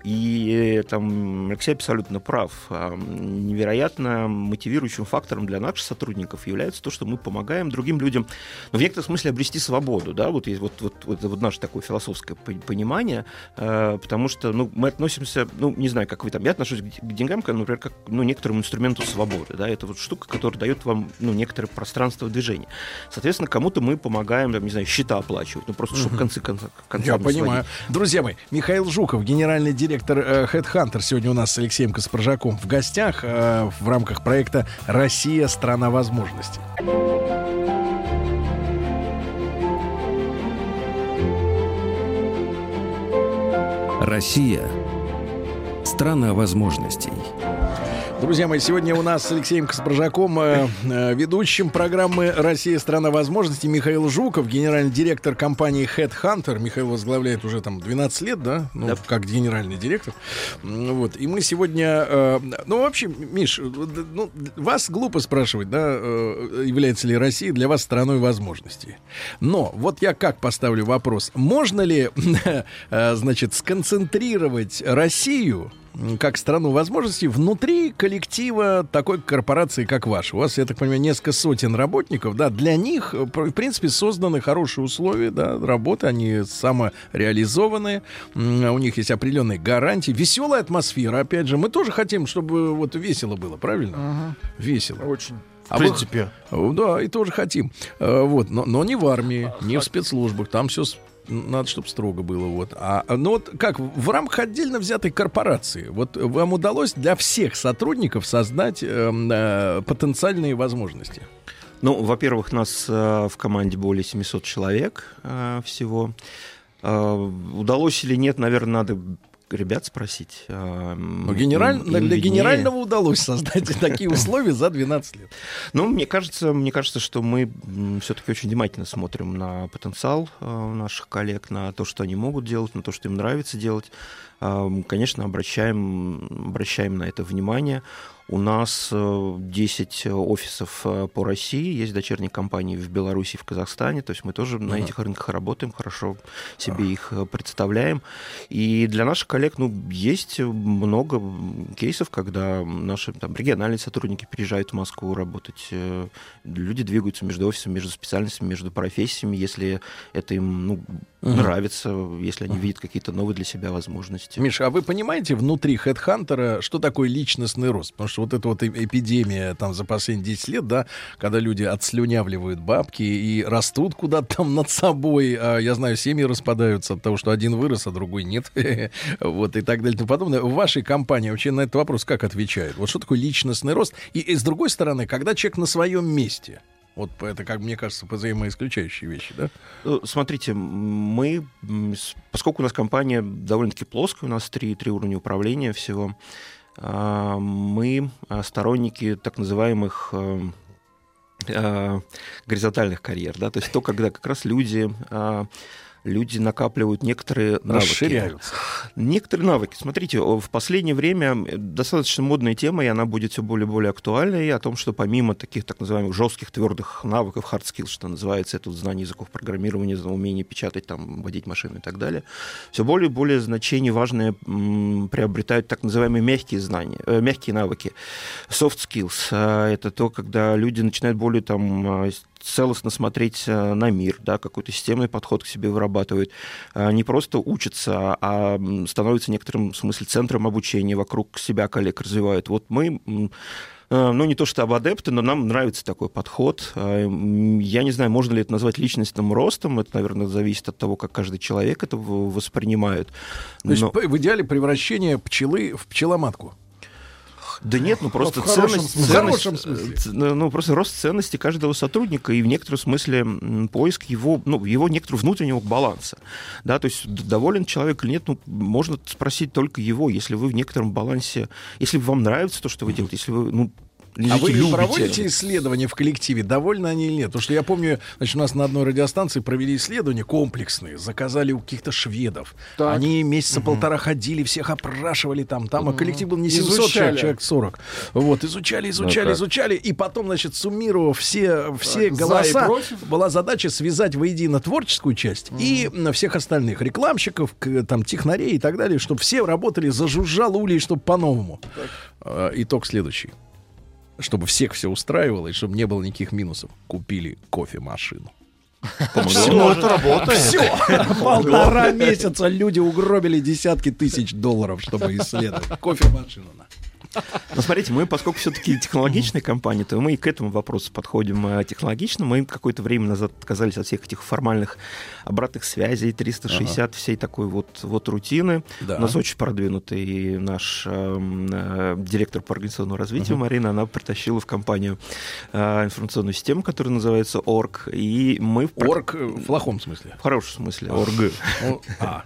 И э, там Алексей абсолютно прав. А, Невероятно мотивирующим фактором для наших сотрудников является то, что мы помогаем другим людям, ну, в некотором смысле обрести свободу, да, вот есть вот, вот, вот, вот наше такое философское по- понимание, э, потому что, ну, мы относимся, ну, не знаю, как вы там, я отношусь к деньгам, например, как, ну, некоторому инструменту свободы, да, это вот штука, которая дает вам ну, некоторое пространство движения. Соответственно, кому-то мы помогаем, там, не знаю, счета оплачивать, ну просто чтобы в конце концов Я понимаю. Друзья мои, Михаил Жуков, генеральный директор э, Headhunter, сегодня у нас с Алексеем Каспаржаком в гостях э, в рамках проекта «Россия – страна возможностей». Россия – страна возможностей. Друзья мои, сегодня у нас с Алексеем Каспаржаком, э, э, ведущим программы «Россия. Страна возможностей» Михаил Жуков, генеральный директор компании Headhunter. Михаил возглавляет уже там 12 лет, да? Ну, Да. как генеральный директор. Вот. И мы сегодня... э, ну, вообще, Миш, э, ну, вас глупо спрашивать, да, э, является ли Россия для вас страной возможностей. Но вот я как поставлю вопрос. Можно ли, э, значит, сконцентрировать Россию как страну возможностей внутри коллектива такой корпорации, как ваша. У вас, я так понимаю, несколько сотен работников, да, для них, э, в принципе, созданы хорошие условия, да, работы, они самореализованные, м, у них есть определенные гарантии, веселая атмосфера, опять же, мы тоже хотим, чтобы вот весело было, правильно? Весело. Очень. А В вы- принципе. Э, Да, и тоже хотим. Э, Вот, но, но не в армии, не в спецслужбах. Там все надо, чтобы строго было. Вот. А, а, ну вот как, в рамках отдельно взятой корпорации, вот вам удалось для всех сотрудников создать эм, э, потенциальные возможности? Ну, во-первых, нас э, в команде более 700 человек э, всего. Э, удалось или нет, наверное, надо ребят спросить. Э, Ну, генераль- им- им для генерального удалось создать такие условия за 12 лет. Ну, мне кажется, мне кажется, что мы все-таки очень внимательно смотрим на потенциал э, наших коллег, на то, что они могут делать, на то, что им нравится делать. Э, Конечно, обращаем, обращаем на это внимание. У нас э, 10 офисов э, по России, есть дочерние компании в Беларуси в Казахстане, то есть мы тоже на Ага. этих рынках работаем, хорошо себе их э, представляем. И для наших коллег ну, есть много кейсов, когда наши там, региональные сотрудники приезжают в Москву работать. э, Люди двигаются между офисами, между специальностями, между профессиями, если это им ну, Мгм. нравится, если они видят какие-то новые для себя возможности. Миша, а вы понимаете внутри Хедхантера, что такое личностный рост? Потому что вот эта вот эпидемия там за последние 10 лет, да, когда люди отслюнявливают бабки и растут куда-то там над собой, а, я знаю, семьи распадаются от того, что один вырос, а другой нет, вот и так далее и тому подобное. В вашей компании вообще на этот вопрос как отвечают? Вот что такое личностный рост? И, и с другой стороны, когда человек на своем месте, вот это, как мне кажется, взаимоисключающие вещи, да? Э, Смотрите, мы, поскольку у нас компания довольно-таки плоская, у нас три, три уровня управления всего, мы а, сторонники так называемых э, э, горизонтальных карьер, да, то есть то, когда как раз люди а, люди накапливают некоторые навыки. Расширяются. Некоторые навыки. Смотрите, в последнее время достаточно модная тема, и она будет все более и более актуальной, о том, что помимо таких так называемых жестких, твердых навыков, hard skills, что называется, это вот знание языков программирования, умение печатать, там, водить машину и так далее, все более и более значение важное м, приобретают так называемые мягкие знания, э, мягкие навыки. Soft skills э, — это то, когда люди начинают более там э, целостно смотреть э, на мир, да, какой-то системный подход к себе вырабатывают, э, не просто учатся, а м, становятся в некотором смысле центром обучения, вокруг себя коллег развивают. Вот мы э, ну, не то что об адепты, но нам нравится такой подход. Я не знаю, можно ли это назвать личностным ростом. Это, наверное, зависит от того, как каждый человек это воспринимает. То есть Но- в идеале превращение пчелы в пчеломатку. Да нет, ну просто В ценность, смысле. В ценность, хорошем смысле. ц- ну ну, просто рост ценности каждого сотрудника и в некотором смысле поиск его, ну, его некоторого внутреннего баланса. Да, то есть доволен человек или нет, ну, можно спросить только его, если вы в некотором балансе, если вам нравится то, что вы делаете, если вы, ну, А вы любите. проводите исследования в коллективе, довольны они или нет? Потому что я помню, значит, у нас на одной радиостанции провели исследования комплексные, заказали у каких-то шведов. Так. Они месяца полтора ходили, всех опрашивали там, там, а коллектив был не 700 Изучали. человек, человек 40. Вот, изучали, изучали, как? изучали, и потом, значит, суммировав все, все Так, голоса, была задача связать воедино творческую часть и м, всех остальных рекламщиков, к- там, технарей и так далее, чтобы все работали, зажужжал улей, чтобы по-новому. А, Итог следующий чтобы всех все устраивало и чтобы не было никаких минусов. Купили кофемашину. Ну, это работает. Все. Полтора месяца люди угробили десятки тысяч долларов, чтобы исследовать. Кофемашину на. Но смотрите, мы, поскольку все-таки технологичная компания, то мы и к этому вопросу подходим э, технологично. Мы какое-то время назад отказались от всех этих формальных обратных связей, 360, всей такой вот, вот рутины. Да. У нас очень продвинутый наш эм, э, директор по организационному развитию Марина, она притащила в компанию э, информационную систему, которая называется ОРГ, и мы... Орг э, в плохом смысле. В хорошем смысле, ОРГ. А.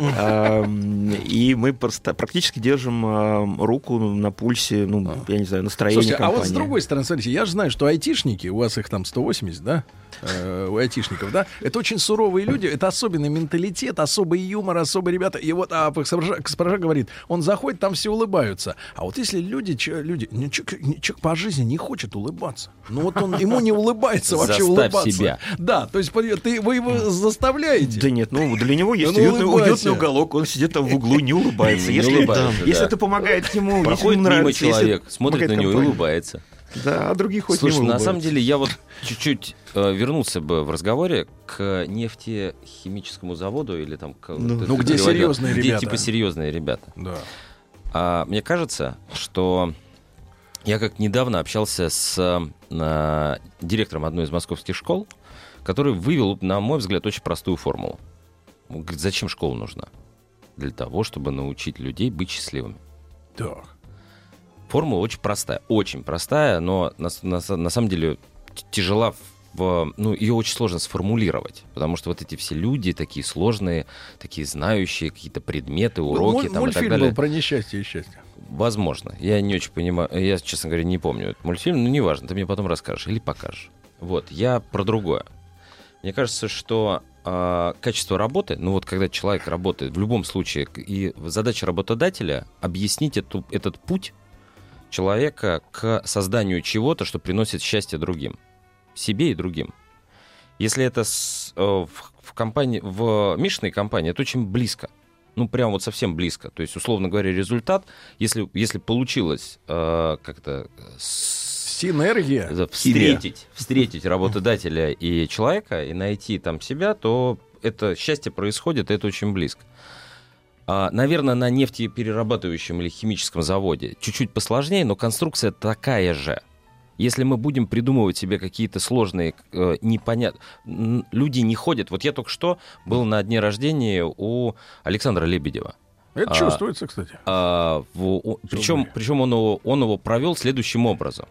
Эм, И мы просто практически держим эм, руку на пульсе, ну, я не знаю, настроения Слушайте, а компании. вот с другой стороны, смотрите, я же знаю, что айтишники, у вас их там 180, да? Э, у айтишников, да? Это очень суровые люди, это особенный менталитет, особый юмор, особые ребята. И вот а Каспаржа, Каспаржа говорит, он заходит, там все улыбаются. А вот если люди, че- люди, ну, человек, не- человек по жизни не хочет улыбаться, ну вот он, ему не улыбается вообще Заставь улыбаться. себя. Да, то есть ты, вы его заставляете. Да нет, ну для него есть Да ну уютный, уютный уголок, он сидит там в углу, не улыбается. Не Если, улыбается, если да. это помогает ему, если Проходит мимо нравится, если человек, смотрит на него и улыбается. Да, а другие хоть Слушай, не на самом деле я вот чуть-чуть э, вернулся бы в разговоре к нефтехимическому заводу или там... к- Ну, ты- ну, ты где приводил, серьезные где ребята. типа серьезные ребята. Да. А, мне кажется, что я как недавно общался с э, директором одной из московских школ, который вывел, на мой взгляд, очень простую формулу. Он говорит, зачем школа нужна? Для того, чтобы научить людей быть счастливыми. Так. Формула очень простая, очень простая, но на, на на самом деле тяжела в, ну, ее очень сложно сформулировать, потому что вот эти все люди такие сложные, такие знающие какие-то предметы, уроки Муль- там и так далее. был про несчастье и счастье. Возможно. Я не очень понимаю. Я, честно говоря, не помню этот мультфильм, но неважно, ты мне потом расскажешь или покажешь. Вот, я про другое. Мне кажется, что а, качество работы, ну вот когда человек работает, в любом случае, и задача работодателя объяснить эту, этот путь человека к созданию чего-то, что приносит счастье другим, себе и другим. Если это с- э, в, в компании, в Мишиной компании, это очень близко. Ну, прям вот совсем близко. То есть, условно говоря, результат, если, если получилось э, как-то Синергия. встретить, встретить работодателя и человека и найти там себя, то это счастье происходит, и это очень близко. А, наверное, на нефтеперерабатывающем или химическом заводе чуть-чуть посложнее, но конструкция такая же. Если мы будем придумывать себе какие-то сложные, э, непонятные... Люди не ходят. Вот я только что был на дне рождения у Александра Лебедева. Это А, чувствуется, кстати. А, в- о- причем, причем он его, он его провел следующим образом.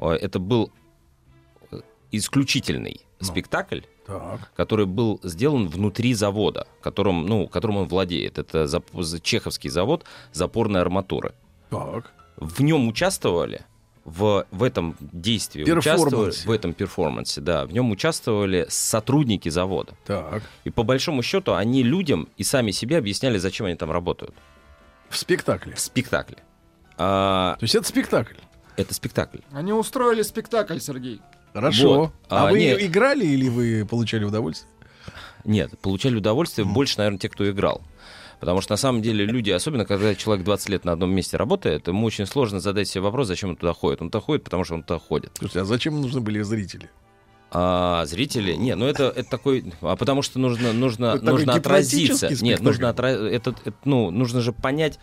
Э, Это был э, исключительный Ну. спектакль, Так. который был сделан внутри завода, которым, ну, которым он владеет. Это зап- чеховский завод запорной арматуры. Так. В нем участвовали в, в этом действии, участвовали, в этом перформансе, да, в нем участвовали сотрудники завода. Так. И по большому счету они людям и сами себе объясняли, зачем они там работают. В спектакле. В спектакле. А, То есть это спектакль. это спектакль. Они устроили спектакль, Сергей. Хорошо. Вот. А, А, вы не- играли или вы получали удовольствие? Нет, получали удовольствие больше, наверное, те, кто играл. Потому что на самом деле люди, особенно когда человек 20 лет на одном месте работает, ему очень сложно задать себе вопрос, зачем он туда ходит. Он туда ходит, потому что он туда ходит. Слушайте, а зачем нужны были зрители? А зрители, не, ну это, это такой, а потому что нужно, нужно, Это нужно отразиться. Нет, нужно спектакль. отра- это, это, ну, нужно же понять,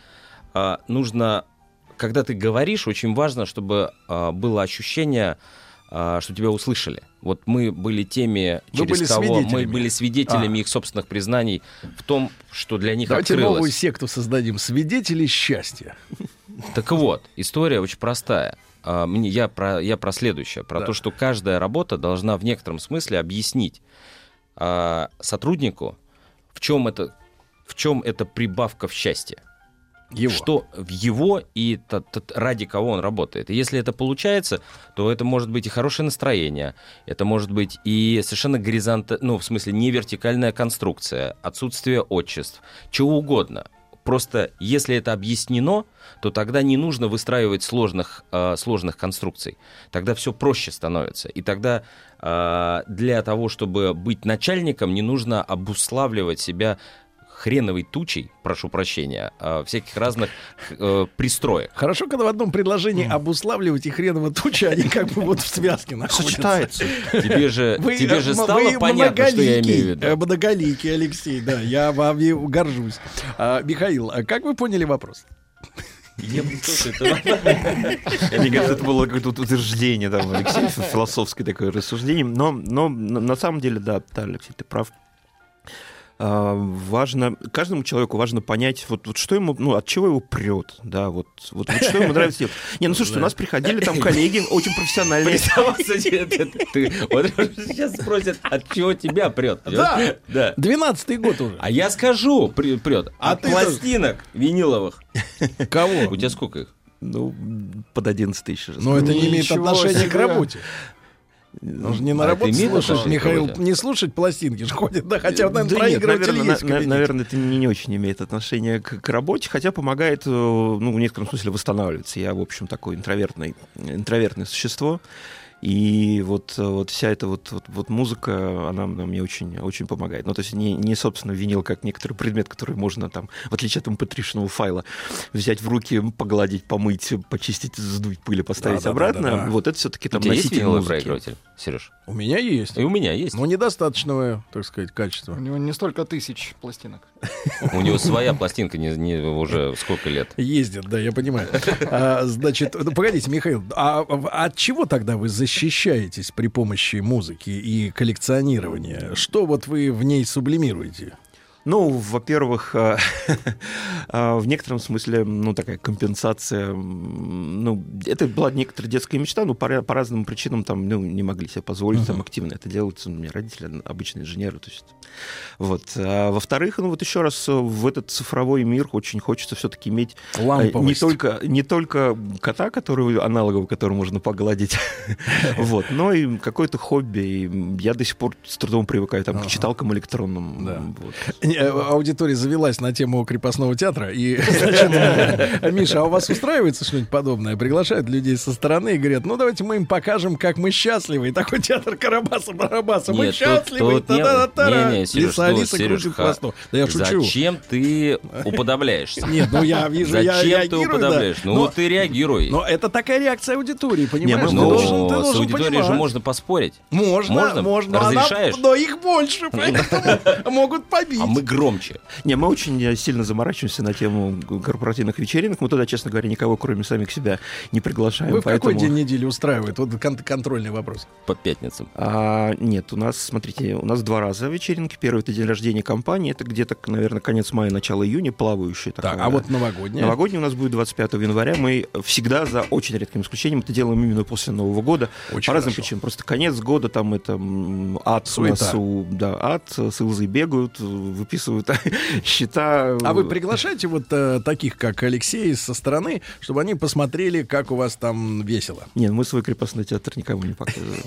а, нужно, когда ты говоришь, очень важно, чтобы а, было ощущение, что тебя услышали. Вот мы были теми, Вы через были кого мы были свидетелями А. их собственных признаний в том, что для них Давайте открылось. новую секту создадим. Свидетели счастья. Так вот, история очень простая. А, мне, я, про, я про следующее, про Да. то, что каждая работа должна в некотором смысле объяснить а, сотруднику, в чем это, в чем это прибавка в счастье. Его. Что в его и т- т- ради кого он работает. И если это получается, то это может быть и хорошее настроение, это может быть и совершенно горизонта, ну, в смысле, не вертикальная конструкция, отсутствие отчеств, чего угодно. Просто если это объяснено, то тогда не нужно выстраивать сложных, э, сложных конструкций. Тогда все проще становится. И тогда э, для того, чтобы быть начальником, не нужно обуславливать себя хреновой тучей, прошу прощения, э, всяких разных э, пристроек. Хорошо, когда в одном предложении обуславливать и хреново туча, они как бы вот в связке находятся. Сочетается. Тебе же, Вы, тебе же стало вы понятно, что я имею в виду. э, Многоликий, Алексей, да, я вами горжусь. А, Михаил, а как вы поняли вопрос? Я кажется, это было какое-то утверждение там, Алексея, философское такое рассуждение. Но, но на на самом деле, да, да, Алексей, ты прав. А, важно, каждому человеку важно понять, вот, вот что ему, ну, от чего его прет, да, вот, вот, вот что ему нравится делать. Не, ну, слушайте, у нас приходили там коллеги очень профессиональные. Ты- Вот сейчас спросят, от чего тебя прет. Да. Да. Двенадцатый год уже. А я скажу, прет. А От пластинок виниловых. Кого? У тебя сколько их? Ну, под 11 тысяч. Но это не имеет отношения к работе. Он же не на А работу слушать, Михаил, работе? не слушать пластинки же ходит, да, хотя, наверное, Да нет, проигрыватель наверное, есть на- наверное, это не, не очень имеет отношения к, к работе, хотя помогает, э, ну, в некотором смысле восстанавливаться. Я, в общем, такое интровертное, интровертное существо. И вот, э, вот вся эта вот, вот, вот музыка, она, она мне очень, очень помогает. Ну, то есть не, не, собственно, винил как некоторый предмет, который можно там, в отличие от mp файла, взять в руки, погладить, помыть, почистить, сдуть пыль и поставить Да-да-да-да-да. обратно. Вот это все-таки У там тебя есть носитель виниловый музыки. проигрыватель, Сереж? У меня есть. И у меня есть. Но недостаточного, так сказать, качества. У него не столько тысяч пластинок. У него своя пластинка не, не уже сколько лет. Ездят, да, я понимаю. А, значит, ну, погодите, Михаил, а в- от чего тогда вы защищаетесь при помощи музыки и коллекционирования? Что вот вы в ней сублимируете? Ну, во-первых, э, э, в некотором смысле, ну, такая компенсация, ну, это была некоторая детская мечта, но по, по разным причинам там, ну, не могли себе позволить там активно это делать. У меня родители обычные инженеры, то есть, вот. А во-вторых, ну, вот еще раз, э, в этот цифровой мир очень хочется все-таки иметь э, не Ламповость. только, не только кота, который аналоговый, который можно погладить, вот, но и какое-то хобби. И я до сих пор с трудом привыкаю там, к читалкам электронным. Э, Аудитория завелась на тему крепостного театра. И, Миша, а у вас устраивается что-нибудь подобное? Приглашают людей со стороны и говорят, ну давайте мы им покажем, как мы счастливы. И такой театр Карабаса-Барабаса. Мы счастливы. Лиса Алиса крутит хвостом. Да я шучу. Зачем ты уподобляешься? Нет, ну я вижу, я Зачем ты уподобляешь? Ну ты реагируй. Но это такая реакция аудитории, понимаешь? Ну, с аудиторией же можно поспорить. Можно, Можно? Разрешаешь? но их больше, поэтому могут побить. Мы громче. Не, мы очень э, сильно заморачиваемся на тему корпоративных вечеринок. Мы туда, честно говоря, никого, кроме самих себя, не приглашаем. Вы в какой поэтому- день недели устраивает? Вот кон- контрольный вопрос. По пятницам. А, нет, у нас, смотрите, у нас два раза вечеринки. Первый это день рождения компании, это где-то, наверное, конец мая, начало июня, плавающий. Так, а вот новогодняя? Новогодний у нас будет 25 января. Мы всегда, за очень редким исключением, это делаем именно после Нового года. Очень по разным хорошо. причинам. Просто конец года, там это ад у нас, Суета. у- да, ад, с Илзой бегают, выписывают счета. А вы приглашаете вот э, таких, как Алексей, со стороны, чтобы они посмотрели, как у вас там весело? Нет, мы свой крепостной театр никому не показываем.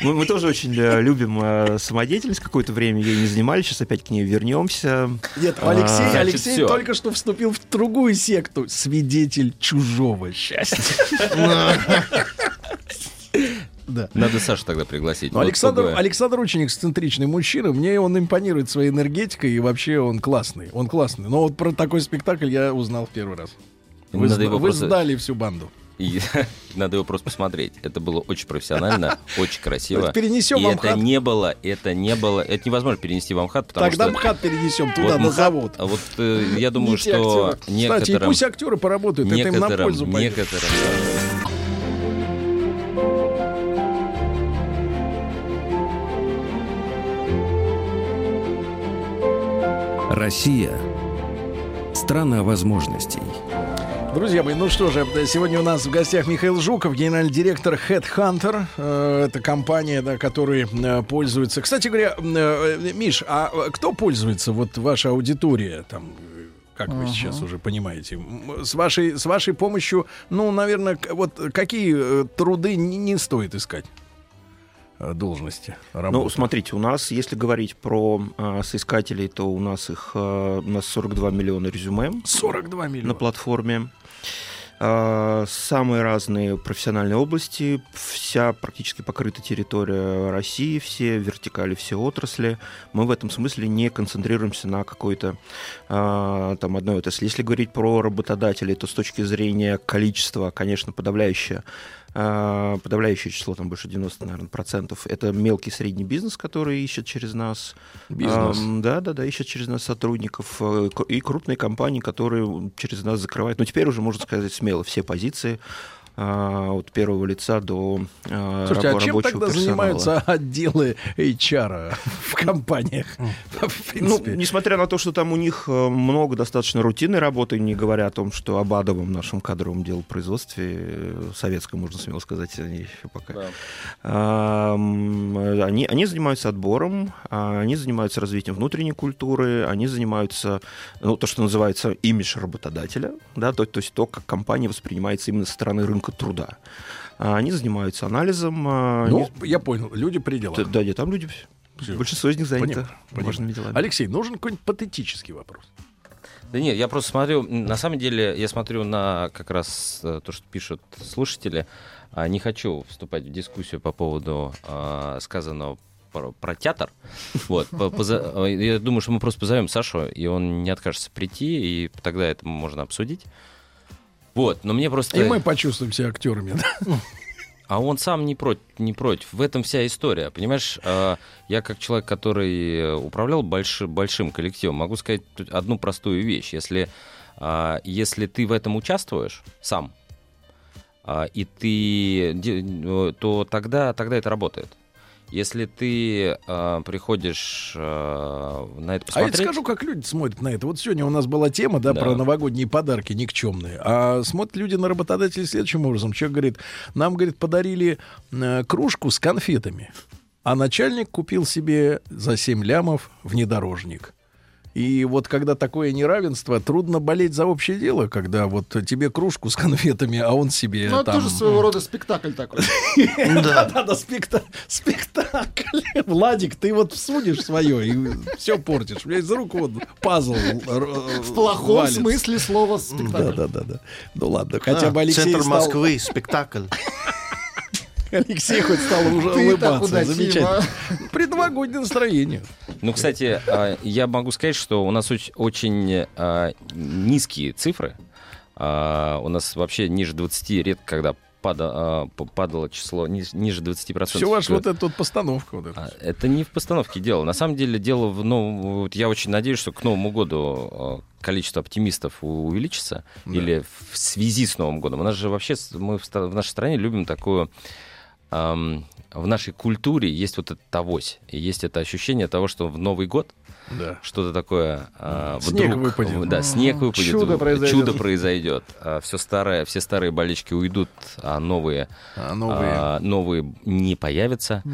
Мы, мы тоже очень э, любим э, самодеятельность. Какое-то время ей не занимались, сейчас опять к ней вернемся. Нет, А, Алексей, значит, Алексей всё. только что вступил в другую секту. Свидетель чужого счастья. Да. Надо Сашу тогда пригласить. Но Вот Александр, другое. Александр очень эксцентричный мужчина. Мне он импонирует своей энергетикой, и вообще он классный. Он классный. Но вот про такой спектакль я узнал в первый раз. Вы, Надо сда- его вы просто- сдали всю банду. И надо его просто посмотреть. Это было очень профессионально, очень красиво. Перенесем И вам это не было, это не было, это невозможно перенести в Амхат, потому Тогда что... МХАТ перенесем туда, вот на завод. а вот э, я думаю, что актеры. Кстати, некоторым... пусть актеры поработают, это им на некоторым, пользу пойдет. некоторым, Россия – страна возможностей. Друзья мои, ну что же, сегодня у нас в гостях Михаил Жуков, генеральный директор Headhunter. Э, Это компания, да, которая э, пользуется. Кстати говоря, э, Миш, а кто пользуется? Вот ваша аудитория там. Как вы Ага. сейчас уже понимаете, с вашей с вашей помощью, ну, наверное, вот какие труды не, не стоит искать должности работы? Ну, смотрите, у нас, если говорить про а, соискателей, то у нас их а, у нас 42 миллиона резюме 42 на миллиона. платформе. А, Самые разные профессиональные области, вся практически покрыта территория России, все вертикали, все отрасли. Мы в этом смысле не концентрируемся на какой-то а, там одной отрасли. Если говорить про работодателей, то с точки зрения количества, конечно, подавляющее подавляющее число, там больше 90, наверное, процентов, это мелкий средний бизнес, который ищет через нас. Бизнес. Да, да, да, ищет через нас сотрудников. э, И крупные компании, которые через нас закрывают. Но теперь уже, можно сказать, смело все позиции а, от первого лица до а, Слушайте, а рабо- чем рабочего тогда персонала. занимаются отделы HR в компаниях? В Ну, несмотря на то, что там у них э, много достаточно рутинной работы, не говоря о том, что об адовом нашем кадровом делопроизводстве, э, советском, можно смело сказать, они еще пока. А, Они, они занимаются отбором, а, они занимаются развитием внутренней культуры, они занимаются, ну, то, что называется имидж работодателя, да, то, то есть то, как компания воспринимается именно со стороны рынка труда. А Они занимаются анализом. а, Ну, они- я понял, люди при делах. Да, нет, там люди, Всё. большинство из них заняты Понимаю, понимаю. важными делами. Алексей, нужен какой-нибудь патетический вопрос? Да нет, я просто смотрю, на самом деле, я смотрю на как раз э, то, что пишут слушатели. А, Не хочу вступать в дискуссию по поводу а, сказанного про, про театр. Вот, по- поза- э, я думаю, что мы просто позовем Сашу, и он не откажется прийти, и тогда это можно обсудить. Вот, но мне просто... И мы почувствуем себя актерами. да? А он сам не против, не против. В этом вся история. Понимаешь, э, я как человек, который управлял больш- большим коллективом, могу сказать одну простую вещь. Если, э, если ты в этом участвуешь сам, э, и ты, э, то тогда, тогда это работает. Если ты э, приходишь э, на это А я посмотреть... тебе скажу, как люди смотрят на это. Вот сегодня у нас была тема, да, Да. про новогодние подарки никчемные. А смотрят люди на работодателей следующим образом. Человек говорит, нам, говорит, подарили э, кружку с конфетами, а начальник купил себе за 7 лямов внедорожник. И вот когда такое неравенство, трудно болеть за общее дело, когда вот тебе кружку с конфетами, а он себе Ну, это там... тоже своего рода спектакль такой. Да, да, да, спекта- спектакль. Владик, ты вот всунешь свое и все портишь. У меня из рук вот пазл. В плохом смысле слова Да, спектакль. да, да, да. Ну ладно, хотя бы А, Алексей Центр Москвы, спектакль. Алексей хоть стал уже улыбаться. Замечательно. Предновогоднее настроение. Ну, кстати, а, я могу сказать, что у нас оч- очень а, низкие цифры. А, У нас вообще ниже 20 редко, когда падало число ни- ниже 20%. Все ваша вот эта вот постановка. Вот эта. Это не в постановке дело. На самом деле дело в новом... вот я очень надеюсь, что к Новому году количество оптимистов увеличится. Или в связи с Новым годом. У нас же вообще мы в нашей стране любим такую... ам, в нашей культуре есть вот этот авось. И есть это ощущение того, что в Новый год Да. что-то такое а, Снег вдруг, выпадет. Да, снег выпадет. Чудо произойдет. Чудо произойдет. все старое, все старые болельщики уйдут, а новые, А новые. а, новые не появятся.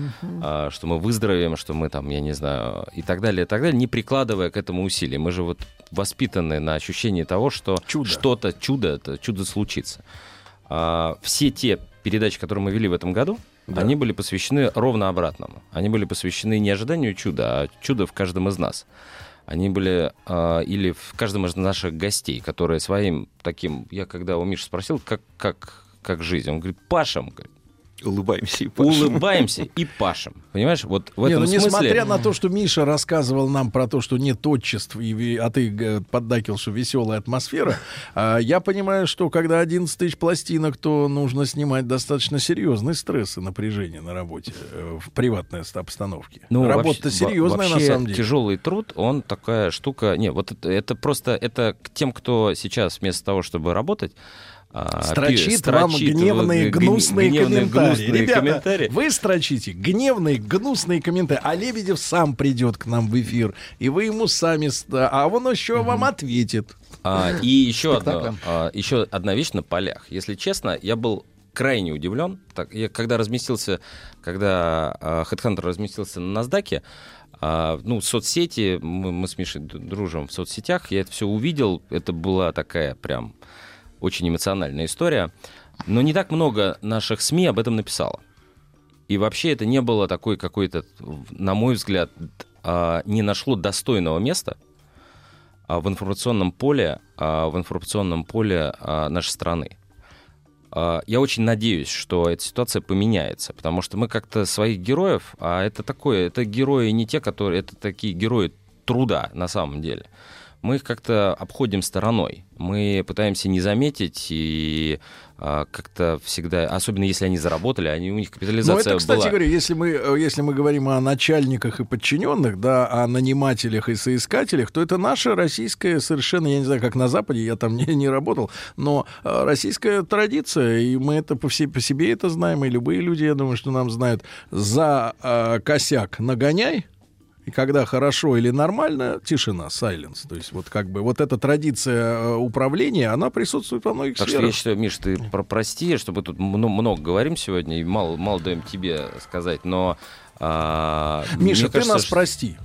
а, что мы выздоровеем, что мы там, я не знаю, и так далее, и так далее, не прикладывая к этому усилий. Мы же вот воспитаны на ощущении того, что Чудо. что-то чудо, это чудо случится. А, все те передачи, которые мы вели в этом году, они были посвящены ровно обратному. Они были посвящены не ожиданию чуда, а чудо в каждом из нас. Они были а, или в каждом из наших гостей, которые своим таким... Я когда у Миши спросил, как, как, как жизнь, он говорит, пашем. говорит. Улыбаемся и пашем. Улыбаемся и пашем. Понимаешь, вот в Не, этом ну, смысле... несмотря на то, что Миша рассказывал нам про то, что нет отчеств, и, а ты поддакил, что веселая атмосфера, а, я понимаю, что когда 11 тысяч пластинок, то нужно снимать достаточно серьезный стресс и напряжение на работе э, в приватной ст- обстановке. Ну, Работа-то вообще- во- серьезная на вообще самом деле. тяжелый труд, он такая штука... Не, вот это, это просто... Это к тем, кто сейчас вместо того, чтобы работать... а, Строчит, пи- вам строчит гневные, гнусные гневные, комментарии. гнусные Ребята, комментарии. вы строчите гневные, гнусные комментарии, а Лебедев сам придет к нам в эфир, и вы ему сами, а он еще вам ответит. А, и еще, одно, а, еще одна вещь на полях. Если честно, я был крайне удивлен, так, я, когда разместился, когда а, Headhunter разместился на NASDAQ, а, ну, соцсети, мы, мы с Мишей дружим в соцсетях, я это все увидел, это была такая прям очень эмоциональная история, но не так много наших СМИ об этом написало. И вообще это не было такой какой-то, на мой взгляд, а, не нашло достойного места а, в информационном поле, а, в информационном поле нашей страны. Я очень надеюсь, что эта ситуация поменяется, потому что мы как-то своих героев, а это такое, это герои не те, которые, это такие герои труда на самом деле. Мы их как-то обходим стороной. Мы пытаемся не заметить и а, как-то всегда, особенно если они заработали, они, у них Ну, капитализация это, кстати была. говоря, если мы, э, если мы говорим о начальниках и подчиненных, да, о нанимателях и соискателях, то это наша российская совершенно, я не знаю, как на Западе, я там не, не работал, но э, российская традиция, и мы это по, все, по себе это знаем, и любые люди, я думаю, что нам знают, за э, косяк нагоняй, и когда хорошо или нормально, тишина, silence. То есть вот как бы вот эта традиция э, управления, она присутствует во многих Так что сферах. я считаю, Миш, ты про- прости, чтобы тут мно- много говорим сегодня и мало, мало даем тебе сказать, но... а, Миша, ты кажется, нас что- прости.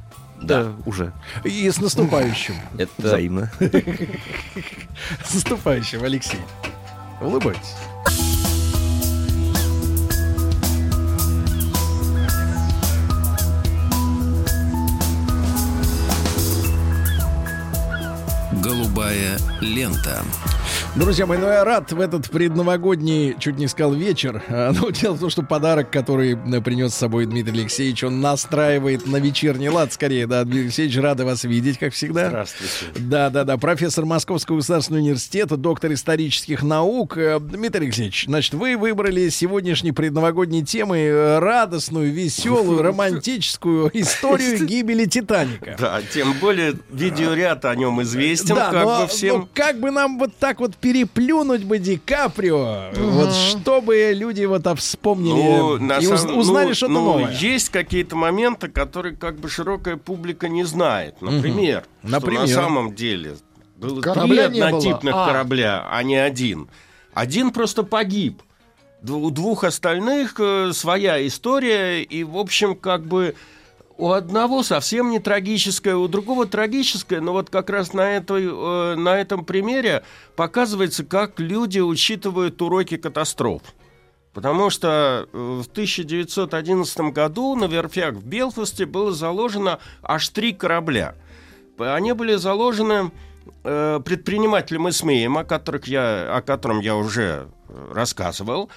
Да, уже. И с наступающим. Это Взаимно. С наступающим, Алексей. Улыбайтесь. Голубая лента. Друзья мои, ну я рад в этот предновогодний, чуть не сказал, вечер. А, Ну, дело в том, что подарок, который э, принес с собой Дмитрий Алексеевич, он настраивает на вечерний лад скорее. Да, Дмитрий Алексеевич, рады вас видеть, как всегда. Здравствуйте. Да, да, да. Профессор Московского государственного университета, доктор исторических наук. Э, Дмитрий Алексеевич, значит, вы выбрали сегодняшней предновогодней темой э, радостную, веселую, романтическую историю гибели Титаника. Да, тем более видеоряд о нем известен, Да, как но, бы всем. ну, как бы нам вот так вот переплюнуть бы Ди Каприо, вот чтобы люди вот вспомнили Ну, на и уз- узнали ну, что-то ну, новое. Есть какие-то моменты, которые как бы широкая публика не знает. Например, что Например? на самом деле было Корабля три не было. однотипных А. корабля, а не один. Один просто погиб. У двух остальных э, своя история, и, в общем, как бы у одного совсем не трагическая, у другого трагическая, но вот как раз на, этой, э, на этом примере показывается, как люди учитывают уроки катастроф. Потому что э, в 1911 году на верфях в Белфасте было заложено аж три корабля. Они были заложены э, предпринимателем Исмеем, о, которых я, о котором я уже рассказывал,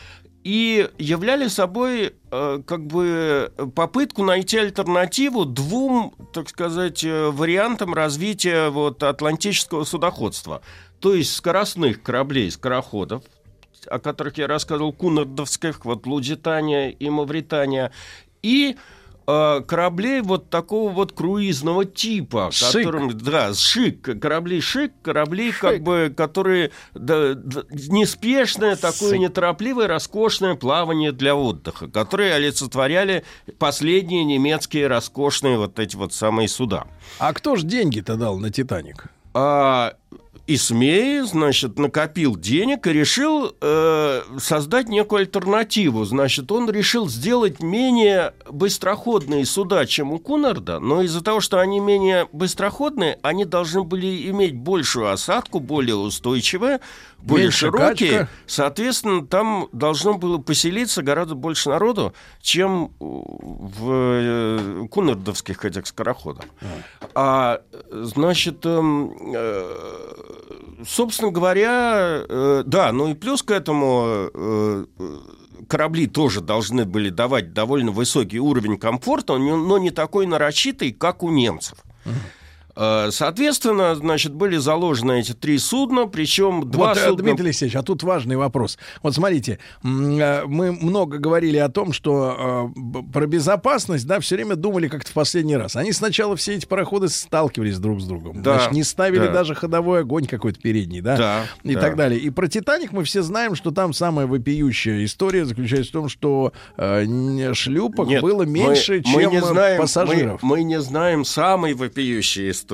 и являли собой э, как бы попытку найти альтернативу двум, так сказать, э, вариантам развития вот, атлантического судоходства. То есть скоростных кораблей, скороходов, о которых я рассказывал, кунардовских, вот Лудитания и Мавритания, и кораблей вот такого вот круизного типа, Шик. которым, да, шик, корабли шик, корабли как бы, которые да, да, неспешное такое Шик. неторопливое, роскошное плавание для отдыха, которые олицетворяли последние немецкие роскошные вот эти вот самые суда. А кто ж деньги-то дал на Титаник? А Исмей, значит, накопил денег и решил э, создать некую альтернативу. Значит, он решил сделать менее быстроходные суда, чем у Кунарда, но из-за того, что они менее быстроходные, они должны были иметь большую осадку, более устойчивые, более Меньше широкие. качка. Соответственно, там должно было поселиться гораздо больше народу, чем в э, кунардовских этих скороходах. А, значит, эм, э, собственно говоря, э, да, ну и плюс к этому корабли тоже должны были давать довольно высокий уровень комфорта, но но не такой нарочитый, как у немцев. Э, Соответственно, значит, были заложены эти три судна, причем два вот, э, судна... Дмитрий Алексеевич, а тут важный вопрос. Вот смотрите, э, мы много говорили о том, что про безопасность, да, все время думали как-то в последний раз. Они сначала все эти пароходы сталкивались друг с другом. Да, Значит, не ставили да. даже ходовой огонь какой-то передний, да? Да, И да. так далее. И про Титаник мы все знаем, что там самая вопиющая история заключается в том, что э, шлюпок Нет, было мы- меньше, мы чем не э, знаем, пассажиров. Мы, мы не знаем самой вопиющей истории.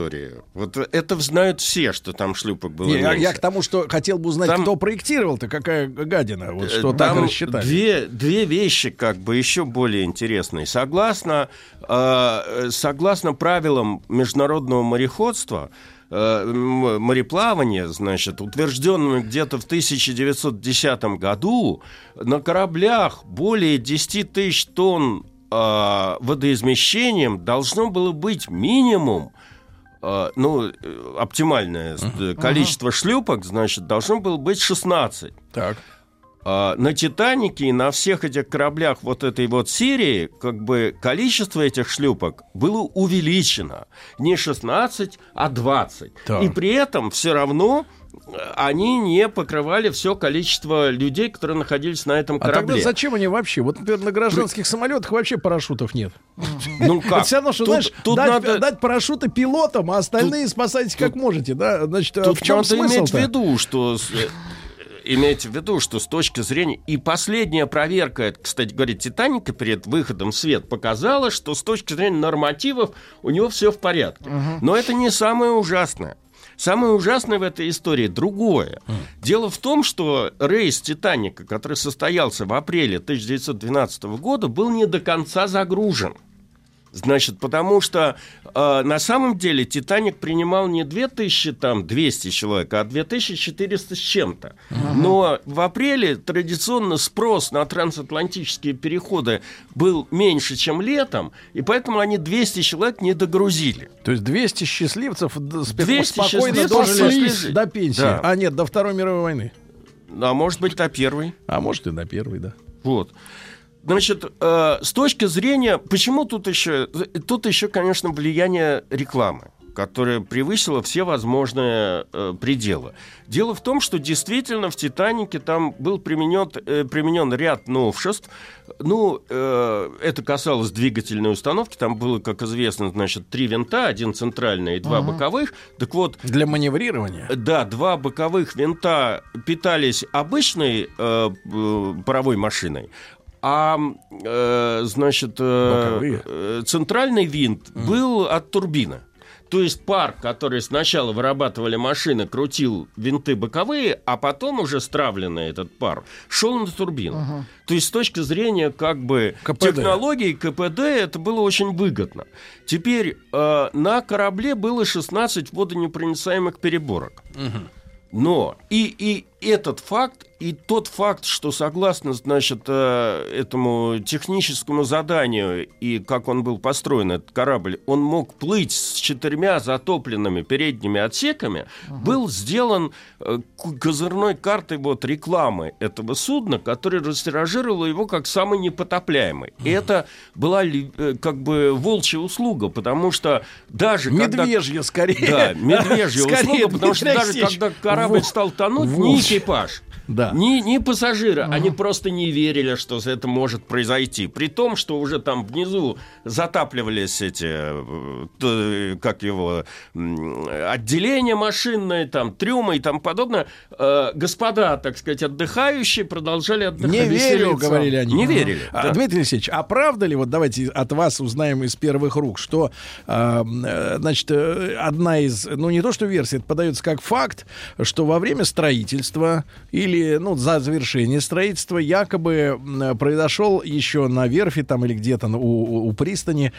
Вот это знают все, что там шлюпок было Не, меньше. я к тому, что хотел бы узнать, Там- кто проектировал-то, какая гадина, вот что Э, так Там рассчитали. Две, две вещи как бы еще более интересные. Согласно, э, согласно правилам международного мореходства, э, мореплавания, значит, утвержденными где-то в 1910 году, на кораблях более 10 тысяч тонн э, водоизмещением должно было быть минимум ну, э, оптимальное э, количество шлюпок, значит, должно было быть 16. Так. А, на «Титанике» и на всех этих кораблях вот этой вот серии как бы количество этих шлюпок было увеличено. Не 16, а 20. Так. И при этом все равно они не покрывали все количество людей, которые находились на этом А тогда корабле. зачем они вообще? Вот, например, на гражданских самолетах вообще парашютов нет. Ну как? Это все равно, что, Тут- знаешь, тут дать, надо- дать парашюты пилотам, а остальные спасайтесь как можете, да? Значит, а Тут в чем надо иметь в смысл виду, что э, имейте в виду, что с точки зрения... И последняя проверка, кстати говоря, «Титаника» перед выходом в свет показала, что с точки зрения нормативов у него все в порядке. Но это не самое ужасное. Самое ужасное в этой истории другое. Дело в том, что рейс «Титаника», который состоялся в апреле 1912 года, был не до конца загружен. Значит, потому что э, на самом деле Титаник принимал не 2000, там, 200 человек, а 2400 с чем-то. Но в апреле традиционно спрос на трансатлантические переходы был меньше, чем летом, и поэтому они 200 человек не догрузили. То есть 200 счастливцев д- спе- 200 спокойно счастливцев дожили до пенсии. Да. А нет, до Второй мировой войны. А может быть, до первой. А может и до первой, да. Вот. Значит, э, с точки зрения, почему тут еще, тут еще, конечно, влияние рекламы, которая превысила все возможные э, пределы. Дело в том, что действительно в Титанике там был применен, э, применен ряд новшеств. Ну, э, это касалось двигательной установки. Там было, как известно, значит, три винта, один центральный и два Ага. боковых. Так вот, Для маневрирования. да, два боковых винта питались обычной э, э, паровой машиной, а э, значит э, э, центральный винт был от турбины. То есть пар, который сначала вырабатывали машины, крутил винты боковые, а потом уже стравленный этот пар шел на турбину. То есть с точки зрения как бы КПД. технологий КПД это было очень выгодно. Теперь э, на корабле было 16 водонепроницаемых переборок. Но и, и этот факт, и тот факт, что согласно, значит, э, этому техническому заданию и как он был построен, этот корабль, он мог плыть с четырьмя затопленными передними отсеками, был сделан э, козырной картой вот рекламы этого судна, который растиражировал его как самый непотопляемый. И это была э, как бы волчья услуга, потому что даже когда- Медвежья скорее. да, медвежья услуга, потому что даже когда корабль стал тонуть, Волчья. экипаж, Да. ни, ни пассажиры, они просто не верили, что это может произойти. При том, что уже там внизу затапливались эти, э, как его, отделения машинные, там, трюмы и тому подобное. Э, Господа, так сказать, отдыхающие продолжали отдыхать. Не верю, говорили они. Не верили. А, да. Дмитрий Алексеевич, а правда ли, вот давайте от вас узнаем из первых рук, что, э, э, значит, одна из, ну не то что версия, это подается как факт, что во время строительства или, ну, за завершение строительства якобы произошел еще на верфи там или где-то у, у- пристани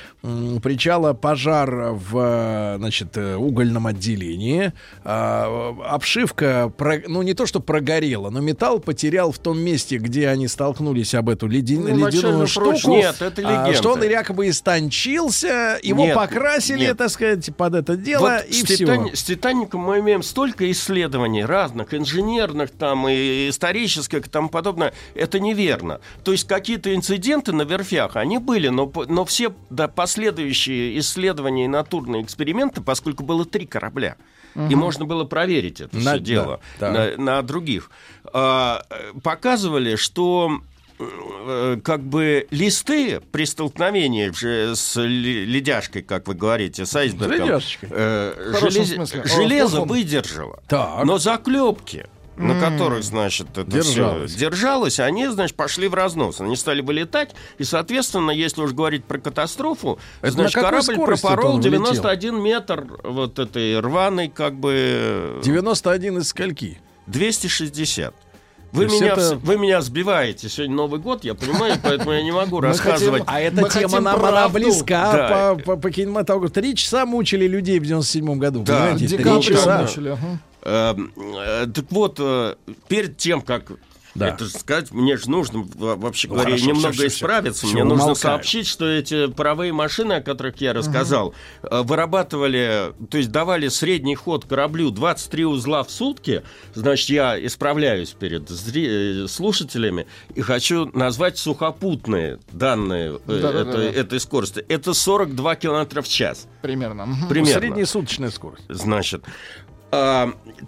причала пожар в, значит, э, угольном отделении. А, обшивка, ну не то что прогорела, но металл потерял в том месте, где они столкнулись об эту ледин- Ну, ледяную штуку. прочность. Нет, это а, легенда. что он якобы истончился, его Нет, покрасили, нет. так сказать, под это дело Вот и с, все. Титани- с Титаником мы имеем столько исследований разных, инженерных там и исторических и тому подобное. Это неверно. То есть какие-то инциденты на верфях, они были, но, но все да, последующие исследования и натурные эксперименты, поскольку было три корабля, и Мгм. можно было проверить это На- все дело да, на, на других, а, э, показывали, что э, как бы листы при столкновении с ледяшкой, как вы говорите, с айсбергом, э, желез- железо выдержало. Так. Но заклепки, на М. которых, значит, это Держалось. все держалось, они, значит, пошли в разнос. Они стали вылетать, и, соответственно, если уж говорить про катастрофу, Это значит, корабль пропорол он улетел? 91 метр вот этой рваной, как бы... 91 из скольки? 260. То Вы меня, это- вы меня сбиваете. Сегодня Новый год, я понимаю, поэтому я не могу рассказывать. А эта тема нам она близка Да. по, по, по кинематографу. Три часа мучили людей в 97 году. Да. понимаете? Три часа. ага. Э, э, Так вот, э, перед тем, как Да. Это же сказать, мне же нужно, во- вообще Ну, говоря, хорошо, немного всё. исправиться. Всё, мне нужно умолкаю. сообщить, что эти паровые машины, о которых я рассказал, э, вырабатывали, то есть давали средний ход кораблю 23 узла в сутки. Значит, я исправляюсь перед зри- слушателями и хочу назвать сухопутные данные э, этой, этой скорости. Это 42 километра в час. Примерно. Примерно. Среднесуточная скорость. Значит,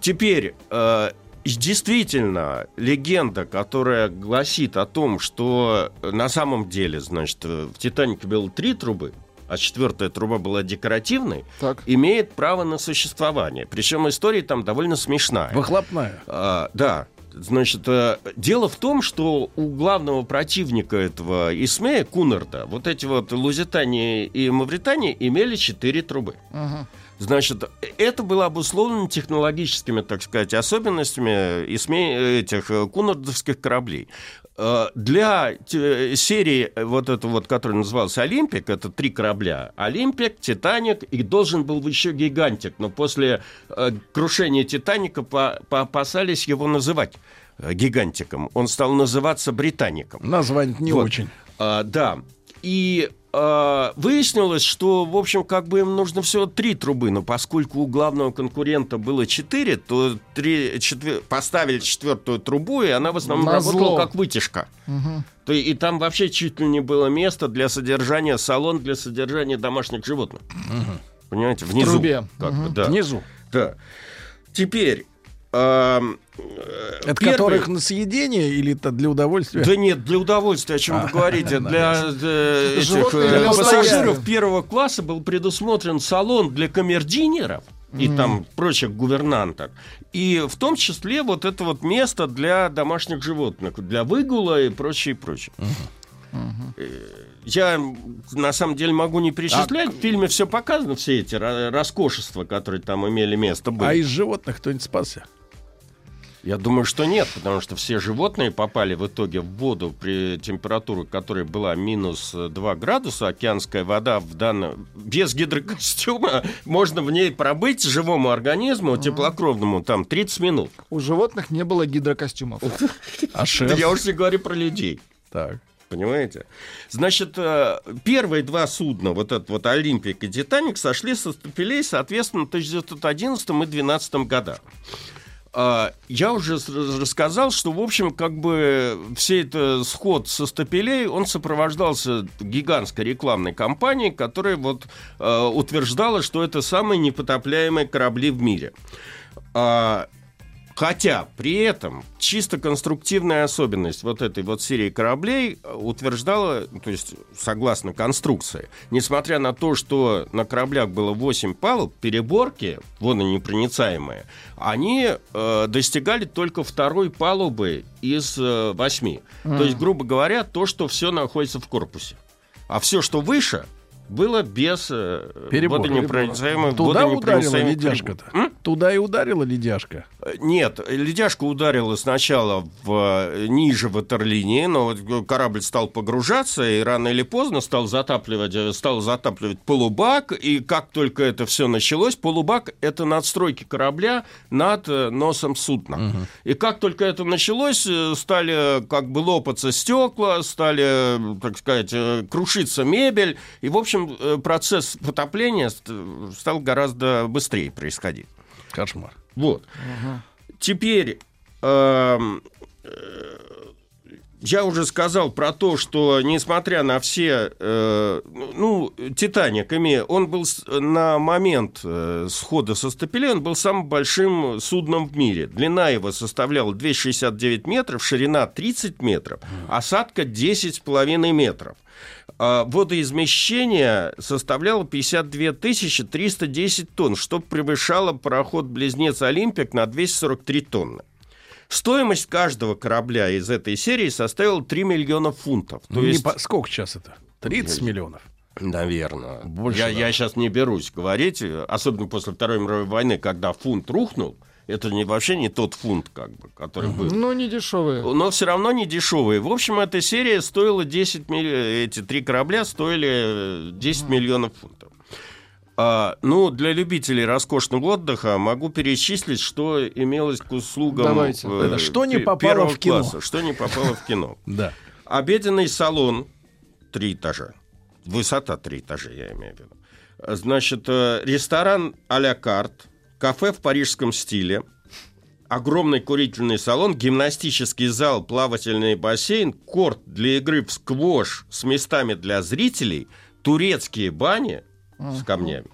теперь а, действительно легенда, которая гласит о том, что на самом деле, значит, в Титанике было три трубы, а четвертая труба была декоративной, Так. имеет право на существование. Причем история там довольно смешная. Выхлопная. А, да. Значит, э, дело в том, что у главного противника этого Исмея, Кунарда, вот эти вот Лузитания и Мавритания имели четыре трубы. Мгм. Значит, это было обусловлено технологическими, так сказать, особенностями этих э, кунардовских кораблей. Э, Для те- серии э, вот этого вот, которая называлась «Олимпик», это три корабля. «Олимпик», «Титаник» и должен был еще «Гигантик», но после э, крушения «Титаника» по- поопасались его называть э, «Гигантиком». Он стал называться «Британиком». Название не Вот. очень. А, да. И выяснилось, что, в общем, как бы им нужно всего три трубы, но поскольку у главного конкурента было четыре, то три, четвер- поставили четвертую трубу, и она в основном Назло. работала как вытяжка. Мгм. То и, там вообще чуть ли не было места для содержания салон для содержания домашних животных. Понимаете, внизу. трубе. Как бы, Мгм. да. Внизу. Да. Теперь. ам, э, Это первый- которых на съедение или это для удовольствия? да нет, для удовольствия, о чем вы говорите. Для э, этих э, для пассажиров первого класса был предусмотрен салон для камердинеров и там прочих гувернанток. И в том числе вот это вот место для домашних животных, для выгула и прочее, и прочее. Э, Я на самом деле могу не перечислять. В фильме все показано, все эти роскошества, которые там имели место быть. А из животных кто-нибудь спасся? Я думаю, что нет, потому что все животные попали в итоге в воду при температуре, которая была минус э, 2 градуса. Океанская вода в данном... без гидрокостюма можно в ней пробыть живому организму, теплокровному, там 30 минут. У животных не было гидрокостюмов. А я уж не говорю про людей. Так. Понимаете? Значит, э, первые два судна, вот этот вот Олимпик и Титаник, сошли со стапелей, соответственно, в 1911 и 2012 годах. А, Я уже рассказал, что, в общем, как бы все это сход со стапелей, он сопровождался гигантской рекламной кампанией, которая вот э, утверждала, что это самые непотопляемые корабли в мире. А, Хотя при этом чисто конструктивная особенность вот этой вот серии кораблей утверждала, то есть согласно конструкции, несмотря на то, что на кораблях было 8 палуб, переборки, водонепроницаемые, они э, достигали только второй палубы из э, восьми. То есть, грубо говоря, то, что все находится в корпусе. А все, что выше, было без э, Перебора. водонепроницаемой Туда ударила ледяшка-то? М? Туда и ударила ледяшка. Э, Нет, ледяшка ударила сначала в, э, ниже ватерлинии, но вот корабль стал погружаться и рано или поздно стал затапливать, стал затапливать полубак, и как только это все началось, полубак — это надстройки корабля над носом судна. И как только это началось, стали как бы лопаться стекла, стали, так сказать, крушиться мебель, и, в общем, э, процесс потопления ст- стал гораздо быстрее происходить. Кошмар. Вот. Теперь эм, э, я уже сказал про то, что несмотря на все, э, ну, Титаник, имея, он был на момент э, схода со стапелей, он был самым большим судном в мире. Длина его составляла 269 метров, ширина 30 метров, осадка 10,5 метров. А водоизмещение составляло 52 310 тонн, что превышало пароход-близнец «Олимпик» на 243 тонны. Стоимость каждого корабля из этой серии составила 3 миллиона фунтов. То Ну, есть, по- Сколько сейчас это? 30 миллионов. наверное. Больше, я, да. я сейчас не берусь говорить, особенно после Второй мировой войны, когда фунт рухнул, это не, вообще не тот фунт, как бы, который был. Ну, не дешевые. Но все равно не дешевые. В общем, эта серия стоила 10 миллионов, эти три корабля стоили э, 10 миллионов фунтов. А, ну, для любителей роскошного отдыха могу перечислить, что имелось к услугам Давайте. э, что не попало первого в кино? класса. Что не попало в кино. Да. Обеденный салон три этажа. Высота три этажа, я имею в виду. Значит, э, ресторан а-ля карт, кафе в парижском стиле, огромный курительный салон, гимнастический зал, плавательный бассейн, корт для игры в сквош с местами для зрителей, турецкие бани с камнями.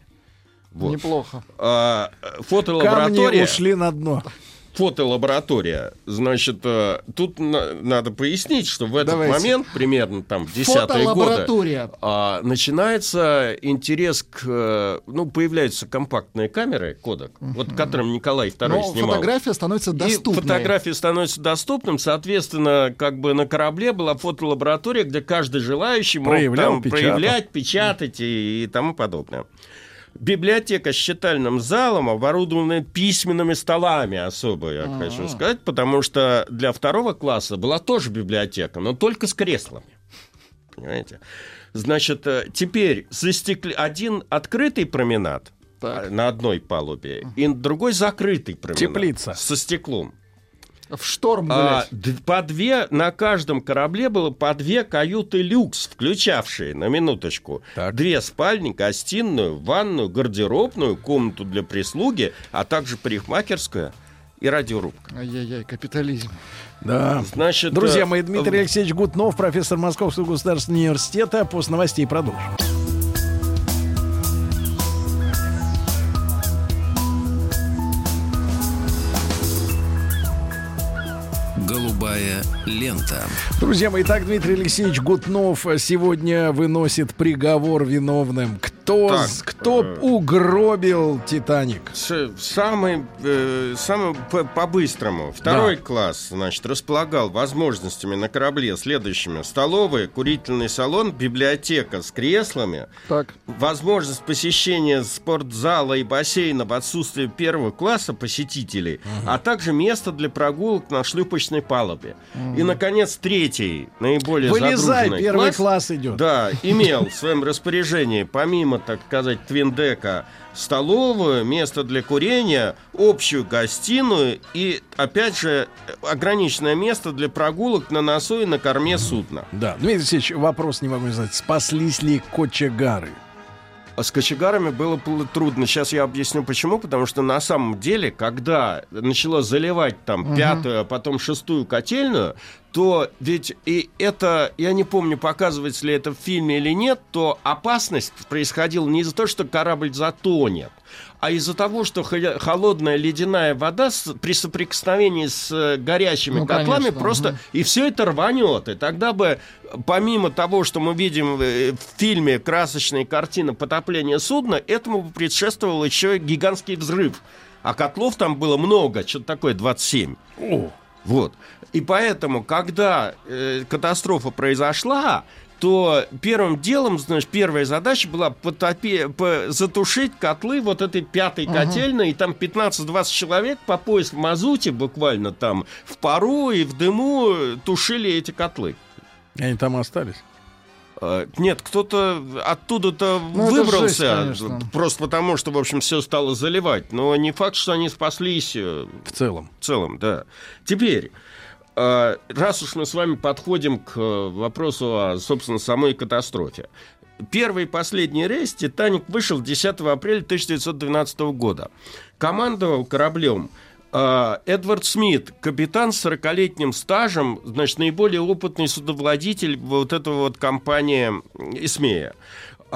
Вот. Неплохо. А, Камни фотолаборатория ушли на дно. Фотолаборатория. Значит, э, тут на- надо пояснить, что в этот Давайте. момент, примерно там, в десятые годы, Фотолаборатория. а, начинается интерес к... э, Ну, появляются компактные камеры, кодек, вот которым Николай II Но снимал. фотография становится И доступной. фотографии становятся доступным, соответственно, как бы на корабле была фотолаборатория, где каждый желающий мог Проявлял, там печатал. проявлять, печатать и, и тому подобное. Библиотека с читальным залом, оборудованная письменными столами особо, я хочу сказать, потому что для второго класса была тоже библиотека, но только с креслами. Понимаете? Значит, э, теперь застекли... один открытый променад Так. э, на одной палубе, и другой закрытый променад. Теплица. Со стеклом. В шторм А, гулять. д- по две, на каждом корабле было по две каюты люкс, включавшие, на минуточку, Так. две спальни, гостиную, ванную, гардеробную, комнату для прислуги, а также парикмахерская и радиорубка. Ай-яй-яй, капитализм. Да. Значит, Друзья э, мои, Дмитрий Алексеевич Гутнов, профессор Московского государственного университета. После новостей продолжим. Голубая лента. Друзья мои, так Дмитрий Алексеевич Гутнов сегодня выносит приговор виновным. Кто, Так, кто э, угробил Титаник? С- Самый, э, самый по- по-быстрому. Второй класс, значит, располагал возможностями на корабле следующими. Столовая, курительный салон, библиотека с креслами, Так. возможность посещения спортзала и бассейна в отсутствие первого класса посетителей, а также место для прогулок на шлюпочной палубе. И, наконец, третий, наиболее Вылезай, загруженный первый класс, класс идет. да, имел в своем распоряжении, помимо, так сказать, твиндека, столовую, место для курения, общую гостиную и, опять же, ограниченное место для прогулок на носу и на корме судна. Да, Дмитрий Алексеевич, вопрос не могу не задать. Спаслись ли кочегары? А с кочегарами было пл- трудно. Сейчас я объясню почему. Потому что на самом деле, когда начало заливать там пятую, а потом шестую котельную, то ведь и это, я не помню, показывается ли это в фильме или нет, то опасность происходила не из-за того, что корабль затонет, а из-за того, что хо- холодная ледяная вода при соприкосновении с э, горячими Ну, котлами конечно, просто мгм. и все это рванет. И тогда бы, помимо того, что мы видим э, в фильме красочные картины потопления судна, этому бы предшествовал еще и гигантский взрыв. А котлов там было много, что-то такое 27. Вот. И поэтому, когда э, катастрофа произошла, то первым делом, значит, первая задача была потопи- по- затушить котлы вот этой пятой котельной, и там 15-20 человек по пояс в мазуте буквально там в пару и в дыму тушили эти котлы. И Они там остались. Э, Нет, кто-то оттуда-то Ну, выбрался, жесть, конечно. просто потому, что, в общем, все стало заливать. Но не факт, что они спаслись э, В целом. в целом, да. Теперь, раз уж мы с вами подходим к э, вопросу о, собственно, самой катастрофе. Первый и последний рейс «Титаник» вышел 10 апреля 1912 года. Командовал кораблем э, Эдвард Смит, капитан с 40-летним стажем, значит, наиболее опытный судовладитель вот этого вот компании «Исмея».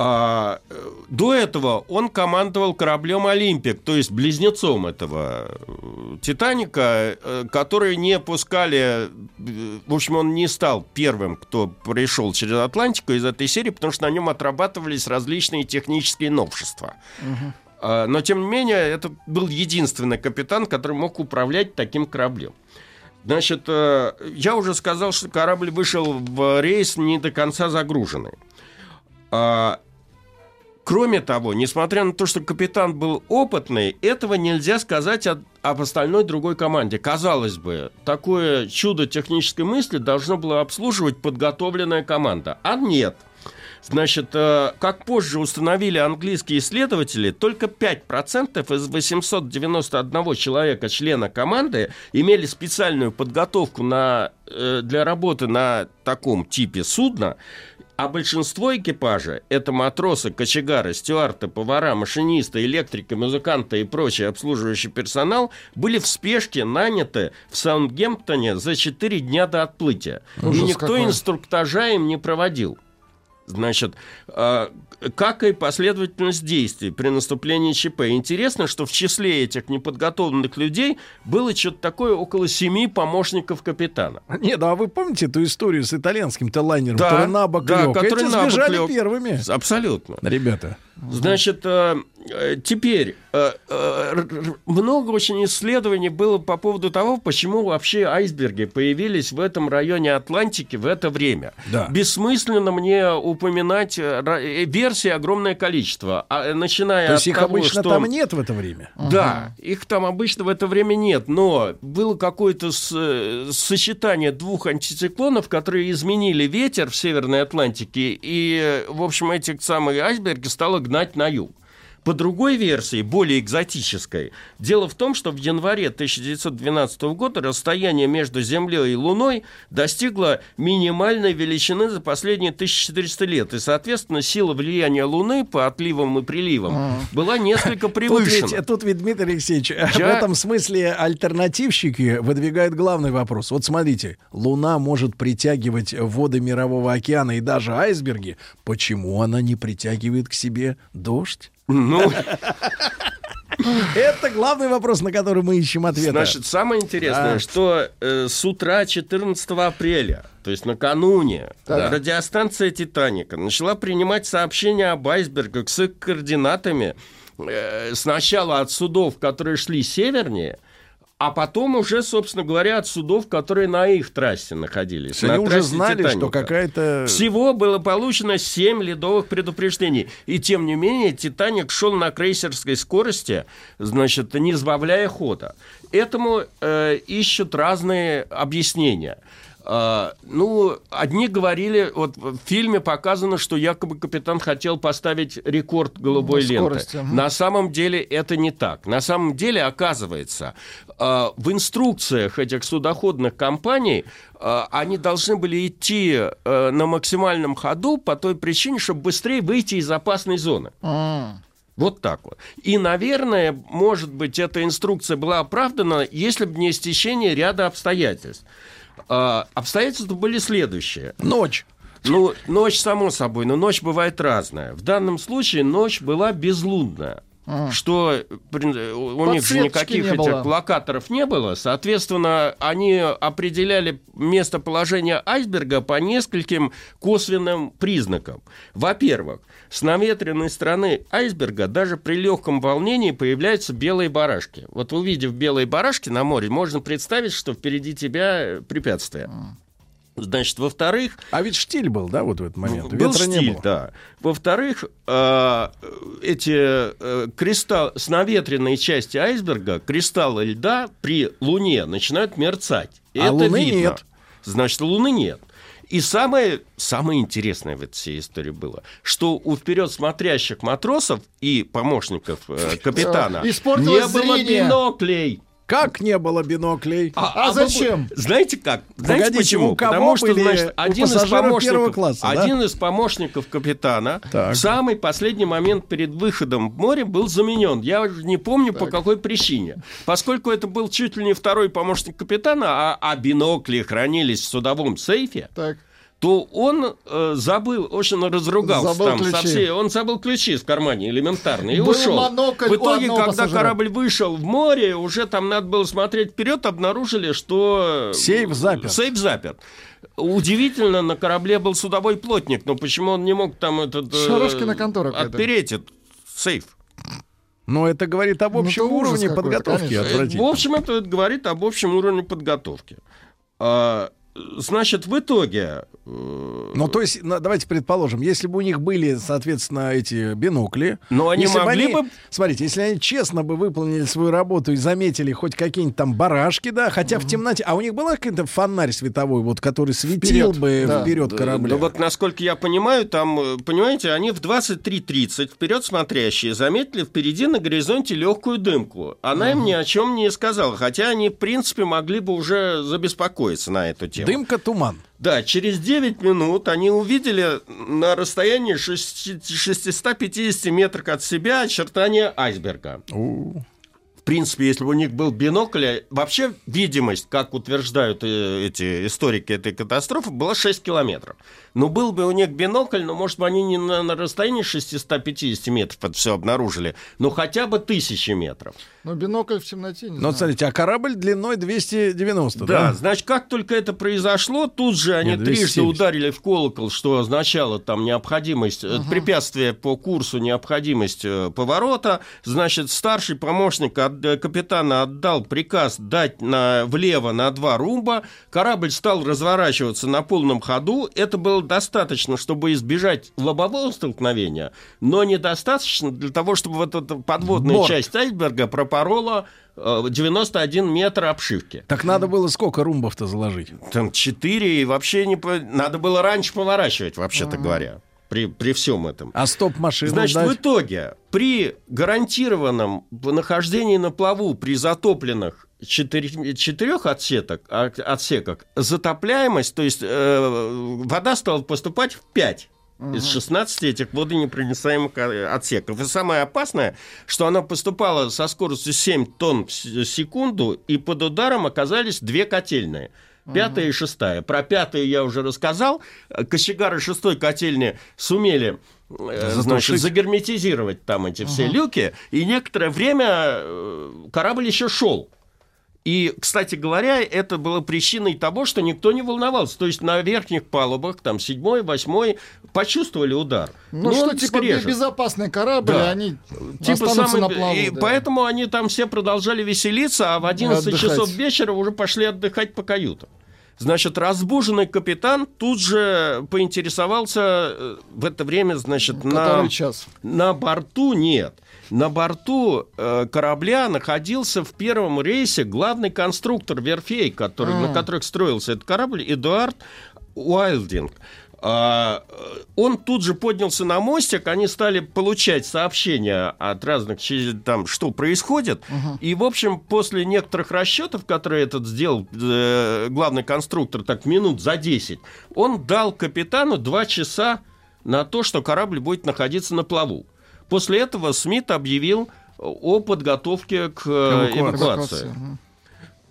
А, э, до этого он командовал кораблем «Олимпик», то есть близнецом этого э, «Титаника», э, которые не пускали... В общем, он не стал первым, кто пришел через Атлантику из этой серии, потому что на нем отрабатывались различные технические новшества. А, Но, тем не менее, это был единственный капитан, который мог управлять таким кораблем. Значит, я уже сказал, что корабль вышел в рейс не до конца загруженный. А, Кроме того, несмотря на то, что капитан был опытный, этого нельзя сказать о- об остальной другой команде. Казалось бы, такое чудо технической мысли должно было обслуживать подготовленная команда. А нет. Значит, э, как позже установили английские исследователи, только 5% из 891 человека, члена команды, имели специальную подготовку на, э, для работы на таком типе судна, а большинство экипажа – это матросы, кочегары, стюарты, повара, машинисты, электрики, музыканты и прочий обслуживающий персонал – были в спешке наняты в Саундгемптоне за 4 дня до отплытия. Ужас и никто какой. инструктажа им не проводил. Значит, как и последовательность действий при наступлении ЧП. Интересно, что в числе этих неподготовленных людей было что-то такое около семи помощников капитана. Нет, а вы помните эту историю с итальянским-то лайнером, Да, который на бок да, лег? который Эти на бок сбежали лег. первыми. Абсолютно. Ребята. Значит, э, э, теперь э, много очень исследований было по поводу того, почему вообще айсберги появились в этом районе Атлантики в это время. Да. Бессмысленно мне упоминать версий огромное количество, а, э, начиная То есть от их того, обычно что... там нет в это время? Да, их там обычно в это время нет, но было какое-то с- э, сочетание двух антициклонов, которые изменили ветер в Северной Атлантике, и, э, в общем, эти самые айсберги стало гнать на юг. По другой версии, более экзотической, дело в том, что в январе 1912 года расстояние между Землей и Луной достигло минимальной величины за последние 1400 лет, и, соответственно, сила влияния Луны по отливам и приливам была несколько Тут превышена. ведь, тут ведь, Дмитрий Алексеевич, в Я- этом смысле альтернативщики выдвигают главный вопрос. Вот смотрите, Луна может притягивать воды Мирового океана и даже айсберги. Почему она не притягивает к себе дождь? Ну, Это главный вопрос, на который мы ищем ответ. Значит, самое интересное, Да. что э, с утра 14 апреля, то есть накануне, Да. радиостанция «Титаника» начала принимать сообщения об айсбергах с их координатами э, сначала от судов, которые шли севернее, а потом уже, собственно говоря, от судов, которые на их трассе находились. Они на уже знали, что «Титаника». какая-то... Всего было получено 7 ледовых предупреждений. И тем не менее, «Титаник» шел на крейсерской скорости, значит, не сбавляя хода. Этому э, ищут разные объяснения. А, ну, одни говорили, вот в фильме показано, что якобы капитан хотел поставить рекорд голубой Ну, ленты. мгм. На самом деле это не так. На самом деле, оказывается, э, в инструкциях этих судоходных компаний э, они должны были идти э, на максимальном ходу по той причине, чтобы быстрее выйти из опасной зоны. М. Вот так вот. И, наверное, может быть, эта инструкция была оправдана, если бы не стечение ряда обстоятельств. А, обстоятельства были следующие. Ночь. Ну, ночь, само собой, но ночь бывает разная. В данном случае ночь была безлунная. Что у них никаких не этих было. локаторов не было. Соответственно, они определяли местоположение айсберга по нескольким косвенным признакам. Во-первых, с наветренной стороны айсберга даже при легком волнении появляются белые барашки. Вот увидев белые барашки на море, можно представить, что впереди тебя препятствие. Значит, во-вторых, А ведь штиль был, да, вот в этот момент? был Ветра не стиль, было. да. Во-вторых, э, эти э, кристалл с наветренной части айсберга, кристаллы льда при Луне начинают мерцать. И А это Луны видно. нет. Значит, Луны нет. И самое, самое интересное в этой всей истории было, что у вперед смотрящих матросов и помощников э, капитана не было биноклей. Как не было биноклей? А вы- зачем? Знаете как? Знаете Погодите, почему? у кого Потому что, значит, один из помощников, класса, да? один из помощников капитана Так. в самый последний момент перед выходом в море был заменен. Я уже не помню по какой причине. Поскольку это был чуть ли не второй помощник капитана, а, а бинокли хранились в судовом сейфе, Так. То он э, забыл, очень разругался Забыл там со ключи. всей- Он забыл ключи в кармане элементарно и Был ушел. монокль В итоге, когда пассажира. корабль вышел в море, уже там надо было смотреть вперед, обнаружили, что... Сейф заперт. Сейф заперт. Удивительно, на корабле был судовой плотник, но почему он не мог там этот... э, Шарашкина контора какая-то. Отпереть этот сейф? Но это говорит об Ну, общем ужас уровне подготовки. Э, В общем, это говорит об общем уровне подготовки. А, значит, в итоге... Ну, то есть, давайте предположим, если бы у них были, соответственно, эти бинокли... Но они могли они- бы- Смотрите, если они честно бы выполнили свою работу и заметили хоть какие-нибудь там барашки, да, хотя в темноте... А у них была какой-то фонарь световой, вот, который светил Вперед, бы да. вперед корабля? да вот, насколько я понимаю, там, э, понимаете, они в 23.30 вперед смотрящие заметили впереди на горизонте легкую дымку. Она им ни о чем не сказала, хотя они, в принципе, могли бы уже забеспокоиться на эту тему. Дымка, туман. Да, через 9 минут они увидели на расстоянии шести- 650 метров от себя очертания айсберга. В принципе, если бы у них был бинокль, вообще видимость, как утверждают э, эти историки этой катастрофы, была 6 километров. Но был бы у них бинокль, но, может быть, они не на, на расстоянии 650 метров это все обнаружили, но хотя бы тысячи метров. Ну, бинокль в темноте, не Но знаю. смотрите, а корабль длиной 290, Да, да? значит, как только это произошло, тут же они Нет, трижды 270. ударили в колокол, что означало там необходимость, э, препятствие по курсу, необходимость э, поворота. Значит, старший помощник от- э, капитана отдал приказ дать на, влево на два румба. Корабль стал разворачиваться на полном ходу. Это было достаточно, чтобы избежать лобового столкновения, но недостаточно для того, чтобы вот эта подводная Борт. часть айсберга пропорола э, 91 метр обшивки. Так надо было сколько румбов-то заложить? Там четыре, и вообще не... по- Надо было раньше поворачивать, вообще-то говоря, при, при всем этом. А стоп-машину Значит, в дать? итоге, при гарантированном нахождении на плаву при затопленных четыре- четырех отсеток, а- отсеках, затопляемость, то есть э, вода стала поступать в 5 из 16 этих водонепроницаемых э, отсеков. И самое опасное, что она поступала со скоростью 7 тонн в секунду, и под ударом оказались две котельные. Пятая и шестая. Про пятую я уже рассказал. Кочегары шестой котельни сумели э, значит, загерметизировать там эти все люки, и некоторое время э, корабль еще шел. И, кстати говоря, это было причиной того, что никто не волновался. То есть на верхних палубах, там, седьмой, восьмой, почувствовали удар. Ну, что, типа, скрежет. безопасный корабль, Да. они Типа самый- на плаву. и да. поэтому они там все продолжали веселиться, а в 11 Отдыхать. часов вечера уже пошли отдыхать по каютам. Значит, разбуженный капитан тут же поинтересовался э, в это время, значит, на, Который час. на борту нет. На борту э, корабля находился в первом рейсе главный конструктор верфей, который, А. на которых строился этот корабль, Эдуард Уайлдинг. А, э, он тут же поднялся на мостик, они стали получать сообщения от разных, там, что происходит. И, в общем, после некоторых расчетов, которые этот сделал э, главный конструктор, так, минут за 10, он дал капитану 2 часа на то, что корабль будет находиться на плаву. После этого Смит объявил о подготовке к э, Эвакуации.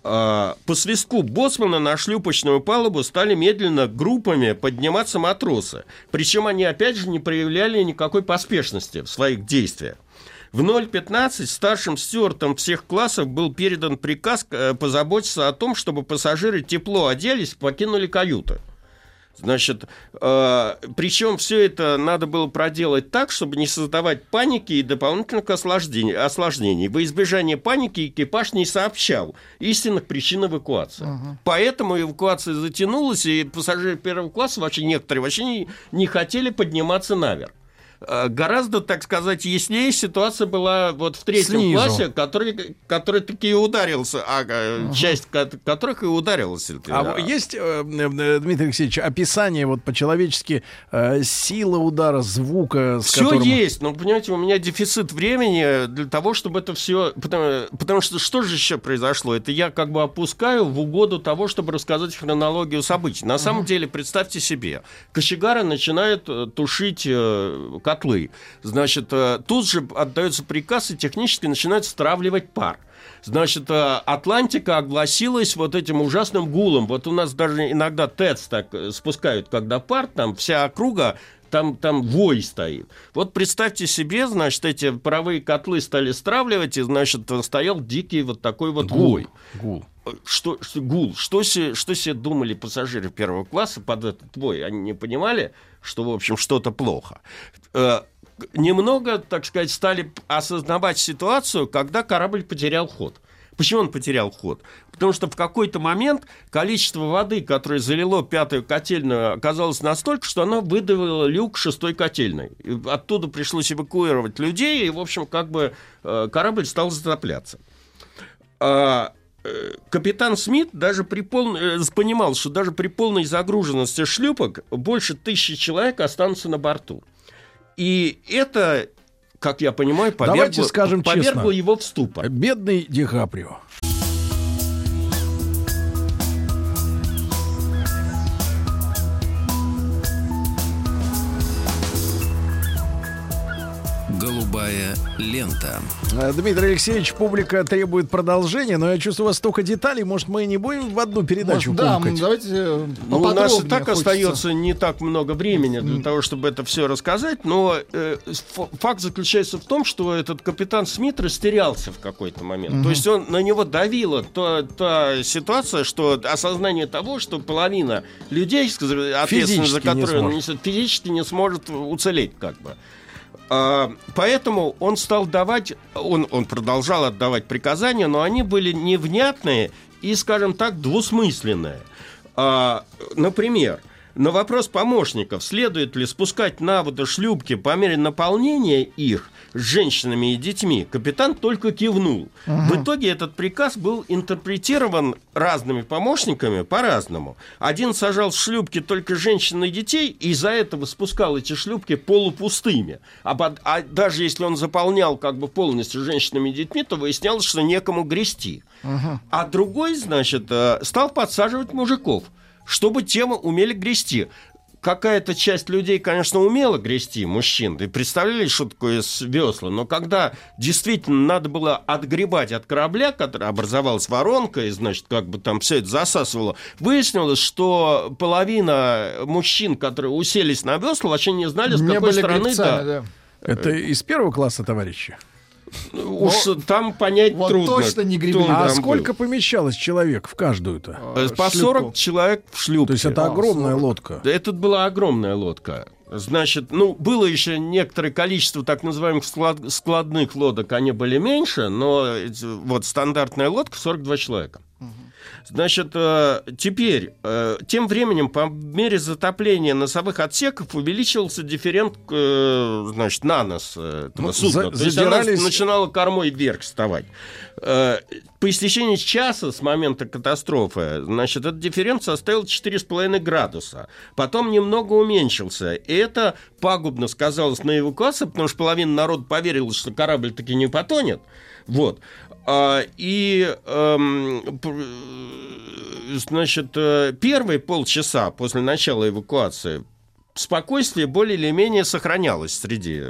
А, По свистку боцмана на шлюпочную палубу стали медленно группами подниматься матросы. Причем они, опять же, не проявляли никакой поспешности в своих действиях. В 0.15 старшим стюартам всех классов был передан приказ э, позаботиться о том, чтобы пассажиры тепло оделись покинули каюты. Значит, причем все это надо было проделать так, чтобы не создавать паники и дополнительных осложнений. осложнений. Во избежание паники экипаж не сообщал истинных причин эвакуации. Поэтому эвакуация затянулась, и пассажиры первого класса, вообще некоторые вообще не, не хотели подниматься наверх. Э, Гораздо, так сказать, яснее ситуация была вот в третьем Снизу. классе, который, который таки и ударился, а э, часть ко- которых и ударилась. А в- есть, э, Дмитрий Алексеевич, описание вот по-человечески сила удара, звука, Все которым... есть, но понимаете, у меня дефицит времени для того, чтобы это все. Потому, потому что что же еще произошло? Это я как бы опускаю в угоду того, чтобы рассказать хронологию событий. На самом деле, представьте себе, кочегары начинают тушить котлы. Значит, э, тут же отдается приказ, и технически начинают стравливать пар. Значит, э, Атлантика огласилась вот этим ужасным гулом. Вот у нас даже иногда ТЭЦ так э, спускают, когда пар, там вся округа там, там вой стоит. Вот представьте себе, значит, эти паровые котлы стали стравливать, и, значит, стоял дикий вот такой вот вой. Гул. Что, что, гул. Что себе, что себе думали пассажиры первого класса под этот вой? Они не понимали, что, в общем, что-то плохо. Э, немного, так сказать, стали осознавать ситуацию, когда корабль потерял ход. Почему он потерял ход? Потому что в какой-то момент количество воды, которое залило пятую котельную, оказалось настолько, что оно выдавило люк шестой котельной. И оттуда пришлось эвакуировать людей, и, в общем, как бы э, корабль стал затопляться. А, Капитан Смит даже при пол... э, понимал, что даже при полной загруженности шлюпок больше тысячи человек останутся на борту. И это, как я понимаю, повергло, Давайте скажем повергло честно. его в ступор. Бедный Ди Каприо. Голубая лента. Э, Дмитрий Алексеевич, публика требует продолжения, но я чувствую, у вас столько деталей, может, мы не будем в одну передачу Может, да, давайте э, Ну, у нас и так хочется. остается не так много времени для того, чтобы это все рассказать, но э, факт заключается в том, что этот капитан Смит растерялся в какой-то момент. Мгм. То есть он на него давила та, та ситуация, что осознание того, что половина людей, ответственность за Физически которые он несет, физически не сможет уцелеть, как бы. А, Поэтому он стал давать, он, он продолжал отдавать приказания, но они были невнятные и, скажем так, двусмысленные. А, Например, на вопрос помощников, следует ли спускать на воду шлюпки по мере наполнения их с женщинами и детьми, капитан только кивнул. Мгм. В итоге этот приказ был интерпретирован разными помощниками по-разному. Один сажал в шлюпки только женщин и детей, и из-за этого спускал эти шлюпки полупустыми. А, а даже если он заполнял как бы полностью женщинами и детьми, то выяснялось, что некому грести. А другой, значит, э, стал подсаживать мужиков, чтобы те умели грести. Какая-то часть людей, конечно, умела грести, мужчин, и представляли, что такое с весла, но когда действительно надо было отгребать от корабля, который образовалась воронка, и, значит, как бы там все это засасывало, выяснилось, что половина мужчин, которые уселись на весла, вообще не знали, с Не какой были стороны, гребцами, да. Это из первого класса, товарищи? Уж там понять трудно. кто А там сколько был. помещалось человек в каждую-то? Э, По 40 человек в шлюпке. То есть это огромная лодка. Да, Это была огромная лодка. Значит, ну, было еще некоторое количество так называемых склад- складных лодок, они были меньше, но вот стандартная лодка 42 человека. Значит, э, теперь, э, тем временем, по мере затопления носовых отсеков увеличился дифферент, э, значит, на нос этого Ну, судна. за- То есть она задирались- начинала кормой вверх вставать. По истечении часа с момента катастрофы, значит, этот дифферент составил 4,5 градуса. Потом немного уменьшился. И это пагубно сказалось на эвакуации, потому что половина народа поверила, что корабль таки не потонет. Вот. А, И, эм, значит, э, первые полчаса после начала эвакуации спокойствие более или менее сохранялось среди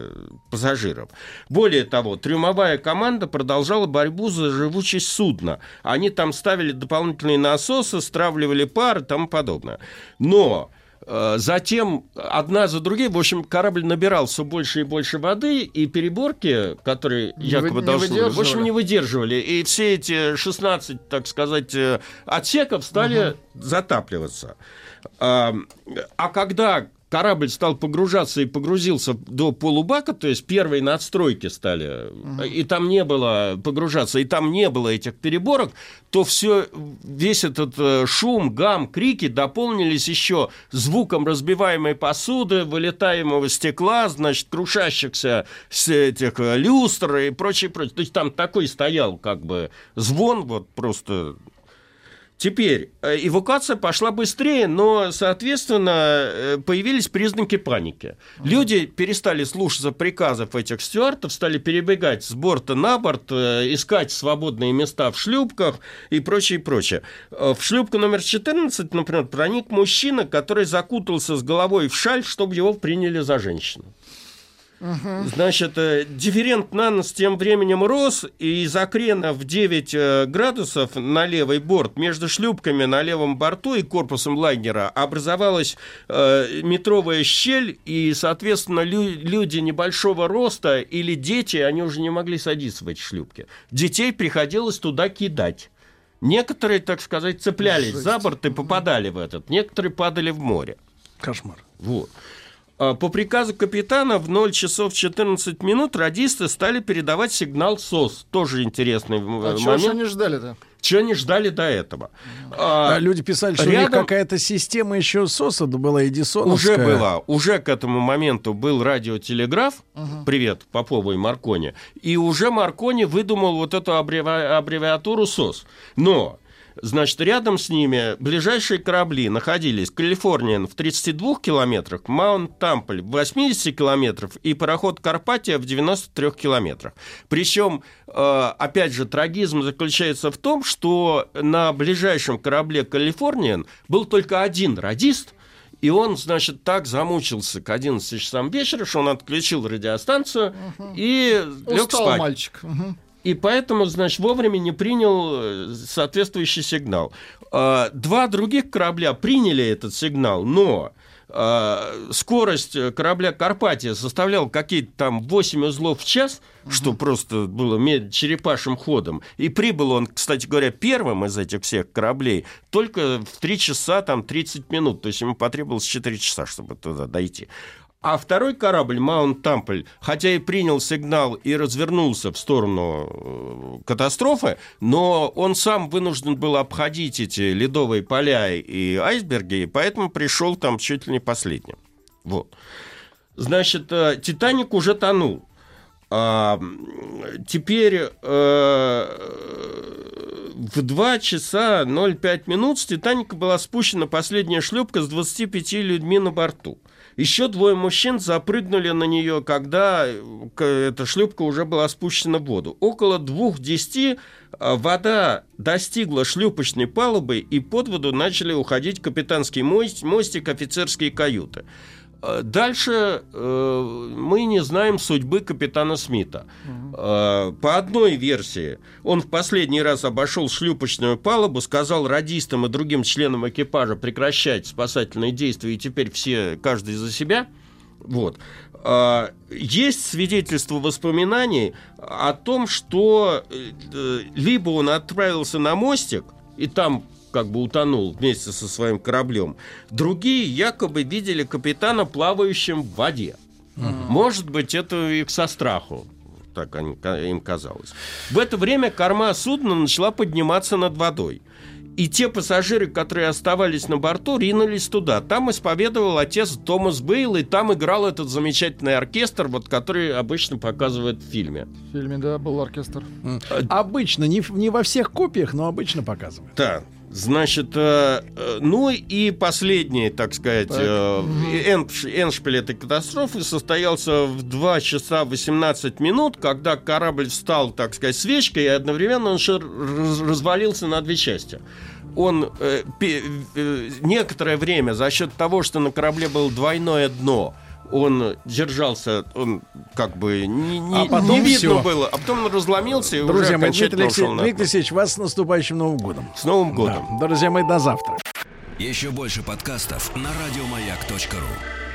пассажиров. Более того, трюмовая команда продолжала борьбу за живучесть судна. Они там ставили дополнительные насосы, стравливали пар и тому подобное. Но Затем одна за другой, в общем, корабль набирал все больше и больше воды, и переборки, которые Не якобы вы- должны были, в общем, не выдерживали. И все эти 16, так сказать, э, отсеков стали затапливаться. А, а когда корабль стал погружаться и погрузился до полубака, то есть первые надстройки стали, и там не было погружаться, и там не было этих переборок, то все, весь этот э, шум, гам, крики дополнились еще звуком разбиваемой посуды, вылетаемого стекла, значит, крушащихся с этих э, люстр и прочее, прочее. То есть там такой стоял как бы звон, вот просто Теперь э, эвакуация пошла быстрее, но, соответственно, э, появились признаки паники. Люди перестали слушаться приказов этих стюартов, стали перебегать с борта на борт, э, искать свободные места в шлюпках и прочее, прочее. В шлюпку номер 14, например, проник мужчина, который закутался с головой в шаль, чтобы его приняли за женщину. Значит, э, дифферент на нос тем временем рос, и из-за крена в 9 э, градусов на левый борт между шлюпками на левом борту и корпусом лайнера образовалась э, метровая щель, и, соответственно, лю- люди небольшого роста или дети, они уже не могли садиться в эти шлюпки. Детей приходилось туда кидать. Некоторые, так сказать, цеплялись за борт и попадали в этот, некоторые падали в море. Кошмар. Вот. А, По приказу капитана в 0 часов 14 минут радисты стали передавать сигнал СОС. Тоже интересный А э, чего ж момент. они ждали-то? Чего они ждали до этого? А, А люди писали, что у них рядом- какая-то система еще СОСа была эдисоновская. Уже была, уже к этому моменту был радиотелеграф, привет, Попову и Маркони, и уже Маркони выдумал вот эту аббреви- аббревиатуру СОС. Но, значит, рядом с ними ближайшие корабли находились Калифорниан в 32 километрах, Маунт Тампль в 80 километрах и пароход Карпатия в 93 километрах. Причем, э, опять же, трагизм заключается в том, что на ближайшем корабле Калифорниан был только один радист, и он, значит, так замучился к 11 часам вечера, что он отключил радиостанцию и лег Устал спать. мальчик. Мгм. И поэтому, значит, вовремя не принял э, соответствующий сигнал. А, Два других корабля приняли этот сигнал, но а, скорость э, корабля Карпатия составляла какие-то там 8 узлов в час, что просто было черепашим ходом. И прибыл он, кстати говоря, первым из этих всех кораблей только в 3 часа там 30 минут. То есть ему потребовалось 4 часа, чтобы туда дойти. А второй корабль, Маунт Тампль, хотя и принял сигнал и развернулся в сторону э, катастрофы, но он сам вынужден был обходить эти ледовые поля и айсберги, и поэтому пришел там чуть ли не последним. Вот. Значит, э, Титаник уже тонул. А, теперь э, в 2 часа 05 минут с Титаника была спущена последняя шлюпка с 25 людьми на борту. Еще двое мужчин запрыгнули на нее, когда э, эта шлюпка уже была спущена в воду. Около двух десяти э, вода достигла шлюпочной палубы, и под воду начали уходить капитанский мост- мостик, офицерские каюты. Э, Дальше э, мы не знаем судьбы капитана Смита. Э, по одной версии, он в последний раз обошел шлюпочную палубу, сказал радистам и другим членам экипажа прекращать спасательные действия, и теперь все, каждый за себя. Вот. А, Есть свидетельство воспоминаний о том, что э, э, либо он отправился на мостик, и там как бы утонул вместе со своим кораблем. Другие якобы видели капитана плавающим в воде. Может быть, это их со страху. Так они- им казалось. В это время корма судна начала подниматься над водой. И те пассажиры, которые оставались на борту, ринулись туда. Там исповедовал отец Томас Бейл, и там играл этот замечательный оркестр, вот, который обычно показывают в фильме. В фильме, да, был оркестр. Обычно, не, не во всех копиях, но обычно показывают. Да. Значит, э, э, ну и последний, так сказать, э, энш- эншпиль этой катастрофы состоялся в 2 часа 18 минут, когда корабль встал, так сказать, свечкой, и одновременно он развалился на две части. Он э, пе- э, некоторое время за счет того, что на корабле было двойное дно, он держался, он как бы не, не- А потом не видно всё. было, а потом он разломился и уже Друзья мои, Дмитрий Дмитрий. Алексеевич, вас с наступающим Новым годом. С Новым годом. Да. Друзья мои, до завтра. Еще больше подкастов на радиомаяк.ру.